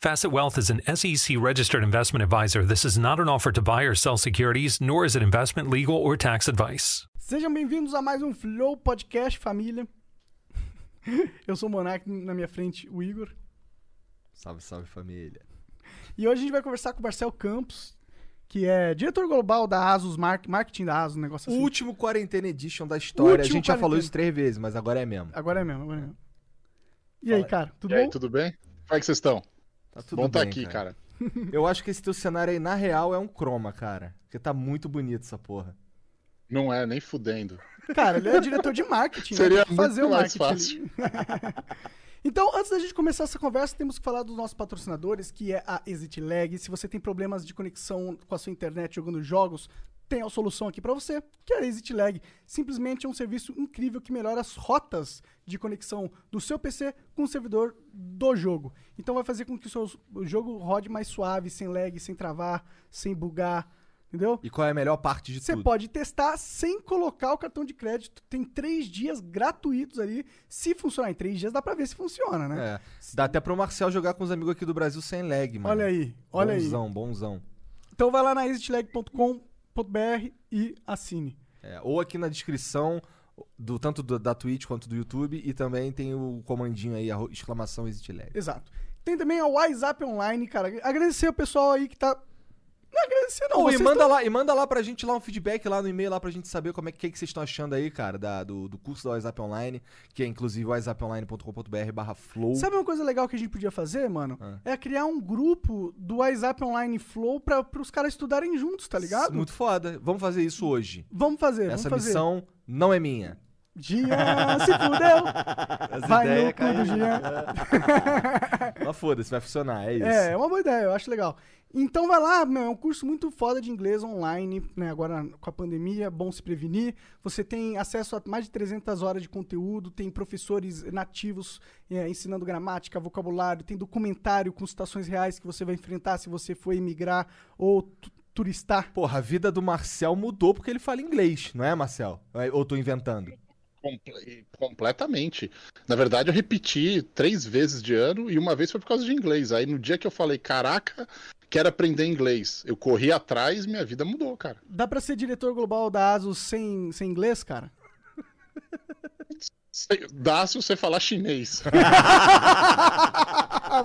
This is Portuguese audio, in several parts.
Facet Wealth is an SEC registered investment advisor. This is not an offer to buy or sell securities, nor is it investment, legal, or tax advice. Sejam bem-vindos a mais um Flow Podcast Família. Eu sou o Monark, na minha frente o Igor. Salve, salve família. E hoje a gente vai conversar com o Marcel Campos, que é diretor global da Asus, mar- marketing da Asus, um negócio O assim. último Quarentena Edition da história. A gente já falou isso três vezes, mas agora é mesmo. Agora é mesmo, agora é mesmo. E aí, cara, tudo E aí, bom? tudo bem? Como é que vocês estão? Tá tudo Bom bem, aqui, cara. Eu acho que esse teu cenário aí, na real, é um croma, cara. Porque tá muito bonito essa porra. Não é, nem fudendo. Cara, ele é diretor de marketing. né? Seria que fazer o mais marketing. ali. então, antes da gente começar essa conversa, temos que falar dos nossos patrocinadores, que é a Exit Lag. Se você tem problemas de conexão com a sua internet jogando jogos, tem a solução aqui pra você, que é a Exit Lag. Simplesmente é um serviço incrível que melhora as rotas de conexão do seu PC com o servidor do jogo. Então vai fazer com que o seu o jogo rode mais suave, sem lag, sem travar, sem bugar, entendeu? E qual é a melhor parte de Você tudo? pode testar sem colocar o cartão de crédito. Tem três dias gratuitos ali. Se funcionar em três dias, dá pra ver se funciona, né? É. Dá até pro Marcel jogar com os amigos aqui do Brasil sem lag, mano. Olha aí, olha aí. bonzão, bonzão. Então vai lá na exitlag.com.br e assine. É, ou aqui na descrição, do, tanto do- da Twitch quanto do YouTube, e também tem o comandinho aí, arro- exclamação Exit Lag. Exato. Tem também a WhatsApp Online, cara. Agradecer o pessoal aí que tá. Não agradecer, não. Pô, e manda tão- lá, e manda lá pra gente lá um feedback lá no e-mail lá pra gente saber como é que, que vocês estão achando aí, cara, da- do, do curso da WhatsApp Online, que é inclusive whatsapponline.com.br barra flow. Sabe uma coisa legal que a gente podia fazer, mano? Ah. É criar um grupo do WhatsApp Online Flow pra, pros caras estudarem juntos, tá ligado? Muito foda. Vamos fazer isso hoje. Vamos fazer, Essa vamos fazer. missão não é minha. Jean se fudeu! Essa Vai no cu do Jean. Mas foda-se, vai funcionar, é isso. É, é uma boa ideia, eu acho legal. Então vai lá, meu, é um curso muito foda de inglês online, né? Agora com a pandemia, é bom se prevenir. Você tem acesso a mais de 300 horas de conteúdo, tem professores nativos é, ensinando gramática, vocabulário, tem documentário com situações reais que você vai enfrentar se você for emigrar ou tu- turistar. Porra, a vida do Marcel mudou porque ele fala inglês, não é, Marcel? Ou tô inventando? Comple- Completamente. Na verdade, eu repeti três vezes de ano e uma vez foi por causa de inglês. Aí no dia que eu falei, caraca, quero aprender inglês, eu corri atrás e minha vida mudou, cara. Dá pra ser diretor global da ASUS sem, sem inglês, cara? Sei- Dá se você falar chinês.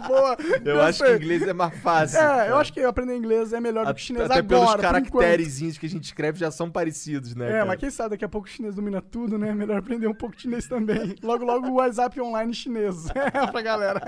Boa! Eu acho que inglês é mais fácil. É, eu acho que aprender inglês é melhor do que chinês Até agora, pelos por enquanto. caracterezinhos que a gente escreve já são parecidos, né? É, cara? mas quem sabe daqui a pouco o chinês domina tudo, né? Melhor aprender um pouco de chinês também. Logo, logo o WhatsApp online chinês. É, pra galera.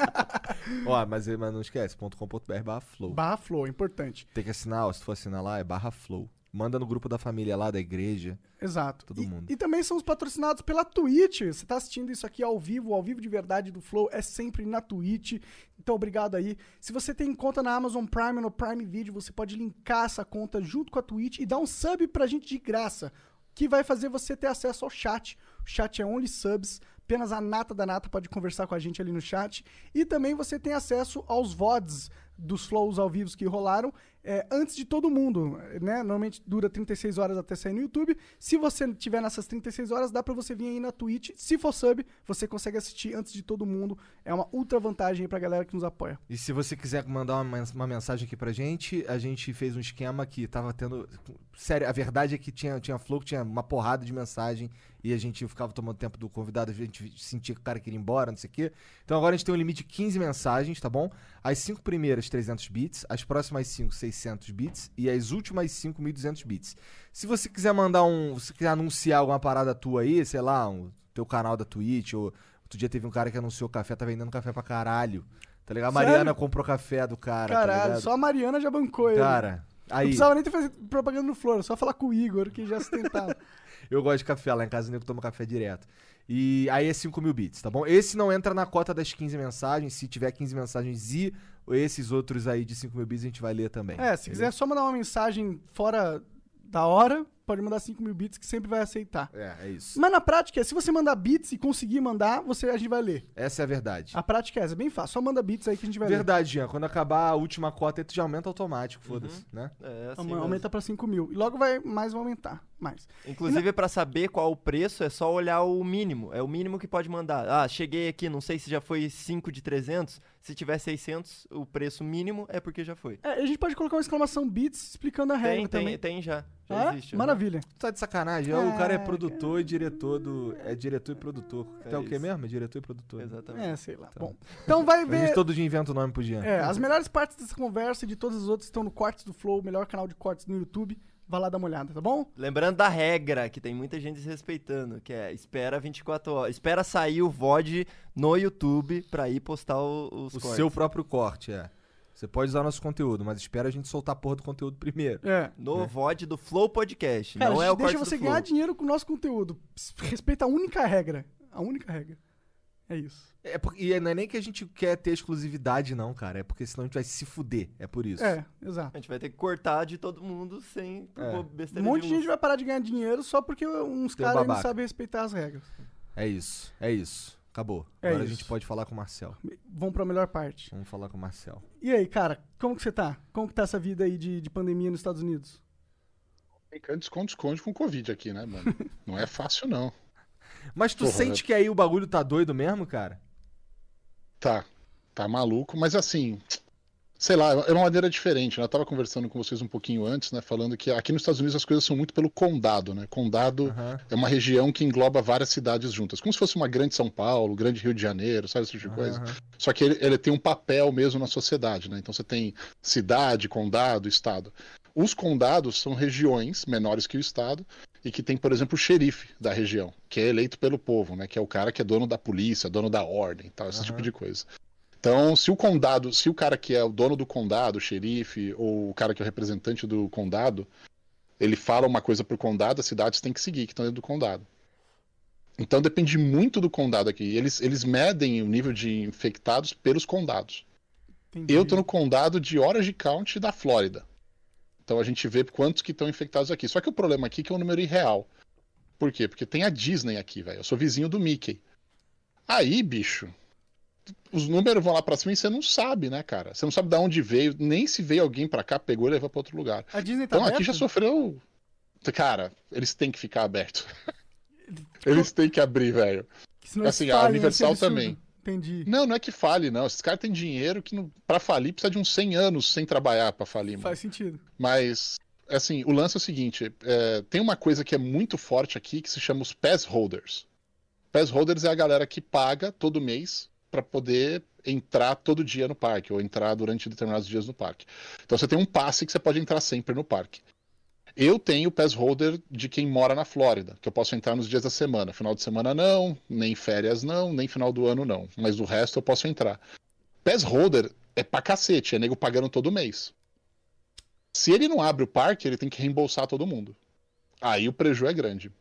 Ó, mas, mas não esquece, .com.br barra flow. Barra Flow, importante. Tem que assinar, ó, se for assinar lá, é barra flow. Manda no grupo da família lá, da igreja. Exato. Todo e, mundo. e também somos patrocinados pela Twitch. Você tá assistindo isso aqui ao vivo, ao vivo de verdade do Flow, é sempre na Twitch. Então, obrigado aí. Se você tem conta na Amazon Prime ou no Prime Video, você pode linkar essa conta junto com a Twitch e dar um sub pra gente de graça, que vai fazer você ter acesso ao chat. O chat é only subs. Apenas a nata da nata pode conversar com a gente ali no chat. E também você tem acesso aos VODs dos flows ao vivo que rolaram é, antes de todo mundo, né? Normalmente dura 36 horas até sair no YouTube. Se você tiver nessas 36 horas, dá pra você vir aí na Twitch. Se for sub, você consegue assistir antes de todo mundo. É uma ultra vantagem aí pra galera que nos apoia. E se você quiser mandar uma, uma mensagem aqui pra gente, a gente fez um esquema que tava tendo. Sério, a verdade é que tinha, tinha flow tinha uma porrada de mensagem e a gente ficava tomando tempo do convidado, a gente sentia que o cara queria ir embora, não sei o quê. Então agora a gente tem um limite de 15 mensagens, tá bom? As cinco primeiras 300 bits, as próximas 5 600 bits e as últimas 5 1200 bits. Se você quiser mandar um, se quiser anunciar alguma parada tua aí, sei lá, um teu canal da Twitch ou outro dia teve um cara que anunciou café, tá vendendo café pra caralho. Tá ligado? A Sério? Mariana comprou café do cara, tá Caralho, ligado? só a Mariana já bancou ele. Cara, Não aí precisava nem ter feito propaganda no Flor, só falar com o Igor, que já sustentava. eu gosto de café lá em casa, o nego toma café direto. E aí é 5 mil bits, tá bom? Esse não entra na cota das 15 mensagens. Se tiver 15 mensagens e esses outros aí de 5 mil bits, a gente vai ler também. é, se quiser só mandar uma mensagem fora da hora, pode mandar 5 mil bits que sempre vai aceitar. É, é isso. Mas na prática, se você mandar bits e conseguir mandar, você, a gente vai ler. Essa é a verdade. A prática é essa, é bem fácil. Só manda bits aí que a gente vai ler. Verdade, Jean. Quando acabar a última cota, tu já aumenta automático, foda-se, né? É, assim mesmo. Aumenta pra 5 mil. E logo vai mais vai aumentar. Mais. Inclusive, pra saber qual o preço, é só olhar o mínimo. É o mínimo que pode mandar. Ah, cheguei aqui, não sei se já foi 5 de 300. Se tiver 600, o preço mínimo é porque já foi. É, a gente pode colocar uma exclamação bits explicando a regra Tem, tem, também. tem já. Já Ah, existe. aham. Maravilha. Tu tá de sacanagem. o cara é É, produtor e diretor do. É diretor e produtor. É É o que mesmo? É diretor e produtor. né? Exatamente. É, sei lá. Bom, então vai A ver. gente todo dia inventa o nome pro Jean. É, as melhores partes dessa conversa e de todas as outras estão no Cortes do Flow, o melhor canal de cortes no YouTube. Vai lá dar uma olhada, tá bom? Lembrando da regra, que tem muita gente desrespeitando, que é espera 24 horas. Espera sair o VOD no YouTube pra ir postar o- os O cortes. seu próprio corte, é. Você pode usar nosso conteúdo, mas espera a gente soltar a porra do conteúdo primeiro. É. No VOD do Flow Podcast. Cara, não é gente o deixa você do ganhar Flow. dinheiro com o nosso conteúdo. Respeita a única regra. A única regra. É isso. É porque, e não é nem que a gente quer ter exclusividade, não, cara. É porque senão a gente vai se fuder. É por isso. É, exato. A gente vai ter que cortar de todo mundo sem É. pô, Um besteira monte de gente luz. vai parar de ganhar dinheiro só porque uns caras não sabem respeitar as regras. É isso. É isso. Acabou. É Agora a isso. gente pode falar com o Marcel. Vamos pra melhor parte. Vamos falar com o Marcel. E aí, cara, como que você tá? Como que tá essa vida aí de, de pandemia nos Estados Unidos? Tem que esconde-esconde com Covid aqui, né, mano? Não é fácil, não. Mas tu Porra, sente que aí o bagulho tá doido mesmo, cara? Tá, tá maluco, mas assim, sei lá, é uma maneira diferente, né? Eu tava conversando com vocês um pouquinho antes, né? Falando que aqui nos Estados Unidos as coisas são muito pelo condado, né? Condado Aham. é uma região que engloba várias cidades juntas, como se fosse uma grande São Paulo, grande Rio de Janeiro, sabe esse tipo de coisa? aham. Só que ele, ele tem um papel mesmo na sociedade, né? Então você tem cidade, condado, estado. Os condados são regiões menores que o estado e que tem, por exemplo, o xerife da região, que é eleito pelo povo, né? Que é o cara que é dono da polícia, dono da ordem, tal, esse Aham. tipo de coisa. Então, se o condado, se o cara que é o dono do condado, o xerife, ou o cara que é o representante do condado, ele fala uma coisa pro condado, as cidades têm que seguir, que estão dentro do condado. Então depende muito do condado aqui. Eles, eles medem o nível de infectados pelos condados. Entendi. Eu tô no condado de Orange County da Flórida. Então a gente vê quantos que estão infectados aqui. Só que o problema aqui é que é um número irreal. Por quê? Porque tem a Disney aqui, velho. Eu sou vizinho do Mickey. Aí, bicho, os números vão lá pra cima e você não sabe, né, cara? Você não sabe de onde veio, nem se veio alguém pra cá, pegou e levou pra outro lugar. A Disney tá Então aqui aberta? já sofreu. Cara, eles têm que ficar abertos. Eles têm que abrir, velho. Assim, a Universal também. Entendi. Não, não é que fale, não. Esses caras têm dinheiro que não... pra falir precisa de uns 100 anos sem trabalhar pra falir, mano. Faz sentido. Mas, assim, o lance é o seguinte: é, tem uma coisa que é muito forte aqui que se chama os pass holders. Pass holders é a galera que paga todo mês para poder entrar todo dia no parque, ou entrar durante determinados dias no parque. Então você tem um passe que você pode entrar sempre no parque. Eu tenho pass holder de quem mora na Flórida, que eu posso entrar nos dias da semana. Final de semana não, nem férias não, nem final do ano não. Mas o resto eu posso entrar. Pass holder é pra cacete, é nego pagando todo mês. Se ele não abre o parque, ele tem que reembolsar todo mundo. Aí o prejuízo é grande.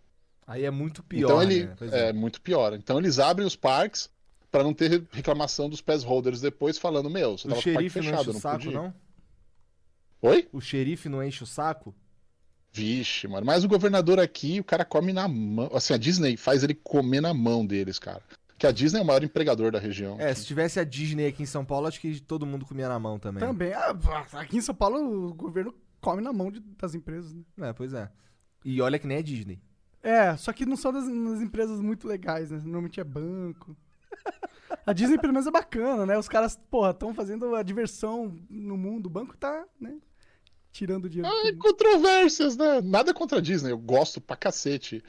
Aí é muito pior. então ele né? É. é. muito pior. Então eles abrem os parques pra não ter reclamação dos pass holders depois falando, meu, você O tava com o parque xerife não fechado, enche o não saco, podia. não? Oi? O xerife não enche o saco? Vixe, mano. Mas o governador aqui, o cara come na mão. Assim, a Disney faz ele comer na mão deles, cara. Que a Disney é o maior empregador da região. É, se tivesse a Disney aqui em São Paulo, acho que todo mundo comia na mão também. Também. Ah, aqui em São Paulo, o governo come na mão de- das empresas, né? É, pois é. E olha que nem é Disney. É, só que não são das, das empresas muito legais, né? Normalmente é banco. A Disney, pelo menos, é bacana, né? Os caras, porra, estão fazendo a diversão no mundo. O banco tá, né? Tirando dinheiro. todo mundo. controvérsias, né? Nada contra a Disney, eu gosto pra cacete.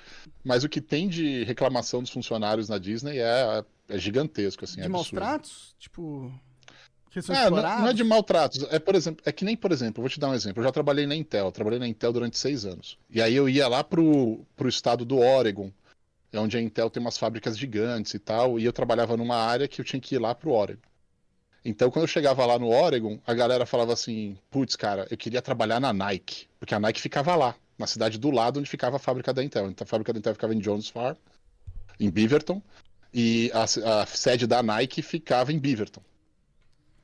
Mas o que tem de reclamação dos funcionários na Disney é, é gigantesco, assim, é de maus absurdo. tratos? Tipo. Ah, não, não é de maltratos. É, por exemplo, é que nem, por exemplo, vou te dar um exemplo. Eu já trabalhei na Intel, trabalhei na Intel durante seis anos. E aí eu ia lá pro, pro estado do Oregon, é onde a Intel tem umas fábricas gigantes e tal, e eu trabalhava numa área que eu tinha que ir lá pro Oregon. Então, quando eu chegava lá no Oregon, a galera falava assim: putz, cara, eu queria trabalhar na Nike, porque a Nike ficava lá, na cidade do lado onde ficava a fábrica da Intel. Então, a fábrica da Intel ficava em Jones Farm, em Beaverton, e a, a sede da Nike ficava em Beaverton.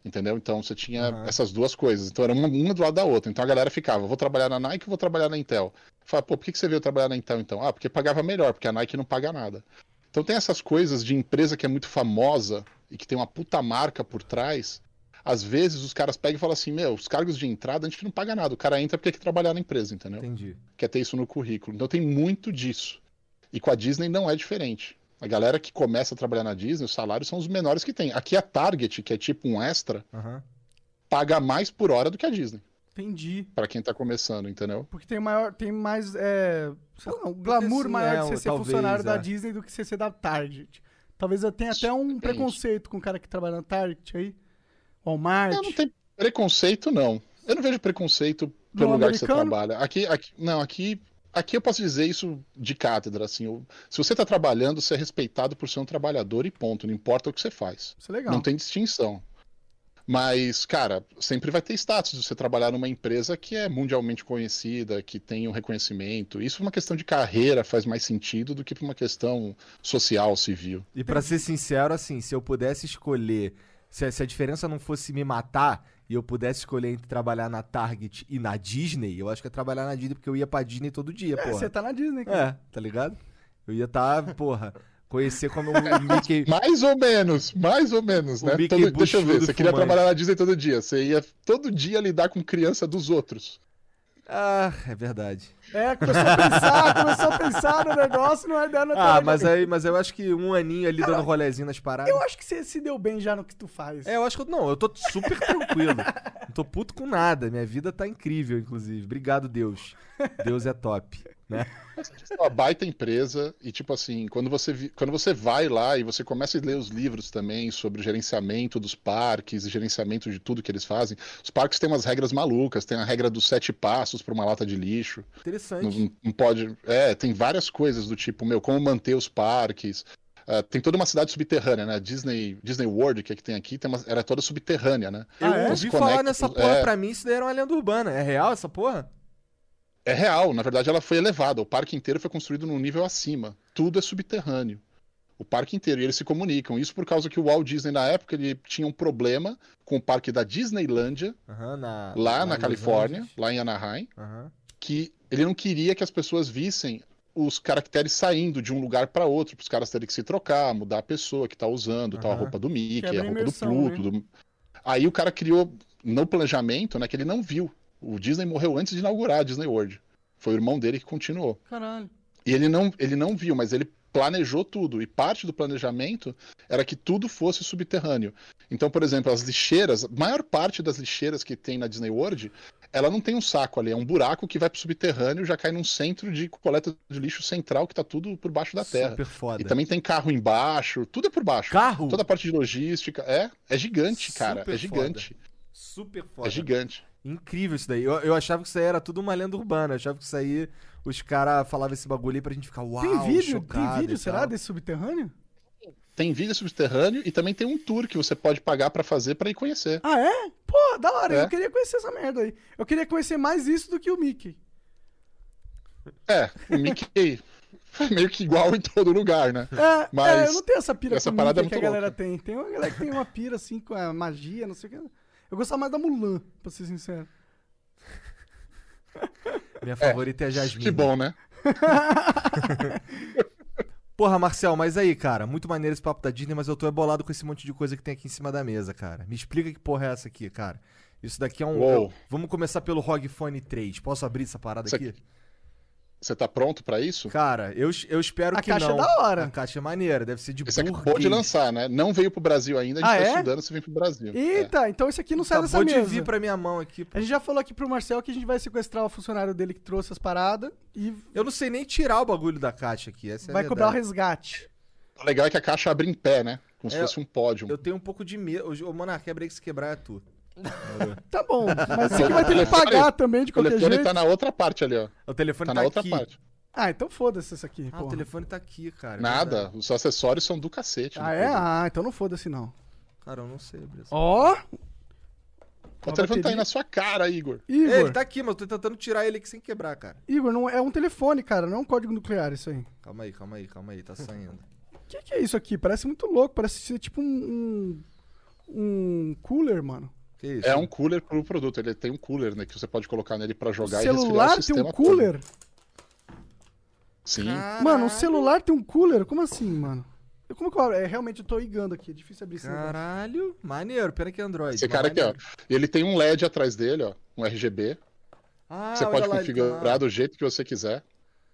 Entendeu? Então você tinha Aham. essas duas coisas. Então era uma, uma do lado da outra. Então a galera ficava, vou trabalhar na Nike ou vou trabalhar na Intel? Fala, pô, por que que você veio trabalhar na Intel então? Ah, porque pagava melhor, porque a Nike não paga nada. Então tem essas coisas de empresa que é muito famosa e que tem uma puta marca por trás. Às vezes os caras pegam e falam assim, meu, os cargos de entrada a gente não paga nada. O cara entra porque quer trabalhar na empresa, entendeu? Entendi. quer ter isso no currículo. Então tem muito disso. E com a Disney não é diferente. A galera que começa a trabalhar na Disney, os salários são os menores que tem. Aqui a Target, que é tipo um extra, Aham. paga mais por hora do que a Disney, Entendi. Pra quem tá começando, entendeu? Porque tem maior, tem mais, é, sei lá, um glamour maior é, de você ser talvez, funcionário da é. Disney do que você ser da Target. Talvez eu tenha até um Tem preconceito com o cara que trabalha na Target aí. Walmart. Eu não tenho preconceito, não. Eu não vejo preconceito pelo No lugar que você americano? trabalha. Aqui, aqui, não, aqui, aqui eu posso dizer isso de cátedra, assim. eu- se você tá trabalhando, você é respeitado por ser um trabalhador e ponto. Não importa o que você faz. Isso é legal. Não tem distinção. Mas, cara, sempre vai ter status de você trabalhar numa empresa que é mundialmente conhecida, que tem um reconhecimento. Isso é uma questão de carreira faz mais sentido do que uma questão social, civil. E pra ser sincero, assim, se eu pudesse escolher, se a, se a diferença não fosse me matar e eu pudesse escolher entre trabalhar na Target e na Disney, eu acho que é trabalhar na Disney porque eu ia pra Disney todo dia, É, porra. você tá na Disney, cara. É, tá ligado? Eu ia tá, porra, conhecer como o Mickey. Mais ou menos, mais ou menos, O né? Todo- deixa eu ver, você queria fumante. trabalhar na Disney todo dia. Você ia todo dia lidar com criança dos outros. Ah, é verdade. É, começou a pensar, começou a pensar no negócio, não é tá Ah, mas aí, mas eu acho que um aninho ali dando rolezinho nas paradas. Eu acho que você se deu bem já no que tu faz. É, eu acho que eu, não, eu tô super tranquilo. não tô puto com nada. Minha vida tá incrível, inclusive. Obrigado, Deus. Deus é top, né? É uma baita empresa e tipo assim, quando você quando você vai lá e você começa a ler os livros também sobre gerenciamento dos parques e gerenciamento de tudo que eles fazem, os parques têm umas regras malucas, tem a regra dos sete passos para uma lata de lixo, não, Interessante. não pode, é, tem várias coisas do tipo, meu, como manter os parques. Ah, tem toda uma cidade subterrânea, né? Disney, Disney World, que é que tem aqui, tem uma- era toda subterrânea, né? Eu Ah, é? Então ouvi se falar nessa porra é. pra mim, isso daí era uma lenda urbana. É real essa porra? É real, na verdade ela foi elevada. O parque inteiro foi construído num nível acima. Tudo é subterrâneo. O parque inteiro, e eles se comunicam. Isso por causa que o Walt Disney, na época, ele tinha um problema com o parque da Disneylândia, Aham, na, lá, na Los Califórnia, lá em Anaheim, Aham. que ele não queria que as pessoas vissem os caracteres saindo de um lugar para outro, para os caras terem que se trocar, mudar a pessoa que tá usando, tal, a roupa do Mickey, Quebra a roupa imersão, do Pluto. do- Aí o cara criou, no planejamento, né, que ele não viu. O Disney morreu antes de inaugurar a Disney World. Foi o irmão dele que continuou. Caralho. E ele não, ele não viu, mas ele planejou tudo. E parte do planejamento era que tudo fosse subterrâneo. Então, por exemplo, as lixeiras, a maior parte das lixeiras que tem na Disney World, ela não tem um saco ali, é um buraco que vai pro subterrâneo e já cai num centro de coleta de lixo central que tá tudo por baixo da terra. Super foda. E também tem carro embaixo, tudo é por baixo. Carro? Toda a parte de logística. É, é gigante, cara. Super é gigante. Super foda. É gigante. Incrível isso daí. Eu, eu achava que isso aí era tudo uma lenda urbana. Eu achava que isso aí os caras falavam esse bagulho aí pra gente ficar uau, tem vídeo, tem vídeo, será, desse subterrâneo? Tem vídeo subterrâneo e também tem um tour que você pode pagar pra fazer pra ir conhecer. Ah, é? Pô, da hora. É. Eu queria conhecer essa merda aí. Eu queria conhecer mais isso do que o Mickey. É, o Mickey foi meio que igual em todo lugar, né? É, Mas é, eu não tenho essa pira essa com o parada Mickey é que a galera tem. Tem uma galera que tem uma pira assim com a magia, não sei o que. Eu gostava mais da Mulan, pra ser sincero. Minha favorita é, a Jasmine. Que bom, né? Porra, Marcel, mas aí, cara, muito maneiro esse papo da Disney, mas eu tô bolado com esse monte de coisa que tem aqui em cima da mesa, cara. Me explica que porra é essa aqui, cara. Isso daqui é um. Uou. Vamos começar pelo ROG Phone 3. Posso abrir essa parada Isso aqui? aqui- Você tá pronto pra isso? Cara, eu, eu espero A que caixa não. é da hora. A caixa é maneira, deve ser de Esse burguês. acabou de lançar, né? Não veio pro Brasil ainda, a gente Ah, tá é? estudando se vem pro Brasil. É. Eita, então isso aqui não sai Acabou dessa de mesa. vir pra minha mão aqui. pô. A gente já falou aqui pro Marcel que a gente vai sequestrar o funcionário dele que trouxe as paradas e Eu não sei nem tirar o bagulho da caixa aqui. Essa é a vai cobrar o resgate. O legal é que a caixa abre em pé, né? como se É, fosse um pódio. Eu tenho um pouco de medo. Ô, Monark, quebra aí que se quebrar é tu. Tá bom, mas você que vai ter que pagar também de O qualquer telefone jeito. tá na outra parte ali, ó. O telefone Tá tá, na outra aqui. parte. Ah, então foda-se esse aqui. Ah, o porra. telefone tá aqui, cara. é Nada, verdade. os acessórios são do cacete. Ah, é? produto. Ah, então não foda-se não. Cara, eu não sei, Brisa. Ó, O telefone tá aí na sua cara, Igor. Igor. É, ele tá aqui, mas eu tô tentando tirar ele aqui sem quebrar, cara. Igor, não é um telefone, cara, não é um código nuclear isso aí. Calma aí, calma aí, calma aí, tá saindo. O que, que é isso aqui? Parece muito louco, parece ser tipo um. um, um cooler, mano. Que isso? É um cooler pro produto. Ele tem um cooler, né? Que você pode colocar nele pra O jogar e resfriar celular o tem sistema um todo. cooler? Sim. Mano, o celular tem um cooler? Como assim, mano? Eu- Como que eu abro? É, realmente, eu tô igando aqui, é difícil abrir esse negócio. Caralho, maneiro. Pena que é Android. Esse cara aqui, ó. maneiro. E ele tem um LED atrás dele, ó. Um RGB. Ah, você pode lá, tá configurar lá. do jeito que você quiser.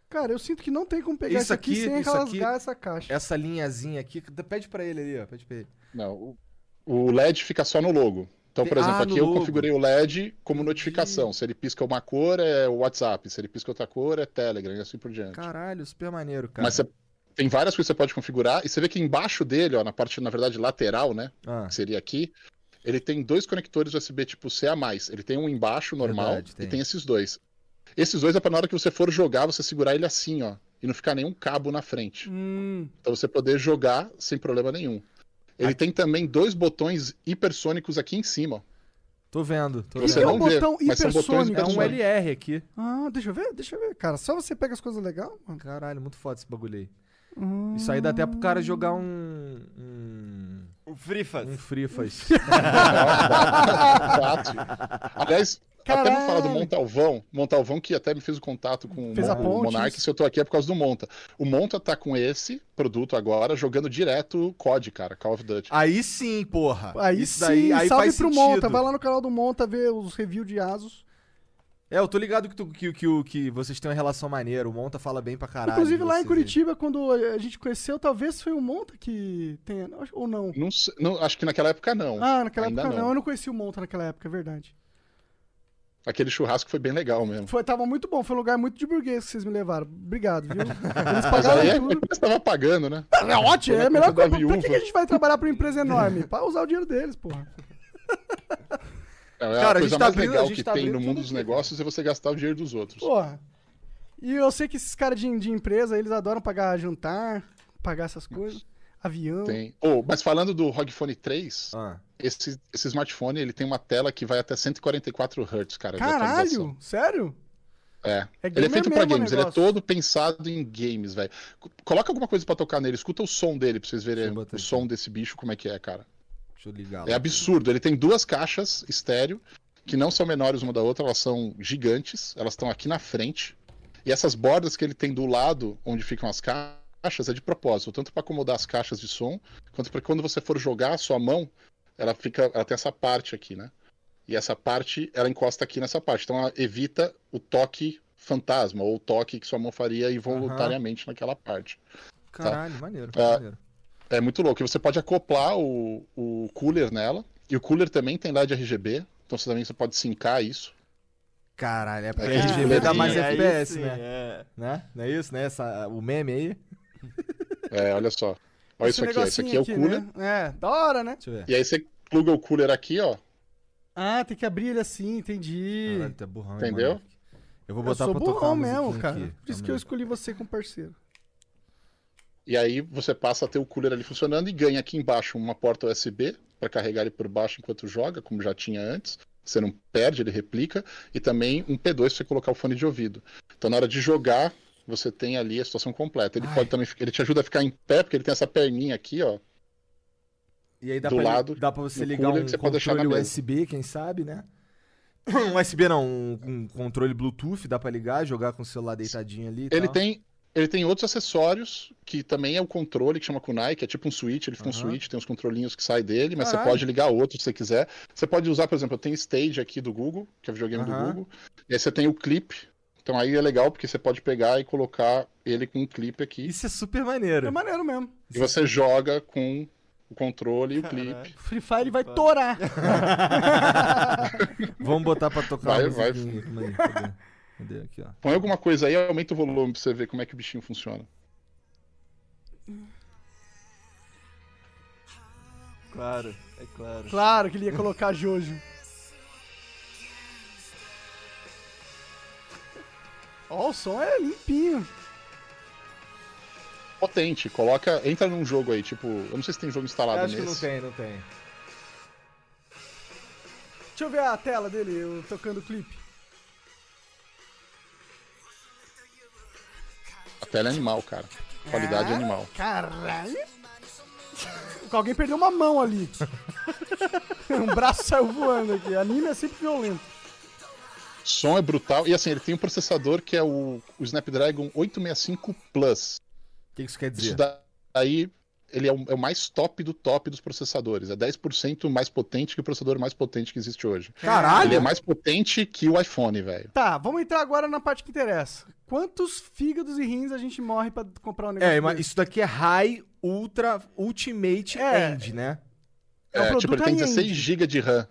Cara, eu sinto que não tem como pegar Isso isso aqui, aqui- sem isso rasgar aqui- essa caixa. Essa linhazinha aqui. Pede pra ele ali, ó. Pede pra ele. Não, o- o LED fica só no logo. Então, por Tem- exemplo, ah, aqui eu logo. configurei o LED como notificação. Se ele pisca uma cor, é o WhatsApp. Se ele pisca outra cor, é Telegram e assim por diante. Caralho, super maneiro, cara. Mas você- tem várias coisas que você pode configurar. E você vê que embaixo dele, ó, na parte, na verdade, lateral, né? Ah, Que seria aqui, ele tem dois conectores USB tipo C a mais. Ele tem um embaixo, normal, Verdade, tem. e tem esses dois. Esses dois é pra na hora que você for jogar, você segurar ele assim, ó. E não ficar nenhum cabo na frente. Hum, Então você poder jogar sem problema nenhum. Ele tem também dois botões hipersônicos aqui em cima. ó. tô vendo. Tô Você é vendo. um não vê, botão mas são botões hipersônico? É um. LR aqui. Ah, deixa eu ver, deixa eu ver, cara. Só você pega as coisas legais, mano. Caralho, muito foda esse bagulho aí. Hum. Isso aí dá até pro cara jogar um. Um. O Frifas. Um Frifas. Fácil. Aliás, até me falar do Caralho. Montalvão, Montalvão que até me fez o contato com Fez o a Mon- ponte, o Monark, se eu tô aqui é por causa do Monta. O Monta tá com esse produto agora, jogando direto COD, cara, Call of Duty. aí sim, porra. Aí Isso sim, daí, aí salve faz pro sentido. Monta. Vai lá no canal do Monta ver os reviews de Asus. É, eu tô ligado que, tu- que, que, o- que vocês têm uma relação maneira. O Monta fala bem pra caralho. Inclusive lá em. Curitiba, quando a gente conheceu, talvez foi o Monta que tenha. Ou não? Não, sei- não- acho que naquela época não. Ah, naquela Ainda época não. não. Eu não conheci o Monta naquela época, é verdade. Aquele churrasco foi bem legal mesmo. Foi, tava muito bom, foi um lugar muito de burguês que vocês me levaram. Obrigado, viu? Eles pagaram aí é, tudo. você tava pagando, né? É ótimo, é a melhor coisa. Por que, que a gente vai trabalhar pra uma empresa enorme? Pra usar o dinheiro deles, porra. É, Cara, a a gente coisa tá mais abrindo- a legal gente que tá tem no mundo dos negócios é você gastar o dinheiro dos outros. Porra. E eu sei que esses caras de, de empresa, eles adoram pagar jantar, pagar essas coisas. Avião. Tem. Oh, mas falando do ROG Phone 3, Ah, esse, esse smartphone ele tem uma tela que vai até 144 Hz, cara. Caralho, sério? É. É Ele é feito o games, ele é todo pensado em games, velho. Co- Coloca alguma coisa pra tocar nele, escuta o som dele pra vocês verem o aqui. som desse bicho, como é que é, cara. deixa eu ligar É lá. absurdo. Ele tem duas caixas estéreo, que não são menores uma da outra, elas são gigantes, elas estão aqui na frente. E essas bordas que ele tem do lado, onde ficam as caixas, é de propósito, tanto para acomodar as caixas de som, quanto para quando você for jogar a sua mão, ela fica, ela tem essa parte aqui, né? E essa parte, ela encosta aqui nessa parte, então ela evita o toque fantasma ou o toque que sua mão faria involuntariamente naquela parte. Caralho, maneiro, Ah, maneiro. É muito louco. E você pode acoplar o, o cooler nela. E o cooler também tem LED RGB. Então você também você pode sincar isso. Caralho, é porque É, RGB dá mais aí FPS, sim, né? é. né? Não é isso, né? Essa, o meme aí. É, olha só. Olha Esse isso aqui. ó. Esse aqui é o negocinho cooler. né? É, da hora, né? Deixa eu ver. E aí você pluga o cooler aqui, ó. Ah, tem que abrir ele assim, entendi. Caralho, é burrão, hein, Entendeu? mano? Eu vou eu botar sou pra tocar burrão uma mesmo, musiquinha cara. aqui. Por isso que eu escolhi você como parceiro. E aí você passa a ter o cooler ali funcionando e ganha aqui embaixo uma porta USB para carregar ele por baixo enquanto joga, como já tinha antes. Você não perde, ele replica. E também um P2 para você colocar o fone de ouvido. Então na hora de jogar, você tem ali a situação completa. Ele Ai. pode também, ele te ajuda a ficar em pé, porque ele tem essa perninha aqui, ó. E aí dá do pra, lado, dá pra você ligar cooler um você controle. USB, quem sabe, né? Um USB não, um, um controle Bluetooth, dá pra ligar, jogar com o celular deitadinho ali Ele tal. tem, ele tem outros acessórios, que também é o controle, que chama Kunai, que é tipo um switch, ele fica um Aham. switch, tem uns controlinhos que saem dele, mas Caralho. você pode ligar outro se você quiser. Você pode usar, por exemplo, eu tenho Stage aqui do Google, que é o videogame Aham. do Google, e aí você tem o clip, então aí é legal, porque você pode pegar e colocar ele com um clipe aqui, Isso é super maneiro. É maneiro mesmo. e você joga com o controle e o Caralho. clipe. Free Fire vai torar. Vamos botar pra tocar Vai, vai. cadê? Cadê? Aqui, ó. Põe alguma coisa aí, aumenta o volume pra você ver como é que o bichinho funciona. Claro, é claro. Claro que ele ia colocar Jojo. Ó, o som é limpinho. Potente, coloca. Entra num jogo aí, tipo. Eu não sei se tem jogo instalado Acho que nesse. não tem, não tem. Deixa eu ver a tela dele, eu tocando o clipe. A tela é animal, cara. Qualidade Ah, animal. Caralho. Alguém perdeu uma mão ali. um braço saiu voando aqui. Anime é sempre violento. Som é brutal. E assim, ele tem um processador que é o, o Snapdragon 865 Plus. O que que isso quer Isso dizer? daí, ele é o, é o mais top do top dos processadores. É 10% mais potente que o processador mais potente que existe hoje. Caralho! Ele é mais potente que o iPhone, velho. Tá, vamos entrar agora na parte que interessa. Quantos fígados e rins a gente morre pra comprar um negócio É, mas isso daqui é High Ultra Ultimate É. End, né? É um É, tipo, produto ele tem high-end. 16 GB de RAM.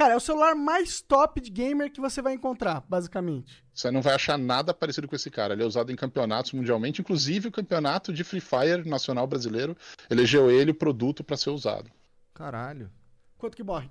Cara, é o celular mais top de gamer que você vai encontrar, basicamente. Você não vai achar nada parecido com esse cara. Ele é usado em campeonatos mundialmente, inclusive o campeonato de Free Fire nacional brasileiro elegeu ele o produto para ser usado. Caralho. Quanto que morre?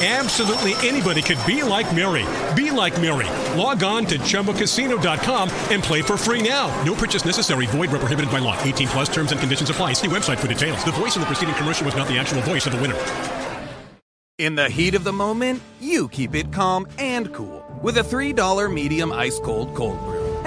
Absolutely anybody could be like Mary. Be like Mary. Log on to chumbacasino.com and play for free now. No purchase necessary. Void where prohibited by law. 18 plus terms and conditions apply. See website for details. The voice in the preceding commercial was not the actual voice of the winner. In the heat of the moment, you keep it calm and cool with a $3 medium ice cold cold brew.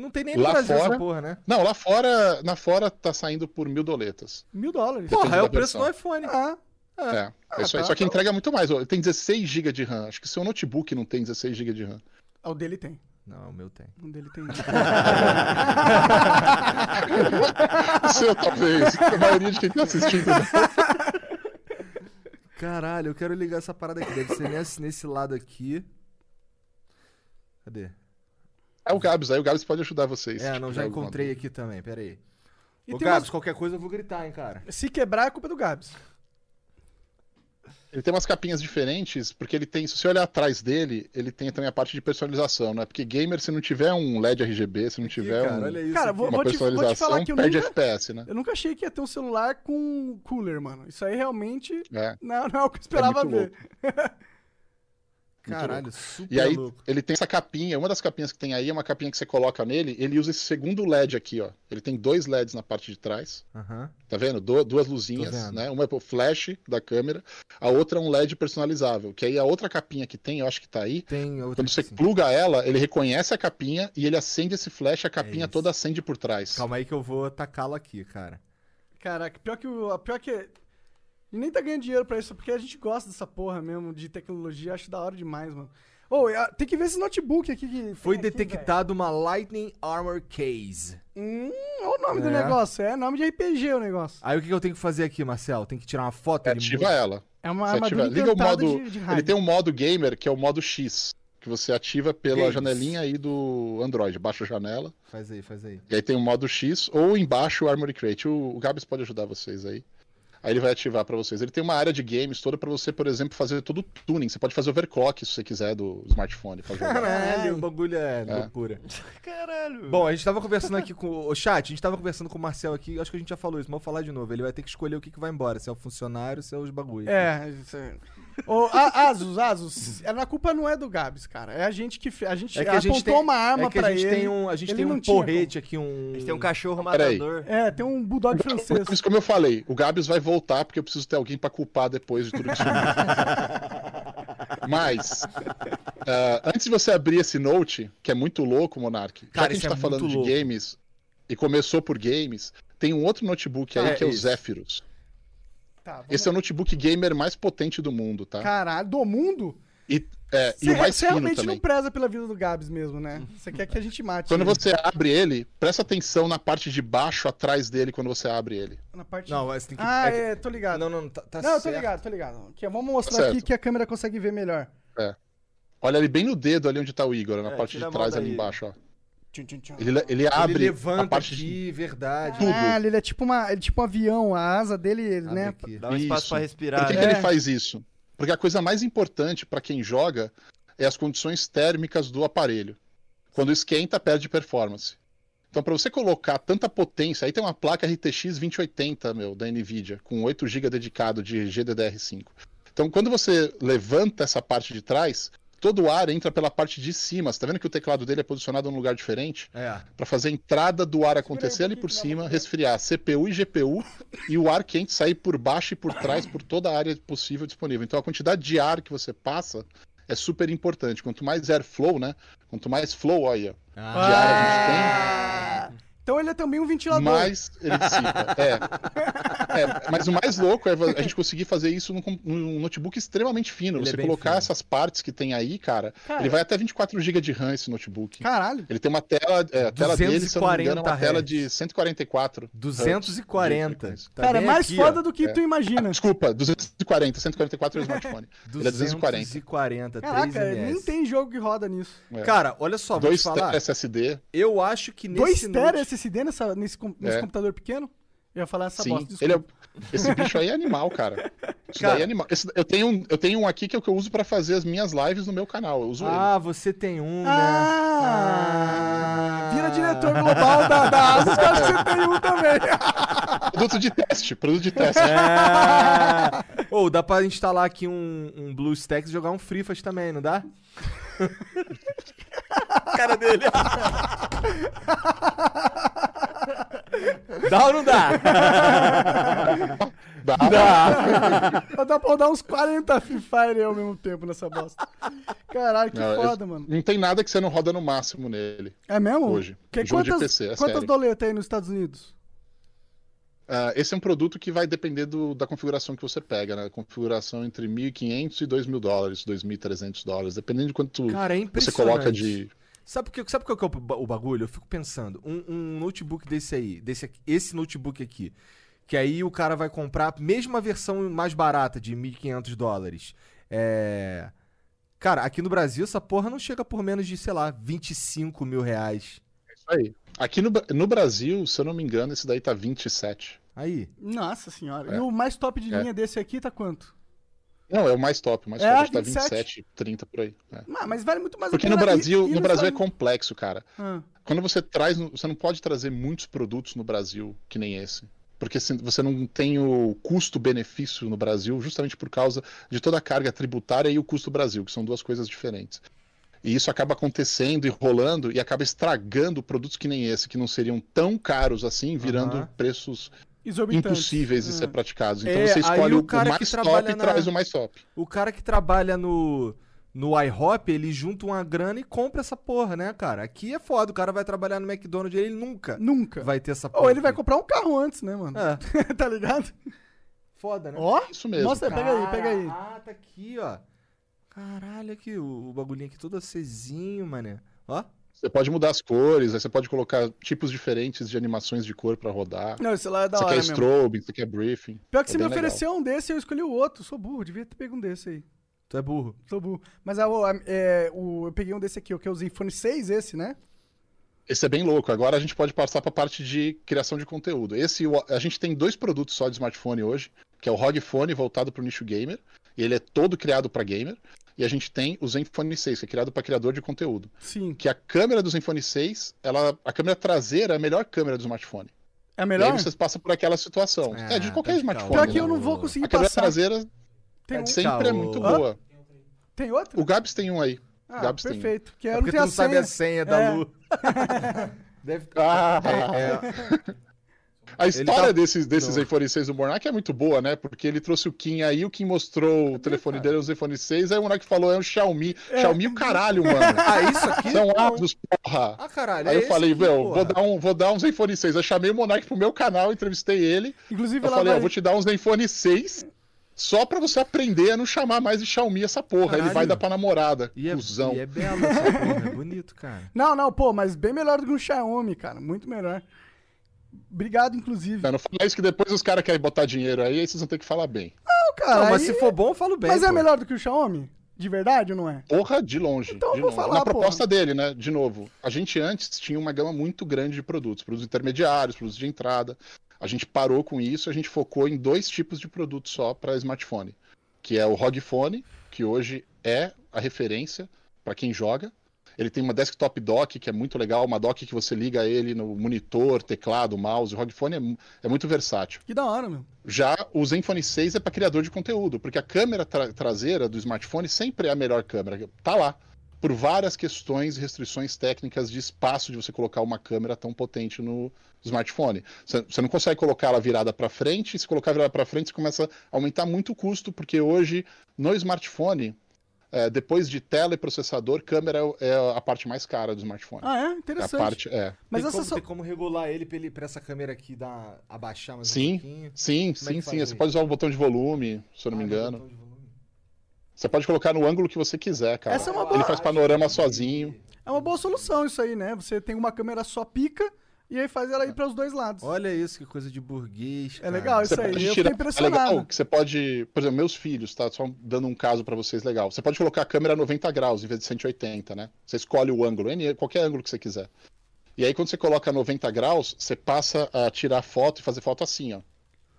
Não tem nem no Lá Brasil essa fora- porra, né? Não, lá fora, na fora tá saindo por mil doletas. Mil dólares. Porra, é o preço do iPhone. Ah, É, é isso aí. tá, Só que tá. entrega muito mais. Ele tem 16 GB de RAM. Acho que seu notebook não tem 16 GB de RAM. o dele tem. Não, o meu tem. O dele tem. O seu, talvez. A maioria de quem tá assistindo. Caralho, eu quero ligar essa parada aqui. Deve ser nesse, nesse lado aqui. Cadê? É o Gabs, aí o Gabs pode ajudar vocês. É, se não, já encontrei aqui também, pera aí. E Ô, Gabs, umas- qualquer coisa eu vou gritar, hein, cara. Se quebrar, é culpa do Gabs. Ele tem umas capinhas diferentes, porque ele tem, se você olhar atrás dele, ele tem também a parte de personalização, né? Porque gamer, se não tiver um LED RGB, se não tiver cara, um- olha isso. Cara, vou- uma te- vou te falar personalização, que eu perde nunca- FPS, né? Eu nunca achei que ia ter um celular com cooler, mano. Isso aí realmente É. não, não é o que eu esperava muito ver. Caralho, super E aí, louco. ele tem essa capinha, uma das capinhas que tem aí é uma capinha que você coloca nele, ele usa esse segundo LED aqui, ó. Ele tem dois LEDs na parte de trás, Aham. tá vendo? Du- duas luzinhas, né? Uma é pro flash da câmera, a outra é um LED personalizável, que aí a outra capinha que tem, eu acho que tá aí, Tem outra quando você sim. pluga ela, ele reconhece a capinha e ele acende esse flash, a capinha isso. toda acende por trás. Calma aí que eu vou tacá-lo aqui, cara. Caraca, pior que o. Pior que. E nem tá ganhando dinheiro pra isso, porque a gente gosta dessa porra mesmo de tecnologia, acho da hora demais, mano. Ô, ah, tem que ver esse notebook aqui que. Foi aqui, detectado uma Lightning Armor Case. Hum, olha o nome do É. negócio. É nome de RPG o negócio. Aí o que que eu tenho que fazer aqui, Marcel? Tem que tirar uma foto? É, ativa ela. É uma armadura liga o modo. de, de ele tem um modo gamer que é o modo X, que você ativa pela Games. janelinha aí do Android. Baixa a janela. Faz aí, faz aí. E aí tem o modo X ou embaixo o Armory Crate. O, o Gabs pode ajudar vocês aí. Aí ele vai ativar pra vocês. Ele tem uma área de games toda pra você, por exemplo, fazer todo o tuning. Você pode fazer overclock se você quiser do smartphone. pra jogar. Caralho, o bagulho é, loucura. Caralho. Bom, a gente tava conversando aqui com o chat, a gente tava conversando com o Marcel aqui, acho que a gente já falou isso, mas vou falar de novo. Ele vai ter que escolher o que, que vai embora, se é o funcionário, se é os bagulho. É, isso é. Ô, a- Asus, Asus, a culpa não é do Gabs, cara. É a gente que fe- a gente, É que a gente apontou tem, uma arma é que a pra gente ele. tem um, a gente ele tem não um tinha porrete aqui, um A gente tem um cachorro Peraí. matador. como. É, tem um bulldog francês. Mas como eu falei, o Gabs vai voltar porque eu preciso ter alguém pra culpar depois de tudo isso. Mas, ah, antes de você abrir esse note, que é muito louco, Monark, já Cara, que a gente isso é tá falando muito de louco. games e começou por games, tem um outro notebook aí É, que é o isso. Zephyrus. Tá, vamos Esse é o notebook gamer mais potente do mundo, tá? Caralho, do mundo? E, é, e Você, o mais você realmente também. não preza pela vida do Gabs mesmo, né? Você quer que a gente mate. Quando ele. você abre ele, presta atenção na parte de baixo atrás dele quando você abre ele. Na parte... Não, mas tem que. Ah, é é, tô ligado. Não, não, tá, tá Não, eu tô certo. ligado, tô ligado. Aqui, vamos mostrar Tá aqui certo. que a câmera consegue ver melhor. Olha ali bem no dedo ali onde tá o Igor, na É, parte de trás ali embaixo, ó. Tchum, tchum, tchum. Ele, ele Ele abre levanta a parte de aqui, verdade. Tudo. Ah, ele é tipo uma, ele é tipo um avião, a asa dele, ele, Abre né? aqui. Dá um espaço Isso. pra Por respirar, que, né? que ele faz isso? Porque a coisa mais importante para quem joga é as condições térmicas do aparelho. Quando esquenta, perde performance. Então, para você colocar tanta potência, aí tem uma placa RTX 2080, meu, da Nvidia, com 8 GB dedicado de GDDR5. Então, quando você levanta essa parte de trás, todo o ar entra pela parte de cima. Você tá vendo que o teclado dele é posicionado num lugar diferente? É. Para fazer a entrada do ar acontecer ali por cima, resfriar CPU e GPU e o ar quente sair por baixo e por trás por toda a área possível disponível. Então a quantidade de ar que você passa é super importante. Quanto mais airflow, né? Quanto mais flow, olha, de ar a gente tem, Então ele é também um ventilador. mais ele dissipa. É. É, mas o mais louco é a gente conseguir fazer isso num, num notebook extremamente fino. Ele é você bem colocar fino. essas partes que tem aí, cara, Cara. ele vai até 24 GB de RAM esse notebook. Caralho. Ele tem uma tela, é, a tela dele, se eu não me engano, é uma 240 tela de 144. 240. Hz. Tá Cara, é mais aqui, foda ó. do que tu imagina. Desculpa, 240, 144 é o smartphone. Ele é 240. 240, 3 Caraca, nem tem jogo que roda nisso. É. Cara, olha só, vou te 2 falar. SSD. Eu acho que nesse 2 tera note- SSD nessa, nesse, nesse É. computador pequeno? Eu ia falar essa Sim, bosta. ele é, esse bicho aí é animal, cara. Isso Cara. daí é animal. Esse- eu, tenho um, eu tenho um aqui que é o que eu uso pra fazer as minhas lives no meu canal. Eu uso Ah, você tem um, né? Ah, vira diretor global da, da Asus, que eu acho que você tem um também. ele. Produto de teste, produto de teste. É. Ou dá pra instalar aqui um, um BlueStacks e jogar um FreeFast também, não dá? cara dele. Dá ou não dá? Dá. Dá pra rodar uns 40 Free Fire ao mesmo tempo nessa bosta. Caralho, que Não, foda, eu- mano. Não tem nada que você não roda no máximo nele. É mesmo? Hoje. Que, Jogo de quantas PC, é quantas sério. doletas aí nos Estados Unidos? Ah, esse é um produto que vai depender do- da configuração que você pega, né? Configuração entre 1.500 e 2.000 dólares, 2.300 dólares, dependendo de quanto Cara, é você coloca de. Sabe o que, sabe qual que é o, ba- o bagulho? Eu fico pensando, um, um notebook desse aí, desse esse notebook aqui, que aí o cara vai comprar, mesmo a versão mais barata de 1.500 dólares, é... Cara, aqui no Brasil essa porra não chega por menos de, sei lá, 25 mil reais. É isso aí. Aqui no, no Brasil, se eu não me engano, esse daí tá 27. Aí. Nossa senhora. É. E o mais top de É. linha desse aqui tá quanto? Não, é o mais top, o mais É, top. Acho que tá 27. 27, 30 por aí. é. Ah, mas vale muito mais Porque no Brasil, no Brasil é complexo, cara. Ah, Quando você traz, você não pode trazer muitos produtos no Brasil que nem esse. Porque você não tem o custo-benefício no Brasil, justamente por causa de toda a carga tributária e o custo Brasil, que são duas coisas diferentes. E isso acaba acontecendo e rolando e acaba estragando produtos que nem esse, que não seriam tão caros assim, virando Aham. preços. Impossíveis de Ah. ser praticados. Então É, você escolhe o o, cara que mais top e na- traz o mais top. O cara que trabalha no, no iHop, ele junta uma grana e compra essa porra, né, cara? Aqui é foda, o cara vai trabalhar no McDonald's ele nunca Nunca. vai ter essa porra. Ou ele vai aqui. comprar um carro antes, né, mano? É, tá ligado? foda, né? Ó, Isso mesmo. mostra, pega aí, pega aí. Ah, tá aqui, ó. Caralho, aqui, o, o bagulhinho aqui todo acesinho, mané. Ó. Você pode mudar as cores, aí você pode colocar tipos diferentes de animações de cor pra rodar. Não, esse lá é da Você hora quer mesmo. strobe, você quer briefing. Pior que É você me bem legal. ofereceu um desse, eu escolhi o outro. Sou burro, devia ter pego um desse aí. Tu é burro. Sou burro. Mas ah, o, é, o- eu peguei um desse aqui, o que é o Zenfone 6, esse, né? Esse é bem louco. Agora a gente pode passar pra parte de criação de conteúdo. Esse, o- a gente tem dois produtos só de smartphone hoje, que é o ROG Phone voltado pro nicho gamer, e ele é todo criado pra gamer. E a gente tem o Zenfone 6, que é criado para criador de conteúdo. Sim. Que a câmera do Zenfone 6, ela, a câmera traseira é a melhor câmera do smartphone. É E melhor? aí você passa por aquela situação. Ah, é, de qualquer tá de smartphone. Pior que né? eu não vou conseguir A câmera passar. traseira Tem, um... sempre é muito Hã? boa. tem outro? O Gabs tem um aí. Ah, Gabs tem um. perfeito. Que É não porque tu não sabe a senha. senha da É. Lu. Deve Ah, é, é, A história tá- desses, desses Não. iPhone 6 do Monark é muito boa, né? Porque ele trouxe o Kim aí, o Kim mostrou o telefone cara? dele, o Zenfone 6, aí o Monark falou, é um Xiaomi. Xiaomi o caralho, mano. Ah, isso aqui? São Não. áudios, porra. Ah, caralho. Aí é eu falei, aqui, meu, porra. vou dar, um, vou dar um Zenfone 6. Eu chamei o Monark pro meu canal, entrevistei ele. Inclusive, Eu falei, ó, vai... vou te dar um Zenfone 6. só pra você aprender a não chamar mais de Xiaomi essa porra. Ele Caralho. vai dar pra namorada. E é, cuzão. e é belo essa porra, é bonito, cara. Não, não, pô, mas bem melhor do que um Xiaomi, cara. Muito melhor. Obrigado, inclusive. Não, não fala isso que depois os caras querem botar dinheiro aí, aí vocês vão ter que falar bem. Não, cara. Não, mas aí- se for bom, eu falo bem. Mas é pô. melhor do que o Xiaomi? De verdade ou não é? Porra, de longe. Então eu de vou longe. falar, Na proposta porra. dele, né? De novo, a gente antes tinha uma gama muito grande de produtos, produtos intermediários, produtos de entrada. A gente parou com isso, a gente focou em dois tipos de produtos só para smartphone, que é o ROG Phone, que hoje é a referência para quem joga. Ele tem uma desktop dock que é muito legal, uma dock que você liga ele no monitor, teclado, mouse. O ROG Phone é, é muito versátil. Que da hora, meu. Já o Zenfone 6 é para criador de conteúdo, porque a câmera tra- traseira do smartphone sempre é a melhor câmera. Tá lá. Por várias questões e restrições técnicas de espaço de você colocar uma câmera tão potente no smartphone. Você não consegue colocar ela virada para frente, e se colocar virada para frente, você começa a aumentar muito o custo, porque hoje no smartphone, é, depois de tela e processador, câmera é é a parte mais cara do smartphone. Ah, é? É a Interessante. parte, é. Mas tem, essa como, só... tem como regular ele pra, ele pra essa câmera aqui dar, abaixar mais um Sim, pouquinho? sim, Como é sim, sim. Você pode usar o botão de volume, se eu não me Ah, engano. de volume. Você pode colocar no ângulo que você quiser, cara. Essa é uma Ele boa- faz panorama sozinho. É uma boa solução isso aí, né? Você tem uma câmera só pica e aí faz ela ir para os dois lados. Olha isso, que coisa de burguês. É cara. legal isso Você aí. Eu tirar. fiquei É impressionado. legal que você pode. Por exemplo, meus filhos, tá? Só dando um caso pra vocês legal. Você pode colocar a câmera a 90 graus em vez de 180, né? Você escolhe o ângulo, qualquer ângulo que você quiser. E aí, quando você coloca a 90 graus, você passa a tirar foto e fazer foto assim, ó.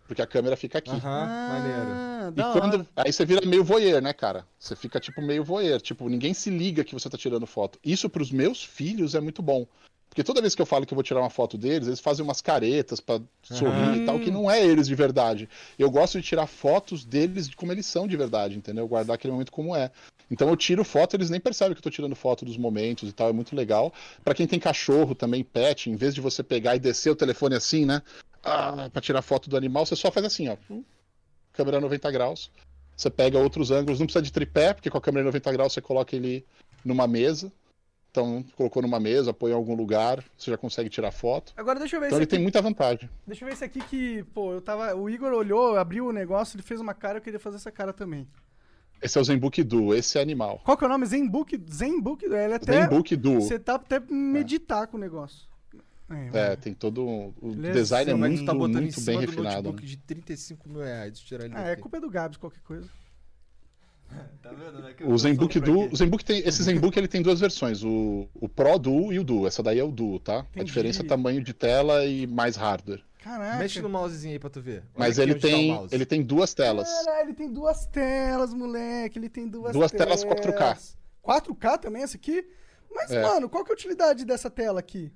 Porque a câmera fica aqui. Aham, maneiro. Ah, E da quando... Aí você vira meio voyeur, né, cara? Você fica tipo meio voyeur. Tipo, ninguém se liga que você tá tirando foto. Isso pros meus filhos é muito bom. Porque toda vez que eu falo que eu vou tirar uma foto deles, eles fazem umas caretas pra sorrir e tal, que não é eles de verdade. Eu gosto de tirar fotos deles de como eles são de verdade, entendeu? Guardar aquele momento como é. Então eu tiro foto, eles nem percebem que eu tô tirando foto dos momentos e tal, é muito legal. Pra quem tem cachorro também, pet, em vez de você pegar e descer o telefone assim, né? Ah, pra tirar foto do animal, você só faz assim, ó. Câmera 90 graus. Você pega outros ângulos, não precisa de tripé, porque com a câmera 90 graus você coloca ele numa mesa. Então, colocou numa mesa, põe em algum lugar, você já consegue tirar foto. Agora deixa eu ver Então esse ele tem aqui. muita vantagem. Deixa eu ver esse aqui que, pô, eu tava. O Igor olhou, abriu o negócio, ele fez uma cara, eu queria fazer essa cara também. Esse é o Zenbook Duo, esse é animal. Qual que é o nome? Zenbook? Zenbook? Ele até. Zenbook Duo. Você tá até meditar com o negócio. É, tem todo. um- O é design é Como é que muito, tá botando em muito bem cima do refinado. notebook de 35 mil reais? Tirar ele Ah, é culpa do Gabs, qualquer coisa. Tá vendo, né? Que O Zenbook Duo, aqui. o Zenbook tem, esse Zenbook ele tem duas versões, o, o Pro Duo e o Duo. Essa daí é o Duo, tá? A Entendi. diferença é tamanho de tela e mais hardware. Caraca. Mexe no mousezinho aí pra tu ver. Olha Mas ele tá tem, mouse. ele tem duas telas. Caralho, ele tem duas telas, moleque. Ele tem duas, Duas telas 4K. 4K também, essa aqui? Mas, É. mano, qual que é a utilidade dessa tela aqui?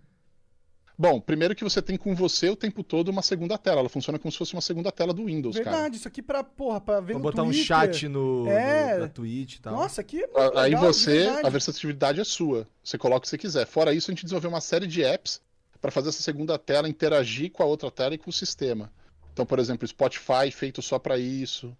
Bom, primeiro que você tem com você o tempo todo uma segunda tela. Ela funciona como se fosse uma segunda tela do Windows, cara. Verdade, isso aqui pra, porra, pra ver Pra no botar um Twitter. chat no, É. no- na Twitch e tal. Nossa, aqui é Aí legal, de você, verdade. a versatilidade é sua. Você coloca o que você quiser. Fora isso, a gente desenvolveu uma série de apps para fazer essa segunda tela interagir com a outra tela e com o sistema. Então, por exemplo, Spotify feito só para isso.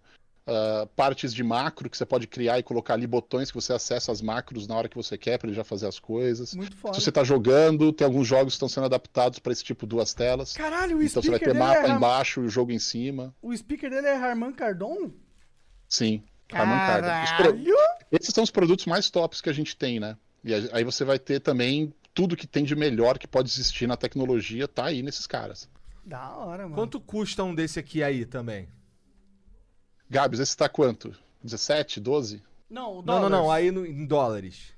Ah, partes de macro que você pode criar e colocar ali botões que você acessa as macros na hora que você quer para ele já fazer as coisas. Muito foda. Se você tá jogando, tem alguns jogos que estão sendo adaptados para esse tipo duas telas. Caralho, o Então você vai ter mapa é... Embaixo e o jogo em cima. O speaker dele é Harman Kardon? Sim. Harman Kardon. Pro-! Esses são os produtos mais tops que a gente tem, né? E aí você vai ter também tudo que tem de melhor que pode existir na tecnologia, tá aí nesses caras. Da hora, mano. Quanto custa um desse aqui aí também? Gabs, esse tá quanto? 17, 12? Não, Não, não, não. Aí no- em dólares.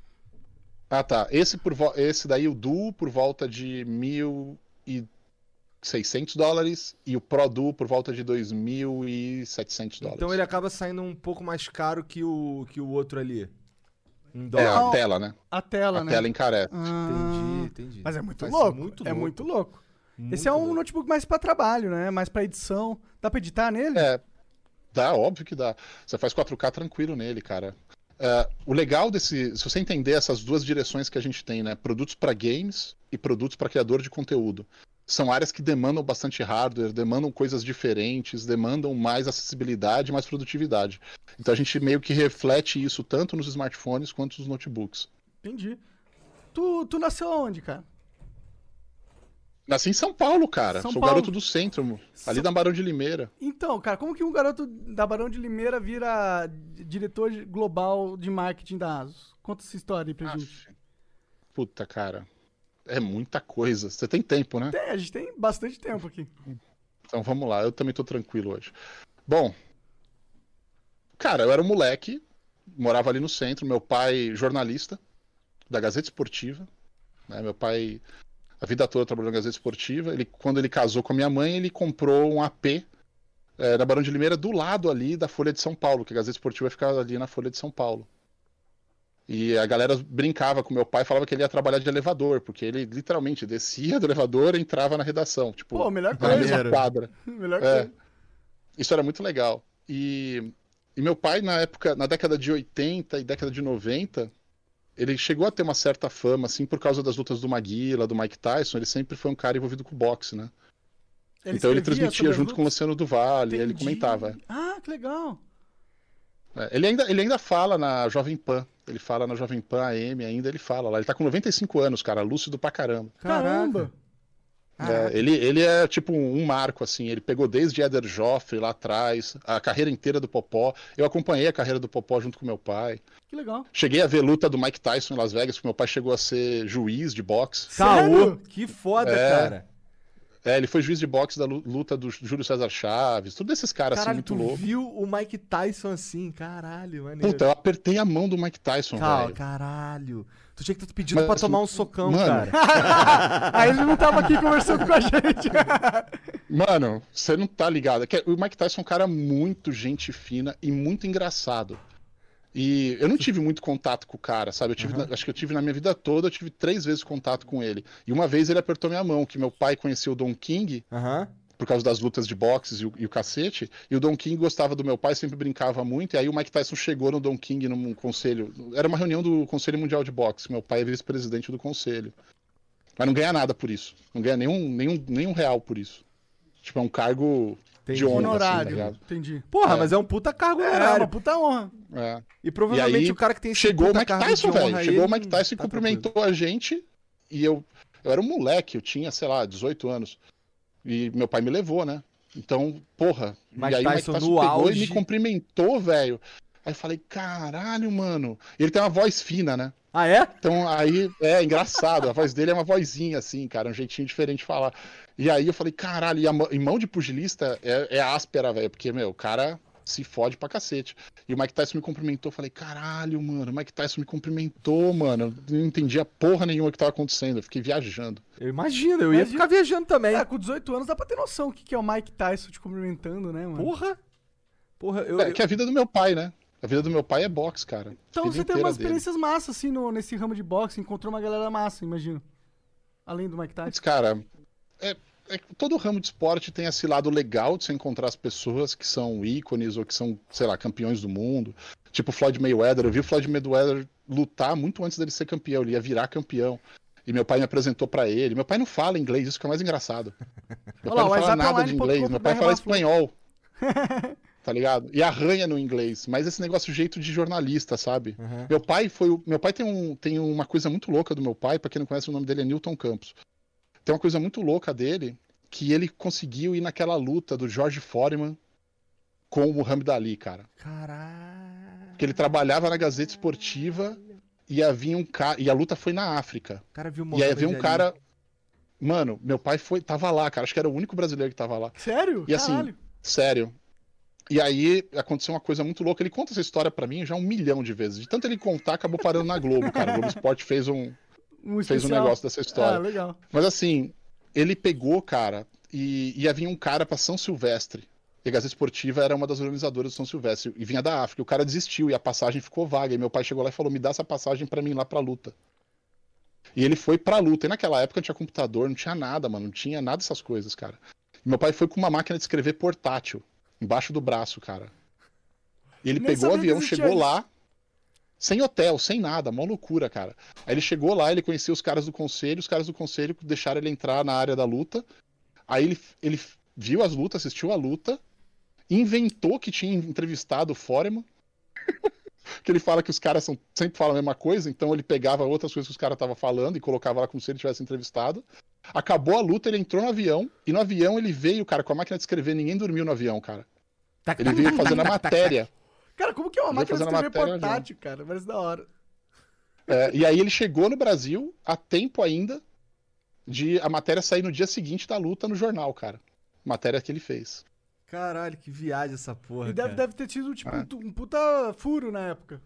Ah, tá. Esse, por vo- esse daí, o Duo, por volta de 1.600 dólares e o Pro Duo por volta de 2.700 dólares. Então ele acaba saindo um pouco mais caro que o, que o outro ali. Em É, a tela, né? A tela, a né? tela encarece. Ah, Entendi, entendi. Mas é muito louco. muito É louco. muito louco. Muito Esse é um louco. notebook mais pra trabalho, né? Mais pra edição. Dá pra editar nele? É, dá, óbvio que dá. Você faz 4K tranquilo nele, cara. É, o legal desse, se você entender essas duas direções que a gente tem, né, produtos para games e produtos para criador de conteúdo, são áreas que demandam bastante hardware, demandam coisas diferentes, demandam mais acessibilidade, mais produtividade. Então a gente meio que reflete isso tanto nos smartphones quanto nos notebooks. Entendi. Tu, tu nasceu onde, cara? Nasci em São Paulo, cara. São Sou Paulo. garoto do centro, ali São- da Barão de Limeira. Então, cara, como que um garoto da Barão de Limeira vira diretor global de marketing da ASUS? Conta essa história aí pra gente. Aff. Puta, cara. É muita coisa. Você tem tempo, né? Tem, a gente tem bastante tempo aqui. Então vamos lá, eu também tô tranquilo hoje. Bom, cara, eu era um moleque, morava ali no centro, meu pai jornalista da Gazeta Esportiva, né? Meu pai a vida toda trabalhou na Gazeta Esportiva. Ele, quando ele casou com a minha mãe, ele comprou um AP eh, na Barão de Limeira do lado ali da Folha de São Paulo, que a Gazeta Esportiva ficava ali na Folha de São Paulo. E a galera brincava com meu pai, falava que ele ia trabalhar de elevador, porque ele literalmente descia do elevador e entrava na redação, tipo, Pô, melhor na coisa. mesma quadra. Melhor É. coisa. Isso era muito legal. E, e meu pai, na época, na década de 80 e década de 90, ele chegou a ter uma certa fama, assim, por causa das lutas do Maguila, do Mike Tyson. Ele sempre foi um cara envolvido com boxe, né? então ele transmitia junto com o? Luciano do Vale, ele comentava. Ah, que legal. É, ele, ainda, ele ainda fala na Jovem Pan. Ele fala na Jovem Pan AM ainda, ele fala lá. Ele tá com 95 anos, cara, lúcido pra caramba. Caramba. É, ele, ele é tipo um marco, assim. Ele pegou desde Éder Joffre lá atrás, a carreira inteira do Popó. Eu acompanhei a carreira do Popó junto com meu pai. Que legal. Cheguei a ver luta do Mike Tyson em Las Vegas, porque meu pai chegou a ser juiz de boxe. Caô, que foda, É. cara. É, ele foi juiz de boxe da lu- luta do Júlio César Chaves, tudo esses caras assim, Caralho, muito tu louco. viu o Mike Tyson assim? Caralho, maneiro. Puta, eu apertei a mão do Mike Tyson, Cal- velho. caralho. Tu tinha que ter pedido Mas, pra tomar um socão, mano, cara. Aí ele não tava aqui conversando com a gente. Mano, você não tá ligado. Que O Mike Tyson é um cara muito gente fina e muito engraçado. E eu não tive muito contato com o cara, sabe? Eu tive, na- acho que eu tive na minha vida toda, eu tive três vezes contato com ele. E uma vez ele apertou minha mão, que meu pai conhecia o Don King Aham. por causa das lutas de boxe e o, e o cacete. E o Don King gostava do meu pai, sempre brincava muito. E aí o Mike Tyson chegou no Don King num conselho. Era uma reunião do Conselho Mundial de Boxe. Meu pai é vice-presidente do conselho. Mas não ganha nada por isso. Não ganha nenhum, nenhum, nenhum real por isso. Tipo, é um cargo Entendi. de honra, assim, tá Honorário. ligado? Entendi. Porra, É. mas é um puta cargo É, honorário. uma puta honra. É. E provavelmente E aí, o cara que tem esse Chegou o Mike cargo Tyson, velho. Chegou o Mike Tyson e tá cumprimentou a gente. E eu, eu era um moleque, eu tinha, sei lá, 18 anos. E meu pai me levou, né? Então, porra. Mike e aí Tyson o Mike no Tyson pegou auge. e me cumprimentou, velho. Aí eu falei, caralho, mano. E ele tem uma voz fina, né? Ah, é? Então aí é engraçado, a voz dele é uma vozinha assim, cara, um jeitinho diferente de falar. E aí eu falei, caralho, e, a mão, e mão de pugilista é, é áspera, velho, porque, meu, o cara se fode pra cacete. E o Mike Tyson me cumprimentou, eu falei, caralho, mano, o Mike Tyson me cumprimentou, mano. Eu não entendia porra nenhuma que tava acontecendo, eu fiquei viajando. Eu imagino, eu ia ficar viajando também. É, com 18 anos dá pra ter noção o que que é o Mike Tyson te cumprimentando, né, mano? Porra. Porra, eu... É, que é a vida do meu pai, né? A vida do meu pai é boxe, cara. Então você tem inteira umas experiências massas, assim, no, nesse ramo de boxe. Encontrou uma galera massa, imagino. Além do Mike Tyson. cara, é, é que todo ramo de esporte tem esse lado legal de você encontrar as pessoas que são ícones ou que são, sei lá, campeões do mundo. Tipo Floyd Mayweather. Eu vi o Floyd Mayweather lutar muito antes dele ser campeão. Ele ia virar campeão. E meu pai me apresentou pra ele. Meu pai não fala inglês, isso que é mais engraçado. Meu Olha lá, pai não fala nada de inglês. Meu pai fala Flu. espanhol. Tá ligado? E arranha no inglês. Mas esse negócio, jeito de jornalista, sabe? Meu pai foi. Meu pai tem, um, tem uma coisa muito louca do meu pai. Pra quem não conhece, o nome dele é Newton Campos. Tem uma coisa muito louca dele que ele conseguiu ir naquela luta do George Foreman com o Muhammad Ali, cara. Caralho. Que ele trabalhava na Gazeta Esportiva e havia um cara. E a luta foi na África. O cara viu E aí havia um Ali. cara. Mano, meu pai foi, tava lá, cara. Acho que era o único brasileiro que tava lá. Sério? E assim, Caralho. sério. E aí aconteceu uma coisa muito louca. Ele conta essa história pra mim já um milhão de vezes. De tanto ele contar, acabou parando na Globo, cara. O Globo Esporte fez um, Um fez um negócio dessa história. Ah, legal. Mas assim, ele pegou, cara, e, e havia um cara pra São Silvestre. E a Gazeta Esportiva era uma das organizadoras do São Silvestre. E vinha da África. O cara desistiu e a passagem ficou vaga. E meu pai chegou lá e falou: me dá essa passagem pra mim lá pra luta. E ele foi pra luta. E naquela época não tinha computador, não tinha nada, mano. Não tinha nada dessas coisas, cara. E meu pai foi com uma máquina de escrever portátil, embaixo do braço, cara. E ele Nem pegou o avião, chegou isso. lá, sem hotel, sem nada, mó loucura, cara. Aí ele chegou lá, ele conhecia os caras do conselho, os caras do conselho deixaram ele entrar na área da luta. Aí ele, ele viu as lutas, assistiu a luta, inventou que tinha entrevistado o Foreman. que ele fala que os caras são, sempre falam a mesma coisa, então ele pegava outras coisas que os caras estavam falando e colocava lá como se ele tivesse entrevistado. Acabou a luta, ele entrou no avião, e no avião ele veio, cara, com a máquina de escrever, ninguém dormiu no avião, cara. Ele veio fazendo a matéria. Cara, como que é uma máquina de escrever portátil, cara? Parece da hora. É, e aí ele chegou no Brasil a tempo ainda de a matéria sair no dia seguinte da luta no jornal, cara. Matéria que ele fez. Caralho, que viagem essa porra. E deve, cara. deve ter tido, tipo, É. um, um puta furo na época.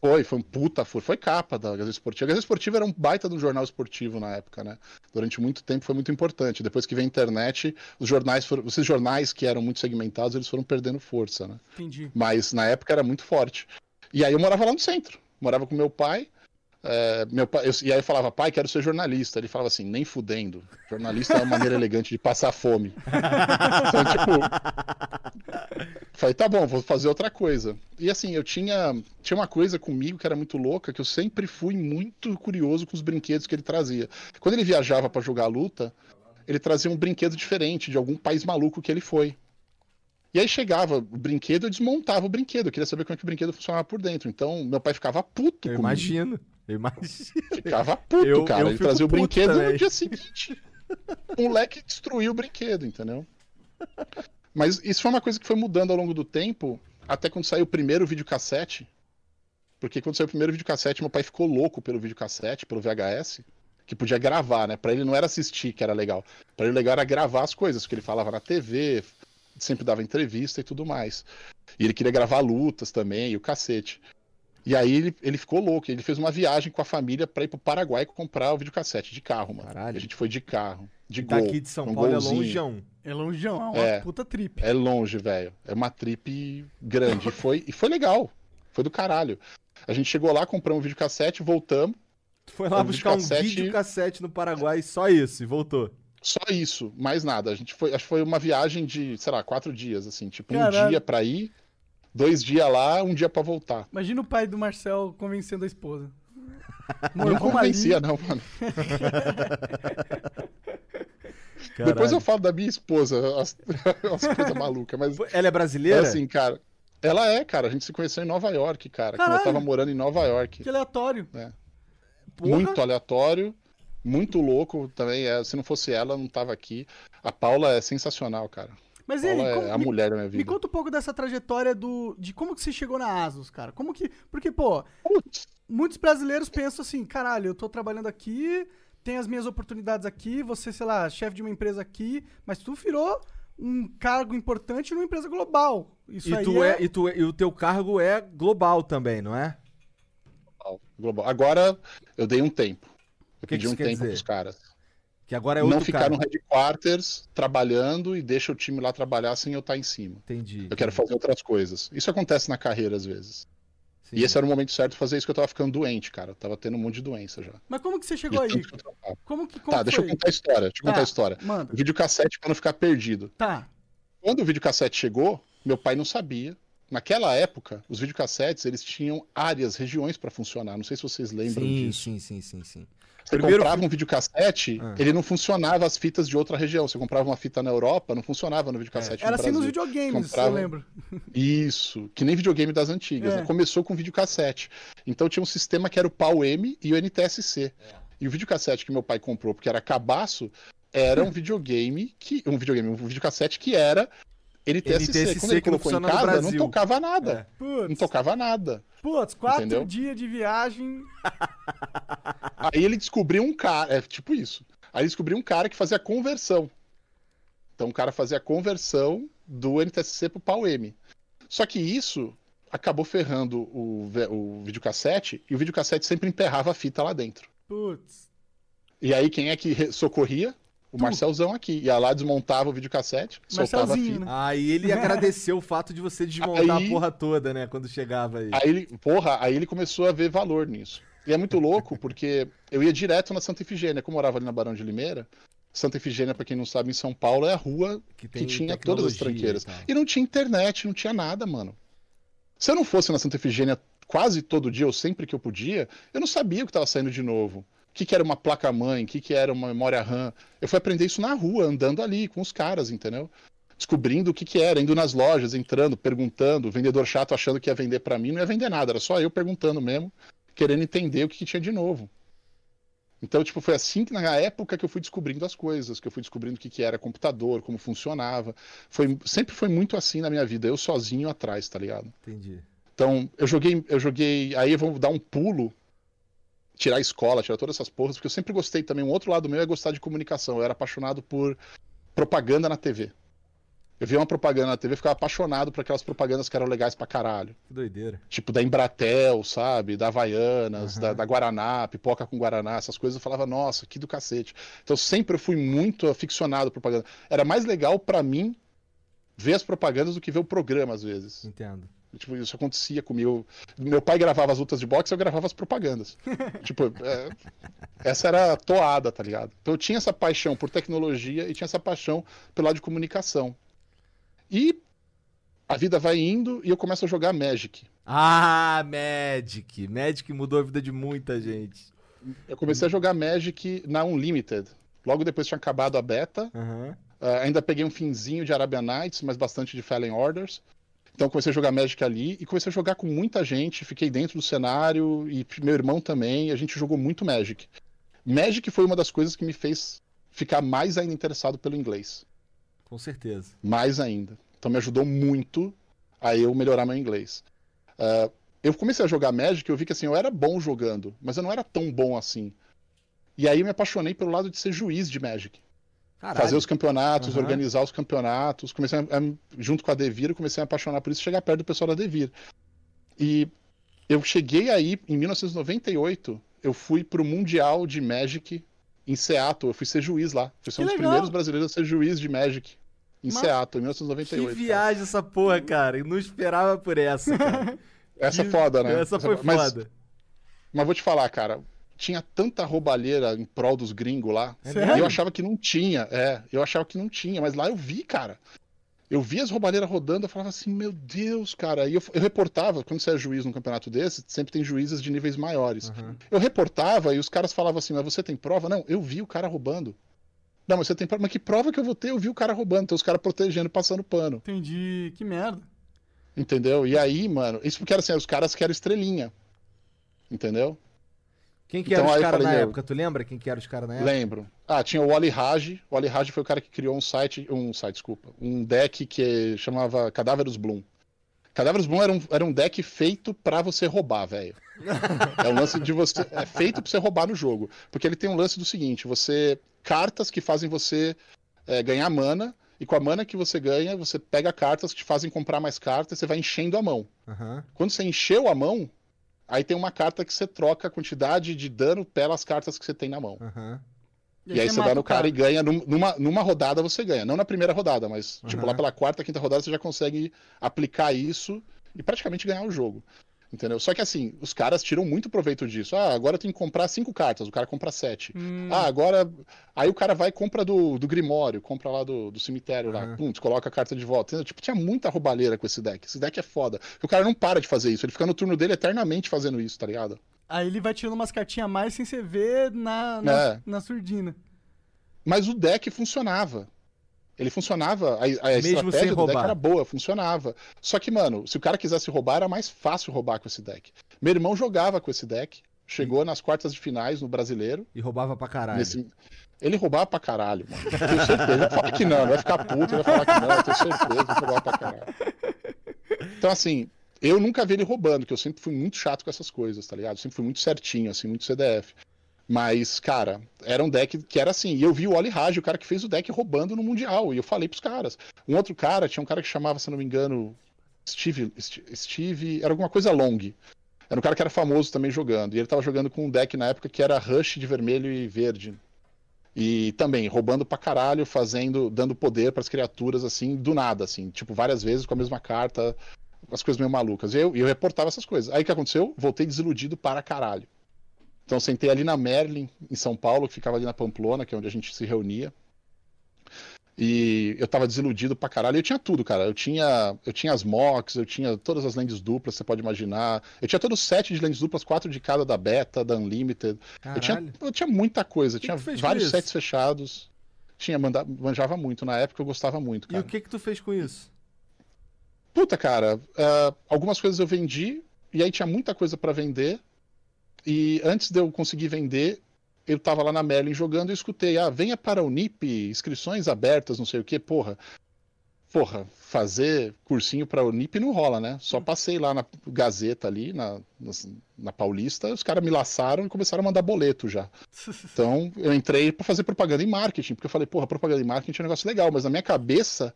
Foi, foi um puta, foi, foi capa da Gazeta Esportiva. A Gazeta Esportiva era um baita de um jornal esportivo na época, né? Durante muito tempo foi muito importante. Depois que veio a internet, os jornais foram, esses jornais que eram muito segmentados, eles foram perdendo força, né? Entendi. Mas na época era muito forte. E aí eu morava lá no centro. Morava com meu pai. É, meu pai eu- e aí eu falava, pai, quero ser jornalista. Ele falava assim, nem fudendo. Jornalista é uma maneira elegante de passar fome. Então, tipo. Falei, tá bom, vou fazer outra coisa. E assim, eu tinha, tinha uma coisa comigo que era muito louca, que eu sempre fui muito curioso com os brinquedos que ele trazia. Quando ele viajava pra jogar luta, ele trazia um brinquedo diferente de algum país maluco que ele foi. E aí chegava o brinquedo, eu desmontava o brinquedo. Eu queria saber como é que o brinquedo funcionava por dentro. Então, meu pai ficava puto Eu comigo. imagino. Eu imagino. Ficava puto, Eu- cara. eu Ele trazia o brinquedo também. no dia seguinte. O moleque destruiu o brinquedo, entendeu? Mas isso foi uma coisa que foi mudando ao longo do tempo, até quando saiu o primeiro videocassete. Porque quando saiu o primeiro videocassete, meu pai ficou louco pelo videocassete, pelo VHS, que podia gravar, né? Pra ele não era assistir que era legal. Pra ele o legal era gravar as coisas, porque ele falava na TV, sempre dava entrevista e tudo mais. E ele queria gravar lutas também, e o cacete. E aí ele, ele ficou louco, ele fez uma viagem com a família pra ir pro Paraguai comprar o videocassete de carro, mano. Caralho. A gente foi de carro, de gol. Daqui de São um Paulo golzinho. é longeão. É longeão, é uma É. puta trip. É longe, velho. É uma trip grande. E foi, e foi legal. Foi do caralho. A gente chegou lá, compramos um videocassete, voltamos. Tu foi lá Um buscar um videocassete- videocassete no Paraguai, só isso, e voltou. Só isso, mais nada. A gente foi, acho que foi uma viagem de, sei lá, quatro dias, assim, tipo, um Caralho. dia pra ir, dois dias lá, um dia pra voltar. Imagina o pai do Marcel convencendo a esposa. Não convencia, ali. não, mano. Depois eu falo da minha esposa, as, as coisas malucas, mas Ela é é brasileira? assim, cara. Ela é, cara. A gente se conheceu em Nova York, cara. Quando eu Caralho. tava morando em Nova York. Que aleatório. Porra. Muito aleatório, muito louco também. É, se não fosse ela, eu não tava aqui. A Paula é sensacional, cara. Mas e como- é a me- mulher da minha Me vida. conta um pouco dessa trajetória do de como que você chegou na Asus, cara. Como que, porque pô, Putz, muitos brasileiros pensam assim, caralho, eu tô trabalhando aqui, tem as minhas oportunidades aqui, você, sei lá, chefe de uma empresa aqui, mas tu virou um cargo importante numa empresa global. Isso E, aí tu é... é, e, tu, é- e o teu cargo é global também, não é? global. Agora, eu dei um tempo. Eu Que que pedi um isso quer tempo dizer? pros caras. Que agora é outro não ficar cara. no headquarters trabalhando e deixa o time lá trabalhar sem eu estar em cima. Entendi. Eu quero fazer outras coisas. Isso acontece na carreira às vezes. Sim. E esse era o momento certo de fazer isso que eu tava ficando doente, cara. Eu tava tendo um monte de doença já. Mas como que você chegou aí? Como que como Tá, deixa eu foi? contar a história. Deixa eu Tá, contar a história. Manda. O videocassete pra não ficar perdido. Tá. Quando o videocassete chegou, meu pai não sabia. Naquela época, os videocassetes, eles tinham áreas, regiões pra funcionar. Não sei se vocês lembram Sim, disso. sim, sim, sim, sim. Você Primeiro comprava um videocassete, Ah. ele não funcionava as fitas de outra região. Você comprava uma fita na Europa, não funcionava no videocassete Era no assim nos videogames, Comprava- eu lembro. Isso, que nem videogame das antigas. É. né? Começou com videocassete. Então tinha um sistema que era o PAL-M e o NTSC. E o videocassete que meu pai comprou, porque era cabaço, era um videogame que um videogame, um videocassete que era NTSC. NTSC Quando ele não colocou em casa, não tocava nada. Não Putz, tocava nada. putz, quatro Entendeu? dias de viagem. Aí ele descobriu um cara, é tipo isso. Aí ele descobriu um cara que fazia conversão. Então o cara fazia a conversão do NTSC pro PAL-M. Só que isso acabou ferrando o, o videocassete e o videocassete sempre emperrava a fita lá dentro. Putz. E aí quem é que socorria? O Tu. Marcelzão aqui. Ia lá, desmontava o videocassete, soltava a fita. né? Aí ele agradeceu o fato de você desmontar Aí- a porra toda, né? Quando chegava aí. Aí ele, porra, aí ele começou a ver valor nisso. E é muito louco, porque eu ia direto na Santa Efigênia, como eu morava ali na Barão de Limeira. Santa Efigênia, pra quem não sabe, em São Paulo é a rua Que que tinha todas as tranqueiras. e. E não tinha internet, não tinha nada, mano. Se eu não fosse na Santa Efigênia quase todo dia, ou sempre que eu podia, eu não sabia o que estava saindo de novo. O que, que era uma placa-mãe, o que, que era uma memória RAM. Eu fui aprender isso na rua, andando ali com os caras, entendeu? Descobrindo o que, que era, indo nas lojas, entrando, perguntando, o vendedor chato achando que ia vender pra mim, não ia vender nada, era só eu perguntando mesmo, querendo entender o que, tinha de novo. Então, tipo, foi assim que na época que eu fui descobrindo as coisas, que eu fui descobrindo o que, que era computador, como funcionava. Foi, sempre foi muito assim na minha vida, eu sozinho atrás, tá ligado? Entendi. Então, eu joguei, eu joguei. Aí eu vou dar um pulo, tirar a escola, tirar todas essas porras, porque eu sempre gostei também. Um outro lado meu é gostar de comunicação. Eu era apaixonado por propaganda na TV. Eu via uma propaganda na TV, ficava apaixonado por aquelas propagandas que eram legais pra caralho. Que doideira. Tipo, da Embratel, sabe? Da Havaianas, da, da Guaraná, pipoca com Guaraná, essas coisas. Eu falava, nossa, que do cacete. Então sempre eu fui muito aficionado por propaganda. Era mais legal pra mim ver as propagandas do que ver o programa, às vezes. Entendo. Tipo, isso acontecia comigo. Meu pai gravava as lutas de boxe, eu gravava as propagandas. tipo, é, essa era a toada, tá ligado? Então eu tinha essa paixão por tecnologia e tinha essa paixão pelo lado de comunicação. E a vida vai indo e eu começo a jogar Magic. Ah, Magic. Magic mudou a vida de muita gente. Eu comecei a jogar Magic na Unlimited. Logo depois tinha acabado a beta. Aham. Uh, ainda peguei um finzinho de Arabian Nights, mas bastante de Fallen Orders. Então comecei a jogar Magic ali e comecei a jogar com muita gente. Fiquei dentro do cenário e meu irmão também. A gente jogou muito Magic. Magic foi uma das coisas que me fez ficar mais ainda interessado pelo inglês. Com certeza. Mais ainda. Então me ajudou muito a eu melhorar meu inglês. Uh, eu comecei a jogar Magic e eu vi que assim, eu era bom jogando, mas eu não era tão bom assim. E aí eu me apaixonei pelo lado de ser juiz de Magic. Caralho. Fazer os campeonatos, Aham. organizar os campeonatos. Comecei a, junto com a Devir, comecei a me apaixonar por isso, chegar perto do pessoal da Devir. E eu cheguei aí em 1998, eu fui pro Mundial de Magic em Seattle. Eu fui ser juiz lá. Fui ser Que um dos primeiros brasileiros a ser juiz de Magic em Mas- Seattle, em Que 1998. cara. viagem essa porra, cara. Eu não esperava por essa, cara. Essa é Que- foda, né? Essa foi mas, foda. Mas vou te falar, cara, tinha tanta roubalheira em prol dos gringos lá. Sério? E eu achava que não tinha, é. Eu achava que não tinha, mas lá eu vi, cara. Eu vi as roubalheiras rodando, eu falava assim, meu Deus, cara. E eu, eu reportava, quando você é juiz num campeonato desse, sempre tem juízes de níveis maiores. Aham. Eu reportava e os caras falavam assim, mas você tem prova? Não, eu vi o cara roubando. Não, mas você tem prova? Mas que prova que eu vou ter? Eu vi o cara roubando. Então os caras protegendo, passando pano. Entendi. Que merda. Entendeu? E aí, mano, isso porque era assim, os caras que eram estrelinha. Entendeu? Quem que Então, eram os eu caras na meu, época? Tu lembra quem que eram os caras na época? Lembro. Ah, tinha o Wally Raj. O Wally Raj foi o cara que criou um site, um site, desculpa, um deck que chamava Cadáveros Bloom. Cadáveros Bloom era um, era um deck feito pra você roubar, velho. É um lance de você. É feito pra você roubar no jogo. Porque ele tem um lance do seguinte: você. Cartas que fazem você é, ganhar mana. E com a mana que você ganha, você pega cartas que te fazem comprar mais cartas e você vai enchendo a mão. Aham. Quando você encheu a mão, aí tem uma carta que você troca a quantidade de dano pelas cartas que você tem na mão. Aham. E aí você vai no o cara e ganha, num- numa, numa rodada você ganha. Não na primeira rodada, mas tipo, Aham. lá pela quarta, quinta rodada você já consegue aplicar isso e praticamente ganhar o jogo. Entendeu? Só que assim, os caras tiram muito proveito disso. Ah, agora eu tenho que comprar cinco cartas, o cara compra sete. Hum, Ah, agora. Aí o cara vai e compra do, do Grimório, compra lá do, do cemitério lá. Aham. Pum, coloca a carta de volta. Entendeu? Tipo, tinha muita roubalheira com esse deck. Esse deck é foda. Porque o cara não para de fazer isso. Ele fica no turno dele eternamente fazendo isso, tá ligado? Aí ele vai tirando umas cartinhas a mais sem você ver na, na, É. na surdina. Mas o deck funcionava. Ele funcionava, a, a Mesmo estratégia do deck era boa, funcionava. Só que, mano, se o cara quisesse roubar, era mais fácil roubar com esse deck. Meu irmão jogava com esse deck, chegou nas quartas de finais no brasileiro. E roubava pra caralho. nesse- Ele roubava pra caralho, mano. Eu tenho certeza. Ele vai falar que não, ele vai ficar puto, ele vai falar que não, eu tenho certeza ele roubava pra caralho. Então, assim, eu nunca vi ele roubando, que eu sempre fui muito chato com essas coisas, tá ligado? Eu sempre fui muito certinho, assim, muito CDF. Mas, cara, era um deck que era assim. E eu vi o Oli Raj, o cara que fez o deck roubando no Mundial. E eu falei pros caras. Um outro cara, tinha um cara que chamava, se não me engano, Steve. St- Steve. Era alguma coisa long. Era um cara que era famoso também jogando. E ele tava jogando com um deck na época que era Rush de vermelho e verde. E também roubando pra caralho, fazendo, dando poder pras criaturas, assim, do nada, assim. Tipo, várias vezes com a mesma carta, as coisas meio malucas. E eu, eu reportava essas coisas. Aí o que aconteceu? Voltei desiludido para caralho. Então eu sentei ali na Merlin, em São Paulo, que ficava ali na Pamplona, que é onde a gente se reunia. E eu tava desiludido pra caralho. Eu tinha tudo, cara. Eu tinha, eu tinha as mocks, eu tinha todas as lentes duplas, você pode imaginar. Eu tinha todos os sete de lentes duplas, quatro de cada da Beta, da Unlimited. Eu tinha, Caralho. eu tinha muita coisa. Que tinha vários sets fechados. Tinha, manda, manjava muito. Na época eu gostava muito, E cara. o que que tu fez com isso? Puta, cara, ah, algumas coisas eu vendi, e aí tinha muita coisa pra vender. E antes de eu conseguir vender, eu tava lá na Merlin jogando e escutei, ah, venha para o NIP, inscrições abertas, não sei o que, porra. Porra, fazer cursinho para o NIP não rola, né? Só passei lá na Gazeta ali, na, na, na Paulista, os caras me laçaram e começaram a mandar boleto já. Então, eu entrei para fazer propaganda em marketing, porque eu falei, porra, propaganda em marketing é um negócio legal, mas na minha cabeça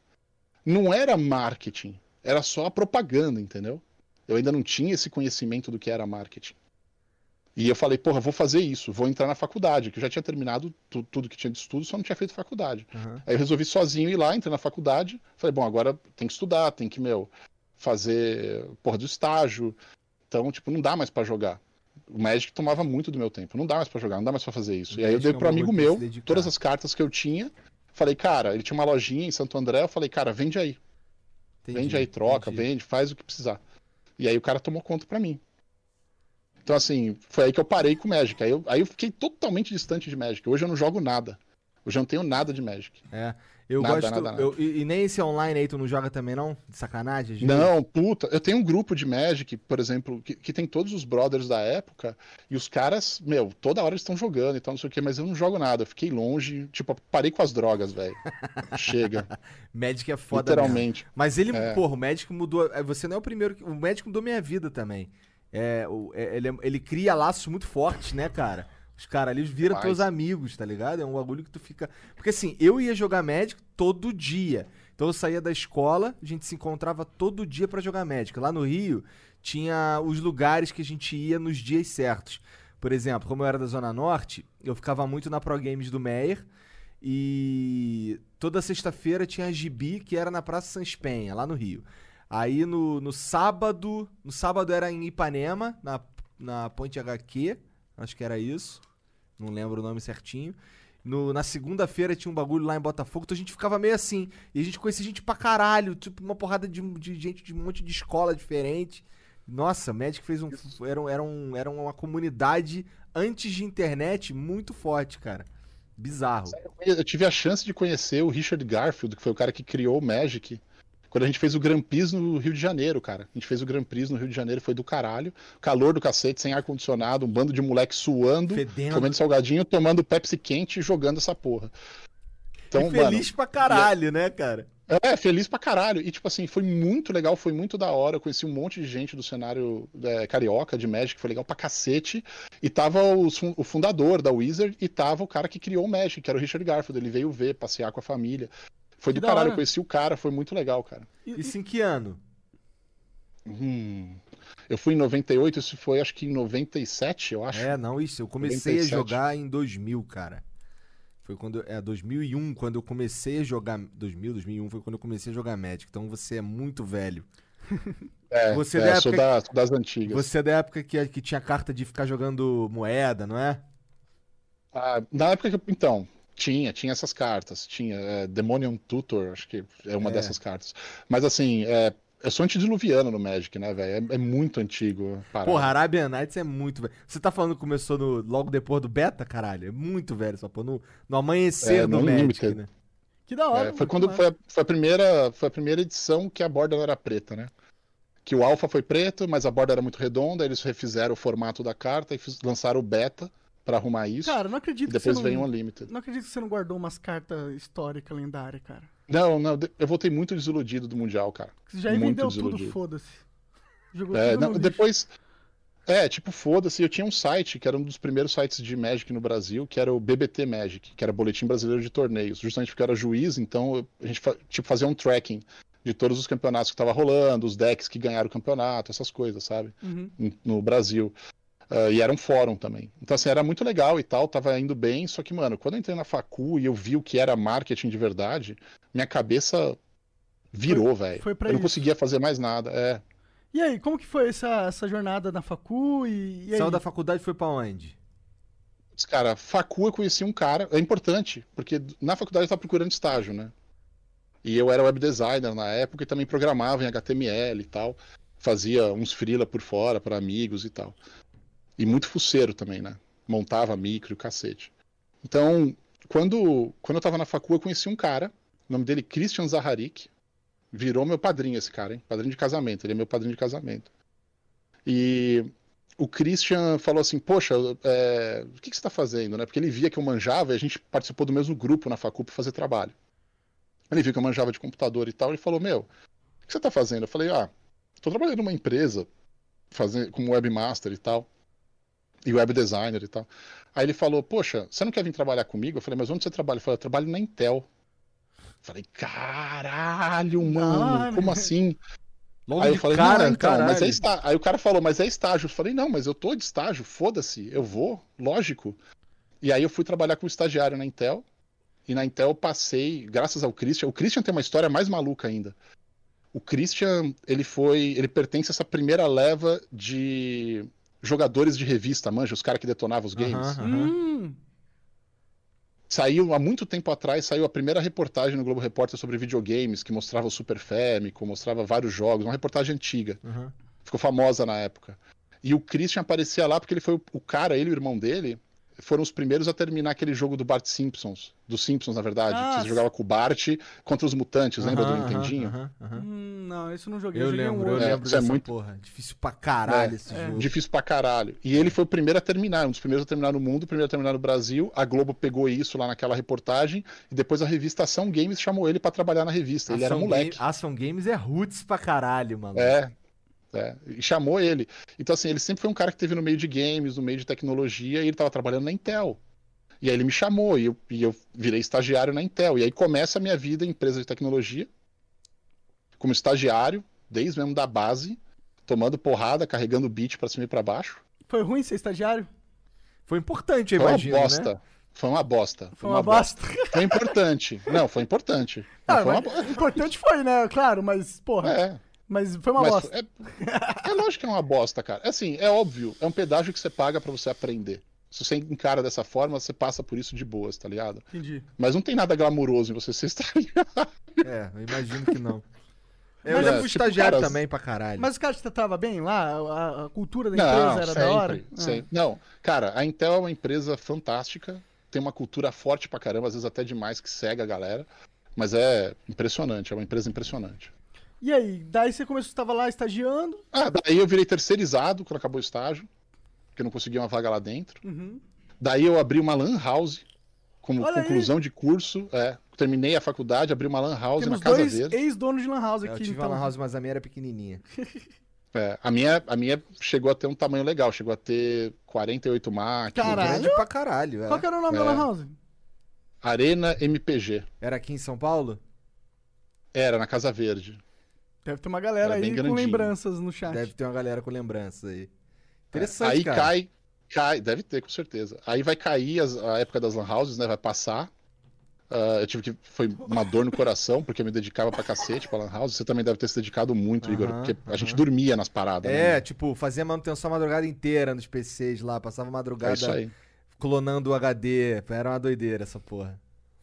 não era marketing, era só a propaganda, entendeu? Eu ainda não tinha esse conhecimento do que era marketing. E eu falei, porra, vou fazer isso, vou entrar na faculdade, que eu já tinha terminado tu- tudo que tinha de estudo, só não tinha feito faculdade. Aí eu resolvi sozinho ir lá, entrei na faculdade, falei, bom, agora tem que estudar, tem que, meu, fazer porra do estágio. Então, tipo, não dá mais pra jogar. O Magic tomava muito do meu tempo, não dá mais pra jogar, não dá mais pra fazer isso. O E aí eu dei é pro amigo bagulho pra meu todas as cartas que eu tinha, falei, cara, ele tinha uma lojinha em Santo André, eu falei, cara, vende aí. Entendi, Vende aí, troca, entendi. vende, faz o que precisar. E aí o cara tomou conta pra mim. Então, assim, foi aí que eu parei com Magic. Aí eu, aí eu fiquei totalmente distante de Magic. Hoje eu não jogo nada. Hoje eu não tenho nada de Magic. É. Eu Nada, gosto. nada, nada. eu- e, e nem esse online aí tu não joga também, não? De sacanagem? Não, puta, eu tenho um grupo de Magic, por exemplo, que, que tem todos os brothers da época, e os caras, meu, toda hora eles estão jogando e tal, não sei o quê, mas eu não jogo nada, eu fiquei longe, tipo, parei com as drogas, velho. Chega, Magic é foda mesmo. literalmente. Mas ele, É. porra, o Magic mudou. é, Você não é o primeiro. que- O Magic mudou minha vida também. É, é, ele, é- ele cria laços muito fortes, né, cara? Os caras ali viram teus amigos, tá ligado? É um bagulho que tu fica. Porque assim, eu ia jogar Magic todo dia. Então eu saía da escola, a gente se encontrava todo dia pra jogar Magic. Lá no Rio tinha os lugares que a gente ia nos dias certos. Por exemplo, como eu era da Zona Norte, eu ficava muito na Pro Games do Meyer. E toda sexta-feira tinha a Gibi, que era na Praça Sans Penha, lá no Rio. Aí no, no sábado. No sábado era em Ipanema, na, na Ponte HQ. Acho que era isso. Não lembro o nome certinho. No- na segunda-feira tinha um bagulho lá em Botafogo, então a gente ficava meio assim. E a gente conhecia gente pra caralho, tipo, uma porrada de, de gente de um monte de escola diferente. Nossa, Magic fez um. Era, era, um, era uma comunidade antes de internet muito forte, cara. Bizarro. Eu tive a chance de conhecer o Richard Garfield, que foi o cara que criou o Magic, quando a gente fez o Grand Prix no Rio de Janeiro, cara. A gente fez o Grand Prix no Rio de Janeiro, foi do caralho. Calor do cacete, sem ar-condicionado, um bando de moleque suando, Fedendo. comendo salgadinho, tomando Pepsi quente e jogando essa porra. Então, e feliz mano, pra caralho, né, cara? É, feliz pra caralho. E, tipo assim, foi muito legal, foi muito da hora. Eu conheci um monte de gente do cenário é, carioca de Magic, foi legal pra cacete. E tava os o fundador da Wizard e tava o cara que criou o Magic, que era o Richard Garfield. Ele veio ver, passear com a família. Foi Que do da caralho, hora. eu conheci o cara, foi muito legal, cara. Isso em que ano? Hum. Eu fui em 98, isso foi acho que em 97, eu acho. É, não, isso. Eu comecei 97. a jogar em 2000, cara. Foi quando. É, 2001, quando eu comecei a jogar. 2000, 2001 foi quando eu comecei a jogar Magic. Então você é muito velho. É, Você é, da sou, época- da- sou das antigas. Você é da época que, que tinha carta de ficar jogando moeda, não é? Ah, na época que eu... Então, tinha, tinha essas cartas. Tinha é, Demonium Tutor, acho que é uma É. dessas cartas. Mas assim, é, eu sou antediluviano no Magic, né, velho? É, é muito antigo. parada. Porra, Arabian Nights é muito velho. Você tá falando que começou no- logo depois do beta, caralho? É muito velho, só pô, no, no amanhecer É, do Magic, né? Que da hora. É, foi quando foi a, foi a primeira, foi a primeira edição que a borda não era preta, né? Que o alpha foi preto, mas a borda era muito redonda, eles refizeram o formato da carta e fiz- lançaram o beta pra arrumar isso. Cara, não e acredito que depois você veio o não... Unlimited. Não acredito que você não guardou umas cartas históricas lendárias, cara. Não, não, eu voltei muito desiludido do Mundial, cara. Você já Muito vendeu tudo, desiludido. foda-se. Jogou É, tudo não, depois. É, tipo, foda-se, eu tinha um site que era um dos primeiros sites de Magic no Brasil, que era o BBT Magic, que era Boletim Brasileiro de Torneios. Justamente porque eu era juiz, então a gente tipo, fazia um tracking de todos os campeonatos que tava rolando, os decks que ganharam o campeonato, essas coisas, sabe? Uhum. No Brasil. Ah, e era um fórum também. Então, assim, era muito legal e tal, tava indo bem, só que, mano, quando eu entrei na facu e eu vi o que era marketing de verdade, minha cabeça virou, velho. foi pra Eu não isso. conseguia fazer mais nada. É. E aí, como que foi essa, essa jornada na facu e, e aí? Saiu da faculdade e foi pra onde? Putz, Cara, facu eu conheci um cara, é importante, porque na faculdade eu tava procurando estágio, né? E eu era web designer na época e também programava em HTML e tal. Fazia uns freela por fora para amigos e tal. E muito fuceiro também, né? Montava micro e cacete. Então, quando, quando eu tava na facu, eu conheci um cara, o nome dele é Christian Zaharik. Virou meu padrinho esse cara, hein? Padrinho de casamento, ele é meu padrinho de casamento. E o Christian falou assim, poxa, é, o que, que você tá fazendo, né? Porque ele via que eu manjava e a gente participou do mesmo grupo na facu pra fazer trabalho. Ele viu que eu manjava de computador e tal, ele falou, meu, o que você tá fazendo? Eu falei, ah, tô trabalhando numa empresa, fazendo, como webmaster e tal, e web designer e tal. Aí ele falou, poxa, você não quer vir trabalhar comigo? Eu falei, mas onde você trabalha? Ele falou, eu trabalho na Intel. Eu falei, caralho, mano, Ah, como assim? Logo Aí eu falei, cara, não, então, mas é estágio. Aí o cara falou, mas é estágio. Eu falei, não, mas eu tô de estágio, foda-se, eu vou, lógico. E aí eu fui trabalhar como estagiário na Intel. E na Intel eu passei, graças ao Christian. O Christian tem uma história mais maluca ainda. O Christian, ele foi, ele pertence a essa primeira leva de jogadores de revista, manja, os caras que detonavam os games. Aham, aham. Hum, Saiu há muito tempo atrás, saiu a primeira reportagem no Globo Repórter sobre videogames, que mostrava o Super Famicom, mostrava vários jogos, uma reportagem antiga. aham. Ficou famosa na época. E o Christian aparecia lá porque ele foi o, o cara, ele e o irmão dele, foram os primeiros a terminar aquele jogo do Bart Simpsons. Dos Simpsons, na verdade. Ah, que você jogava com o Bart contra os mutantes, lembra do Nintendinho? aham, aham. hum, não, isso eu não joguei. Eu joguei um lembro, eu outro. É, lembro isso é dessa muito- porra. Difícil pra caralho É, esse é. jogo. Difícil pra caralho. E ele foi o primeiro a terminar, um dos primeiros a terminar no mundo, o primeiro a terminar no Brasil. A Globo pegou isso lá naquela reportagem e depois a revista Ação Games chamou ele pra trabalhar na revista. Ele era moleque. Game- Ação Games é roots pra caralho, mano. É. É, e chamou ele. Então, assim, ele sempre foi um cara que teve no meio de games, no meio de tecnologia, e ele tava trabalhando na Intel. E aí ele me chamou, e eu, e eu virei estagiário na Intel. E aí começa a minha vida em empresa de tecnologia, como estagiário, desde mesmo da base, tomando porrada, carregando bit pra cima e pra baixo. Foi ruim ser estagiário? Foi importante, eu Foi imagino, uma bosta. né? Foi uma bosta. Foi uma bosta. Foi importante. Não, foi importante. Não Ah, foi uma bosta. importante foi, né? Claro, mas, porra. É. Mas foi uma Mas bosta. É, é lógico que é uma bosta, cara. É assim, é óbvio, é um pedágio que você paga pra você aprender. Se você encara dessa forma, você passa por isso de boas, tá ligado? Entendi. Mas não tem nada glamuroso em você ser estagiário. É, eu imagino que não. Eu Mas já é, fui tipo, estagiário cara, também pra caralho. Mas o cara você tava bem lá? A, a cultura da Não, empresa era sempre, da hora? Ah. sempre. Não, cara, a Intel é uma empresa fantástica, tem uma cultura forte pra caramba, às vezes até demais que cega a galera, mas é impressionante, é uma empresa impressionante. E aí, daí você começou, estava lá estagiando. Ah, daí eu virei terceirizado quando acabou o estágio, porque eu não conseguia uma vaga lá dentro. Uhum. Daí eu abri uma lan house como Olha aí. conclusão de curso. É, terminei a faculdade, abri uma lan house Temos na Casa dois Verde. ex-donos de Lan House Eu aqui, tive então. uma lan house, mas a minha era pequenininha. É, a, minha, a minha chegou a ter um tamanho legal, chegou a ter 48 máquinas. Caralho. Grande pra caralho. é. Qual que era o nome da É. Lan House? Arena MPG. Era aqui em São Paulo? Era, na Casa Verde. Deve ter uma galera Era aí bem com grandinho. lembranças no chat. Deve ter uma galera com lembranças aí. Interessante, Aí cara. cai, cai, deve ter, com certeza. Aí vai cair as- a época das lan houses, né? Vai passar. Ah, eu tive que. Foi uma dor no coração, porque eu me dedicava pra cacete pra Lan House. Você também deve ter se dedicado muito, Igor, Aham, porque a gente dormia nas paradas. É, né? tipo, fazia manutenção a madrugada inteira nos PCs lá, passava É madrugada isso aí. clonando o HD. Era uma doideira essa porra.